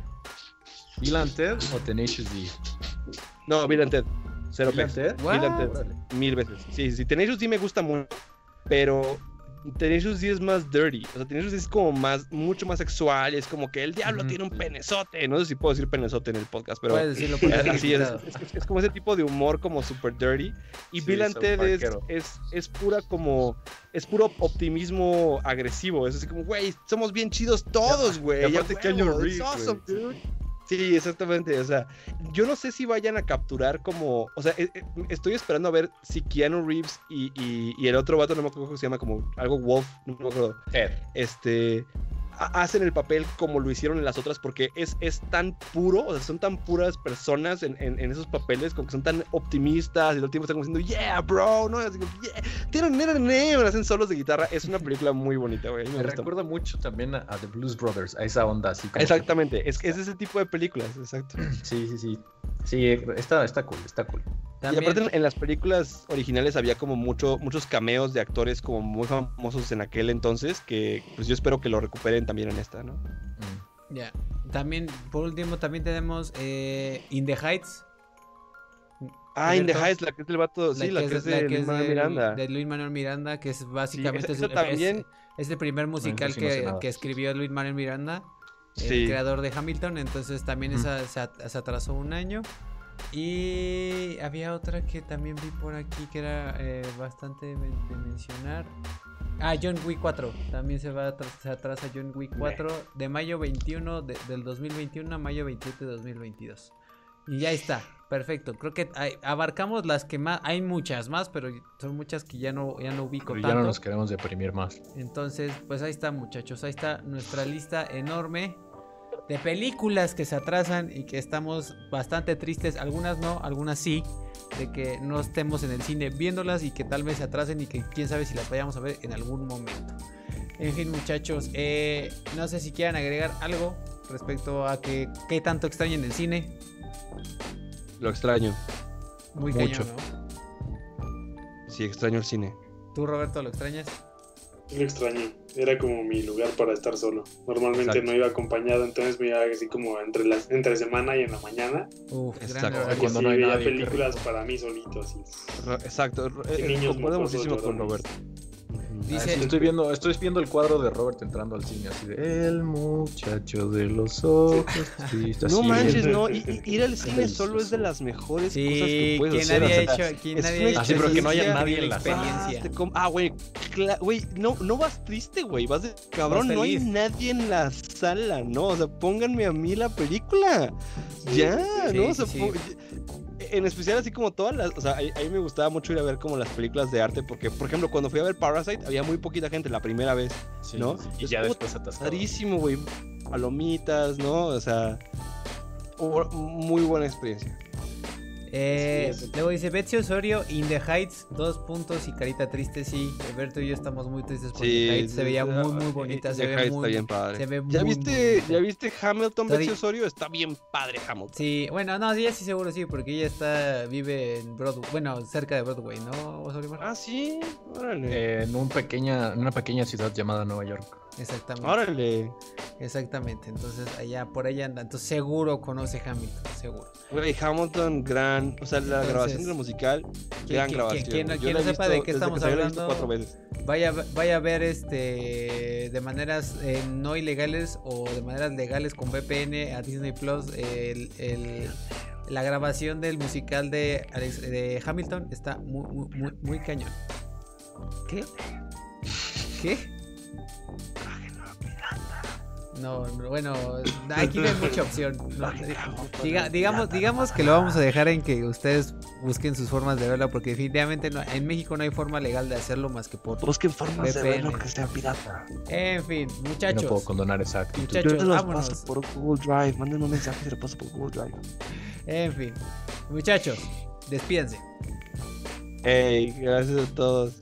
¿Bill and Ted o Tenacious D? No, Bill and Ted. Cero ¿Bill and pesos. Ted? Bill and What? Ted. Mil veces. Sí, sí. Tenacious D me gusta mucho. Pero Tenacious D es más dirty. O sea, Tenacious D es como más, mucho más sexual. Es como que el diablo tiene un penezote. No sé si puedo decir penezote en el podcast, pero. Puedes decirlo está Así es, es, es- es como ese tipo de humor como super dirty. Y Sí, Bill and Ted es, es, es pura como. Es puro optimismo agresivo. Es así como, güey, somos bien chidos todos, güey. y aparte ya, Keanu Sí, exactamente. O sea, yo no sé si vayan a capturar como. O sea, eh, eh, estoy esperando a ver si Keanu Reeves y, y- y el otro vato, no me acuerdo cómo se llama, como algo Wolf, no me acuerdo Ted. este hacen el papel como lo hicieron en las otras porque es, es tan puro, o sea, son tan puras personas en, en- en esos papeles, como que son tan optimistas y todo el tiempo están como diciendo, yeah, bro, ¿no? Así como, yeah, tira, nena, nena", hacen solos de guitarra. Es una película muy bonita, güey. Me Me recuerda mucho también a, a The Blues Brothers, a esa onda así como. Exactamente, es, es ese tipo de películas, exacto. Sí, sí, sí. Sí, está, está cool, está cool. Y aparte en, las películas originales había como mucho, muchos cameos de actores como muy famosos en aquel entonces que pues yo espero que lo recuperen también en esta, ¿no? Mm. Ya. También, por último, también tenemos eh, In the Heights. Ah, In the. Heights, la que es del vato, sí, la, que es de, Lin Manuel de- Miranda. de Luis Manuel Miranda, que es básicamente esa es- también- es, es el primer musical sí que, escribió Luis Manuel Miranda, el Sí. creador de Hamilton. Entonces también esa se atrasó un año. Y había otra que también vi por aquí que era eh, bastante de, de mencionar. Ah, John Wick 4. También se va a atras- se atrasa John Wick 4 de mayo 21 de- del 2021 a mayo 27 de 2022. Y ya está, perfecto. Creo que abarcamos las que más. Hay muchas más, pero son muchas que ya no, ya no ubico Pero ya tanto. no nos queremos deprimir más. Entonces, pues ahí está, muchachos. Ahí está nuestra lista enorme de películas que se atrasan y que estamos bastante tristes. Algunas no, algunas sí. De que no estemos en el cine viéndolas y que tal vez se atrasen y que quién sabe si las vayamos a ver en algún momento. En fin, muchachos, eh, no sé si quieran agregar algo respecto a que qué tanto extrañan el cine. Lo extraño. Muy Mucho. cañón, ¿no? Sí, extraño el cine. ¿Tú, Roberto, lo extrañas? Lo extraño. Era como mi lugar para estar solo. Normalmente Exacto. no iba acompañado, entonces me iba así como entre las entre semana y en la mañana. Uf, Exacto. gran horario. Cuando no hay veía nadie, películas para mí solito, así. Exacto, eh, niños concuerdo mocosos muchísimo con. Roberto. Dice- Ah, sí, estoy viendo, estoy viendo el cuadro de Robert entrando al cine, así de El muchacho de los ojos. tristes", No así, manches, bien. no, i- ir al cine solo es de las mejores cosas Sí, que puedes quien hacer. nadie ha o sea, hecho, quien es nadie hecho Así, pero que no haya nadie en la experiencia. Ah, güey, cla- güey, no, no vas triste, güey, vas de cabrón, Vas no hay nadie en la sala, ¿no? O sea, pónganme a mí la película. Ya, sí, ¿no? O sea, sí, po- en especial así como todas las, o sea, a, a mí me gustaba mucho ir a ver como las películas de arte porque, por ejemplo, cuando fui a ver Parasite había muy poquita gente la primera vez. Sí, ¿no? sí, Y ya después atascado. Güey. Palomitas, ¿no? O sea, muy buena experiencia. Eh, Sí, sí. luego dice Betsy Osorio, In the Heights, dos puntos y carita triste, sí. Alberto y yo estamos muy tristes porque Sí, The Heights se veía ah, muy, muy eh, bonita, se ve muy, está bien padre. se ve ¿Ya muy, viste, muy ¿Ya viste Hamilton Betsy. Osorio? Está bien padre Hamilton. Sí, bueno, no, sí, ya sí seguro sí, porque ella está, vive en Broadway, bueno, cerca de Broadway, ¿no, Osorio? Ah, sí, órale. Eh, en, un pequeña, en una pequeña ciudad llamada Nueva York. Exactamente, Órale. exactamente, entonces allá, por allá anda, entonces seguro conoce Hamilton, seguro. Güey, Hamilton, gran. O sea, la Entonces, grabación del musical, ¿quién- gran quién- grabación. la no sepa de qué estamos que hablando? cuatro veces. Vaya, vaya a ver este de maneras eh, no ilegales o de maneras legales con VPN a Disney Plus el, el- la grabación del musical de, Alex- de Hamilton está muy, muy, muy, muy cañón. ¿Qué? ¿Qué? No, no, bueno, aquí no hay mucha opción. No, diga- digamos, digamos que lo vamos a dejar en que ustedes busquen sus formas de verla, porque definitivamente no- en México no hay forma legal de hacerlo más que por. Busquen formas de verlo que sea pirata. En fin, Yo muchachos. no puedo condonar esa actitud. Muchachos, Yo te los vámonos. paso por Google Drive. Mándenme un mensaje y se lo paso por Google Drive. En fin, muchachos, despídense. Hey, gracias a todos.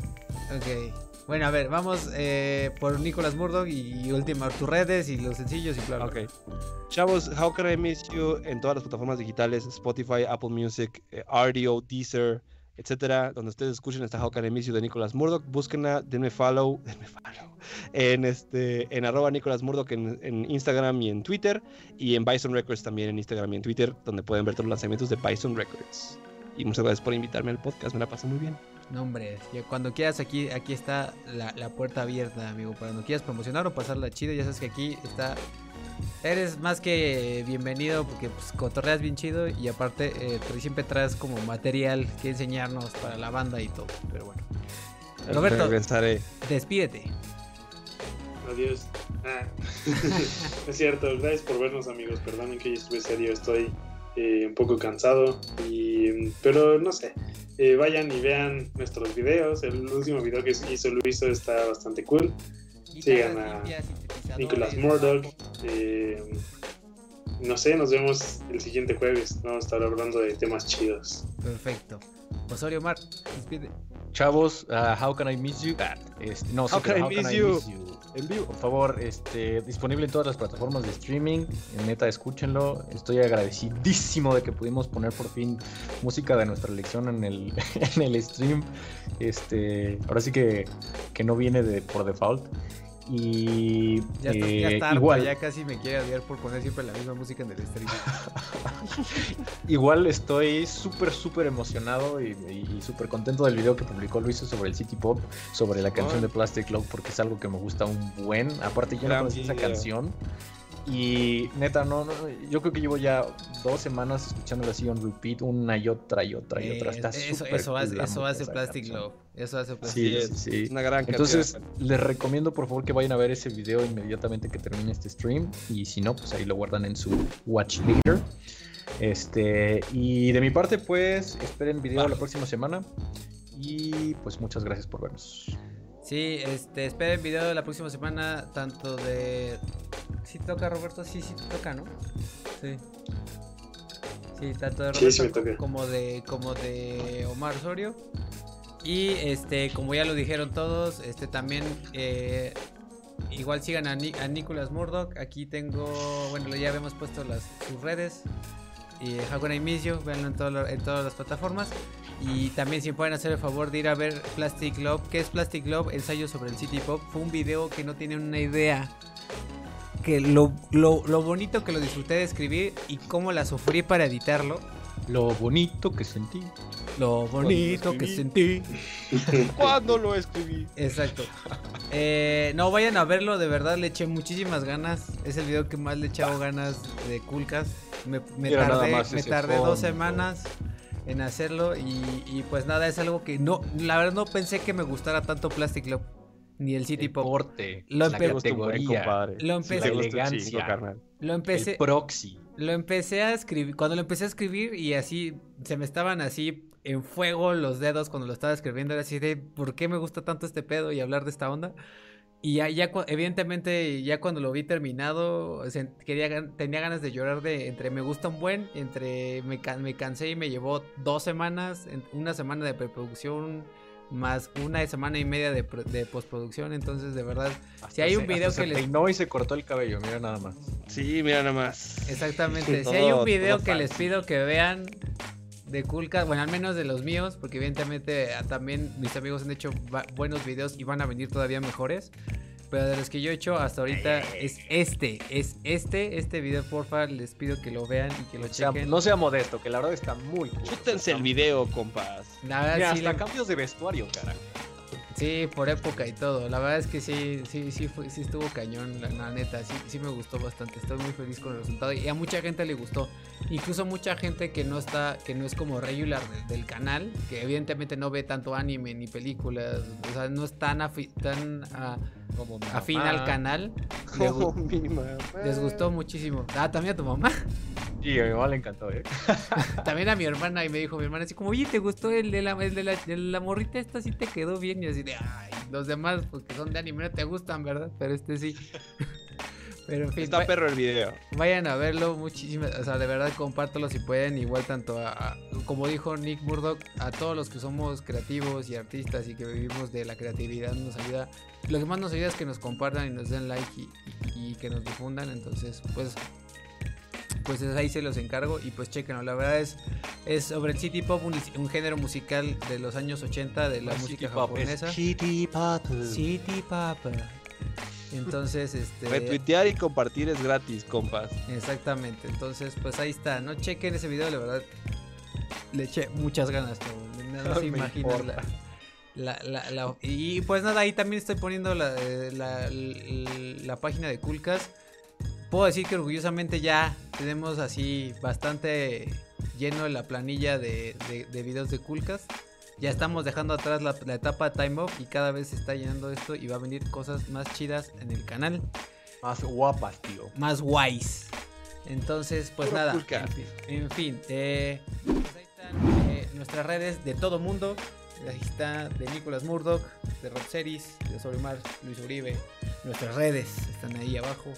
Ok. Bueno, a ver, vamos eh, por Nicolas Murdoch y, última tus redes y los sencillos y bla. Ok. Chavos, How Can I Miss You en todas las plataformas digitales, Spotify, Apple Music, eh, Deezer, etcétera, donde ustedes escuchen esta How Can I Miss You de Nicolas Murdoch, búsquenla, denme follow, denme follow, en este, en arroba Nicolas Murdoch en, en Instagram y en Twitter, y en Bison Records también en Instagram y en Twitter, donde pueden ver todos los lanzamientos de Bison Records. Y muchas gracias por invitarme al podcast, me la pasé muy bien. No, hombre, ya cuando quieras aquí, aquí está la, la puerta abierta, amigo. Cuando quieras promocionar o pasarla chido, ya sabes que aquí está. Eres más que bienvenido porque pues cotorreas bien chido y aparte eh, tra- siempre traes como material que enseñarnos para la banda y todo. Pero bueno, Roberto. Regresaré. despídete. Adiós. Ah. es cierto, gracias por vernos amigos. Perdonen que yo estuve serio, estoy eh, un poco cansado. Y, pero no sé, eh, vayan y vean nuestros videos. El último video que hizo Luiso está bastante cool. Sigan a Nicolas Murdoch. eh, no sé, nos vemos el siguiente jueves. Vamos a estar hablando de temas chidos. Perfecto. Osorio Mar, despide. Chavos, ah, How Can I Miss You? Ah, este, no, sí, How pero Can I Miss You? En vivo. Por favor, este, disponible en todas las plataformas de streaming. Neta, escúchenlo. Estoy agradecidísimo de que pudimos poner por fin música de nuestra elección en el, en el stream. Este, ahora sí que, que no viene de, por default. Y Ya está, ya eh, está harto, igual, ya casi me quiere odiar por poner siempre la misma música en el stream. Igual estoy súper, súper emocionado y, y- y súper contento del video que publicó Luis sobre el City Pop, sobre la canción de Plastic Love, porque es algo que me gusta un buen. Aparte, yo no conocí esa canción. Y neta, no, no, yo creo que llevo ya dos semanas escuchándola así en repeat, una y otra y otra y otra. Está Eh, eso, eso cool hace, eso Plastic canción. Love. Eso hace Plastic Sí, sí, sí. Es una gran Entonces, les recomiendo por favor que vayan a ver ese video inmediatamente que termine este stream. Y si no, pues ahí lo guardan en su watch later. Este, y de mi parte, pues, esperen video la próxima semana. Y pues muchas gracias por vernos. Sí, este, esperen video de la próxima semana, tanto de... ¿Sí te toca, Roberto? Sí, sí toca, ¿no? Sí. Sí, tanto de Sí, sí Roberto como de como de Omar Osorio. Y este, como ya lo dijeron todos, este también eh, igual sigan a, Ni- a Nicolas Murdoch. Aquí tengo, bueno, ya habíamos puesto las sus redes. Y I Miss You, véanlo en, todo en todas las plataformas. Y también si pueden hacer el favor de ir a ver Plastic Love. ¿Qué es Plastic Love? Ensayo sobre el City Pop. Fue un video que no tienen una idea. Que lo, lo, lo bonito que lo disfruté de escribir y cómo la sufrí para editarlo. Lo bonito que sentí. Lo bonito que sentí. ¿Cuándo lo escribí? Exacto. Eh, no, vayan a verlo, de verdad le eché muchísimas ganas. Es el video que más le he echado ganas de Coolcast. Me, tardé, me tardé dos semanas en hacerlo y, y pues nada, es algo que no, la verdad no pensé que me gustara tanto Plastic Love ni el City El Pop. porte, Lo la categoría, Lo empecé- elegancia. Lo el empecé, proxy. Lo empecé a escribir, cuando lo empecé a escribir y así se me estaban así en fuego los dedos cuando lo estaba escribiendo, era así de ¿por qué me gusta tanto este pedo y hablar de esta onda? Y ya, evidentemente ya cuando lo vi terminado, quería, tenía ganas de llorar de entre me gusta un buen, entre me, me cansé y me llevó dos semanas, una semana de preproducción más una semana y media de, de postproducción, entonces de verdad, si hay un se- video que se les peinó y se cortó el cabello, mira nada más. Sí, mira nada más. Exactamente. si Todo- hay un video que les pido que vean de Coolcast, bueno, al menos de los míos, porque evidentemente ah, también mis amigos han hecho buenos videos y van a venir todavía mejores. Pero de los que yo he hecho hasta ahorita es este, es este, este video, porfa, les pido que lo vean y que lo O sea, chequen. no sea modesto, que la verdad está muy cool. Chútense el video, compas. La verdad, Mira, sí hasta le- cambios de vestuario, cara. Sí, por época y todo. La verdad es que sí, sí, sí, fue, sí estuvo cañón, la, la neta. Sí, sí me gustó bastante. Estoy muy feliz con el resultado. Y a mucha gente le gustó. Incluso mucha gente que no está, que no es como regular de- del canal, que evidentemente no ve tanto anime ni películas. O sea, no es tan, afi- tan ah, Como mi afín mamá. al canal. le Como mi mamá. les gustó muchísimo. Ah, también a tu mamá. Sí, a mi mamá le encantó, ¿eh? También a mi hermana y me dijo mi hermana así como, oye, ¿te gustó el de la, el de la, de la morrita esta? Sí te quedó bien. Y así de, ay, los demás, pues que son de anime no te gustan, ¿verdad? Pero este sí. Pero en fin, Está va- perro el video. vayan a verlo muchísimas, o sea, de verdad compártelo si pueden, igual tanto a, a- como dijo Nick Murdoch, a todos los que somos creativos y artistas y que vivimos de la creatividad nos ayuda, lo que más nos ayuda es que nos compartan y nos den like y, y- y que nos difundan, entonces pues pues es- ahí se los encargo y pues chequenlo, la verdad es es sobre el city pop, un, un género musical de los años 80 de la música city pop, es japonesa. Pop. City pop. Entonces, este Retuitear y compartir es gratis, compas. Exactamente, entonces pues ahí está, no chequen ese video, la verdad le eché muchas ganas, no, no, no se imaginan la, la- la- la- y pues nada, ahí también estoy poniendo la, eh, la, página de Coolcast. Puedo decir que orgullosamente ya tenemos así bastante lleno la planilla de, de, de videos de Coolcast. Ya estamos dejando atrás la, la etapa de Time Off y cada vez se está llenando esto y va a venir cosas más chidas en el canal Más guapas, tío. más guays. Entonces, pues nada. En fin, en fin, eh, pues ahí están eh, nuestras redes de todo mundo. Ahí está de Nicolas Murdoch, de Rob Series, de Sorimar, Luis Uribe. Nuestras redes están ahí abajo.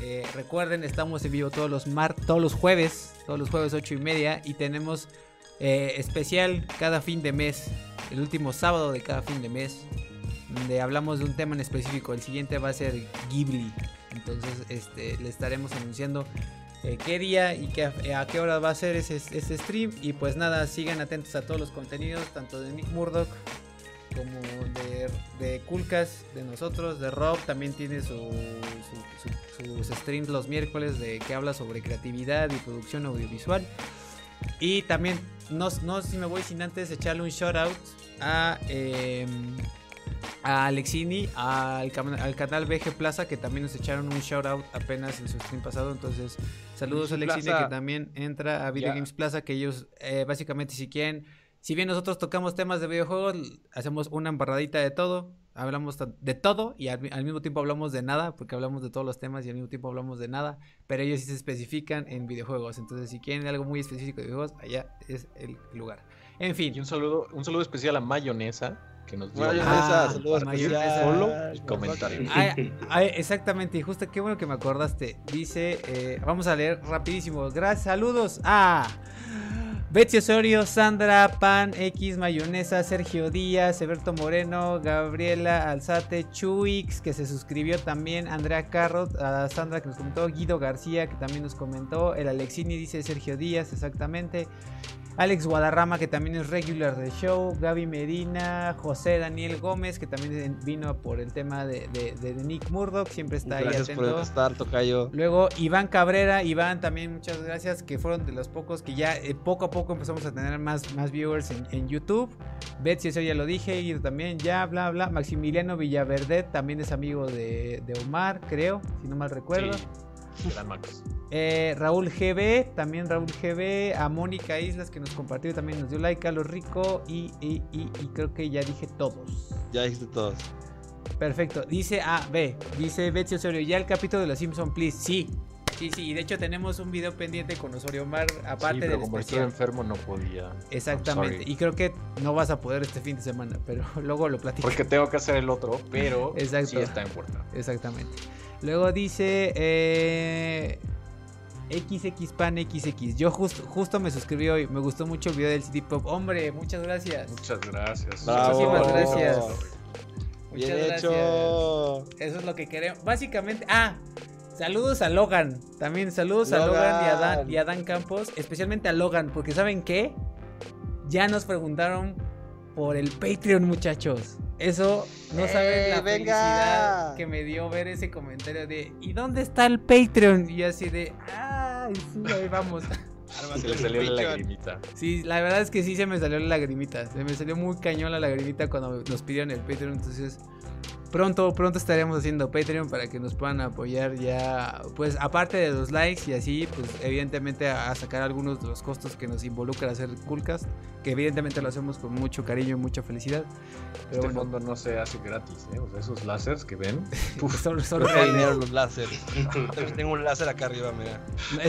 Eh, recuerden, estamos en vivo todos los mar todos los jueves, todos los jueves 8 y media. Y tenemos eh, especial cada fin de mes, el último sábado de cada fin de mes, donde hablamos de un tema en específico. El siguiente va a ser Ghibli. Entonces, este, le estaremos anunciando eh, qué día y qué, a qué hora va a ser ese, ese stream. Y pues nada, sigan atentos a todos los contenidos, tanto de Nick Murdoch como de, de Coolcast, de nosotros, de Rob. También tiene su- su- sus streams los miércoles de que habla sobre creatividad y producción audiovisual. Y también, no, no si me voy sin antes echarle un shout out a, eh, a Alexini, al, canal BG Plaza, que también nos echaron un shout out apenas en su stream pasado. Entonces, saludos a Alexini, Plaza. que también entra a Video. Games Plaza, que ellos, eh, básicamente, si quieren, si bien nosotros tocamos temas de videojuegos, hacemos una embarradita de todo. Hablamos de todo y al, mi- al mismo tiempo hablamos de nada, porque hablamos de todos los temas y al mismo tiempo hablamos de nada, pero ellos sí se especifican en videojuegos. Entonces, si quieren algo muy específico de videojuegos, allá es el lugar. En fin, Y un saludo, un saludo especial a Mayonesa, que nos dio Mayonesa, Ah, saludos mayonesa. Solo el comentario. Ay, ay, exactamente, y justo qué bueno que me acordaste. Dice, eh, vamos a leer rapidísimo. Gracias, saludos a Betsy Osorio, Sandra, Pan, X, Mayonesa, Sergio Díaz, Eberto Moreno, Gabriela Alzate, Chuix, que se suscribió también, Andrea Carrot, Sandra que nos comentó, Guido García, que también nos comentó, el Alexini dice Sergio Díaz, exactamente. Alex Guadarrama, que también es regular del show. Gaby Medina, José Daniel Gómez, que también vino por el tema de, de- de Nick Murdoch, siempre está Gracias ahí por estar, Tocayo. Luego Iván Cabrera, Iván también muchas gracias, que fueron de los pocos que ya eh, poco a poco empezamos a tener más, más viewers en, en YouTube. Betsy, eso ya lo dije, y también ya, bla, bla. Maximiliano Villaverde también es amigo de, de Omar, creo, si no mal recuerdo. Sí, gran Max. Eh, Raúl GB, también Raúl GB, a Mónica Islas que nos compartió también nos dio like, Carlos Rico y, y, y- y creo que ya dije todos. Ya dijiste todos. Perfecto, dice A, B, dice Betsy Osorio, ya el capítulo de los Simpson, please, sí. Sí, sí, y de hecho tenemos un video pendiente con Osorio Omar, aparte sí, pero del como estuve especial. enfermo no podía. Exactamente, y creo que no vas a poder este fin de semana, pero luego lo platico. Porque tengo que hacer el otro, pero Exacto. sí está en puerta. Exactamente. Luego dice eh, XXPan XX. Yo justo justo me suscribí hoy. Me gustó mucho el video del City Pop. Hombre, muchas gracias. Muchas gracias. Bravo. Muchísimas gracias. Muchas Bien gracias. hecho. Eso es lo que queremos. Básicamente, ah, saludos a Logan. También saludos a Logan y a, Dan, Logan. y a Dan Campos. Especialmente a Logan, porque ¿saben qué? Ya nos preguntaron por el Patreon, muchachos. Eso no saben la ¡Eh, venga! felicidad que me dio ver ese comentario de ¿y dónde está el Patreon? Y yo así de ¡ay, sí, ahí vamos! Se le salió la lagrimita. Sí, la verdad es que sí se me salió la lagrimita. Se me salió muy cañón la lagrimita cuando nos pidieron el Patreon. Entonces, pronto, pronto estaremos haciendo Patreon para que nos puedan apoyar ya. Pues aparte de los likes y así, pues evidentemente a, a sacar algunos de los costos que nos involucra hacer Coolcast. Que evidentemente lo hacemos con mucho cariño y mucha felicidad. Pero Este bueno, fondo no se hace gratis, ¿eh? O sea, esos láseres que ven. uf, son- son dinero los láseres. Tengo un láser acá arriba, mira.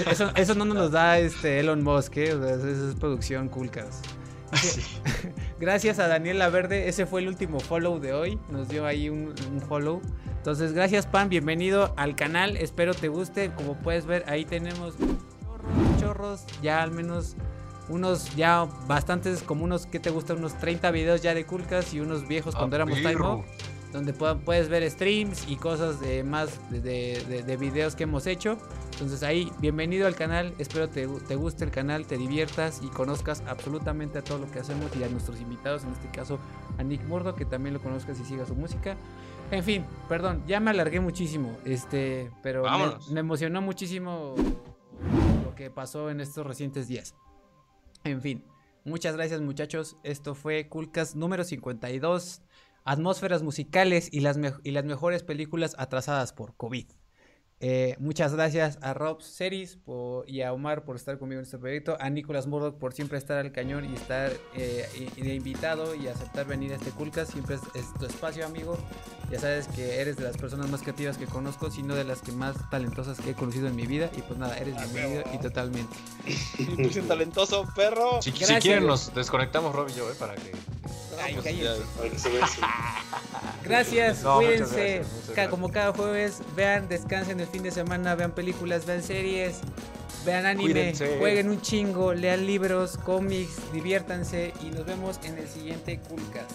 Eso, eso no nos los da este Elon Musk, ¿eh? O sea, eso es producción Coolcast. Gracias a Daniel Laverde, ese fue el último follow de hoy. Nos dio ahí un, un follow. Entonces, gracias Pan, bienvenido al canal. Espero te guste. Como puedes ver, ahí tenemos chorros, chorros, ya al menos unos, ya bastantes, como unos, ¿qué te gusta? Unos 30 videos ya de Coolcast y unos viejos cuando Ah, éramos Time perro. Up, donde puedes ver streams y cosas de más de, de- de- de videos que hemos hecho. Entonces ahí, bienvenido al canal, espero te, te guste el canal, te diviertas y conozcas absolutamente a todo lo que hacemos y a nuestros invitados, en este caso a Nick Murdo, que también lo conozcas y sigas su música. En fin, perdón, ya me alargué muchísimo, este, pero me emocionó muchísimo lo que pasó en estos recientes días. En fin, muchas gracias muchachos, esto fue Coolcast número 52, atmósferas musicales y las, me- y las mejores películas atrasadas por COVID. Eh, muchas gracias a Rob Series por- y a Omar por estar conmigo en este proyecto, a Nicolas Murdoch por siempre estar al cañón y estar eh, de invitado y aceptar venir a este Coolcast. Siempre es, es tu espacio, amigo. Ya sabes que eres de las personas más creativas que conozco, sino de las que más talentosas que he conocido en mi vida. Y pues nada, eres bienvenido y totalmente. Tú eres talentoso, perro. Si, si quieren, nos desconectamos Rob y yo, ¿eh? Para que. Ay, pues. Gracias, No, cuídense. gracias, gracias. Como cada jueves, vean, descansen el fin de semana, vean películas, vean series, vean anime, Cuídense. jueguen un chingo, lean libros, cómics, diviértanse y nos vemos en el siguiente Coolcast.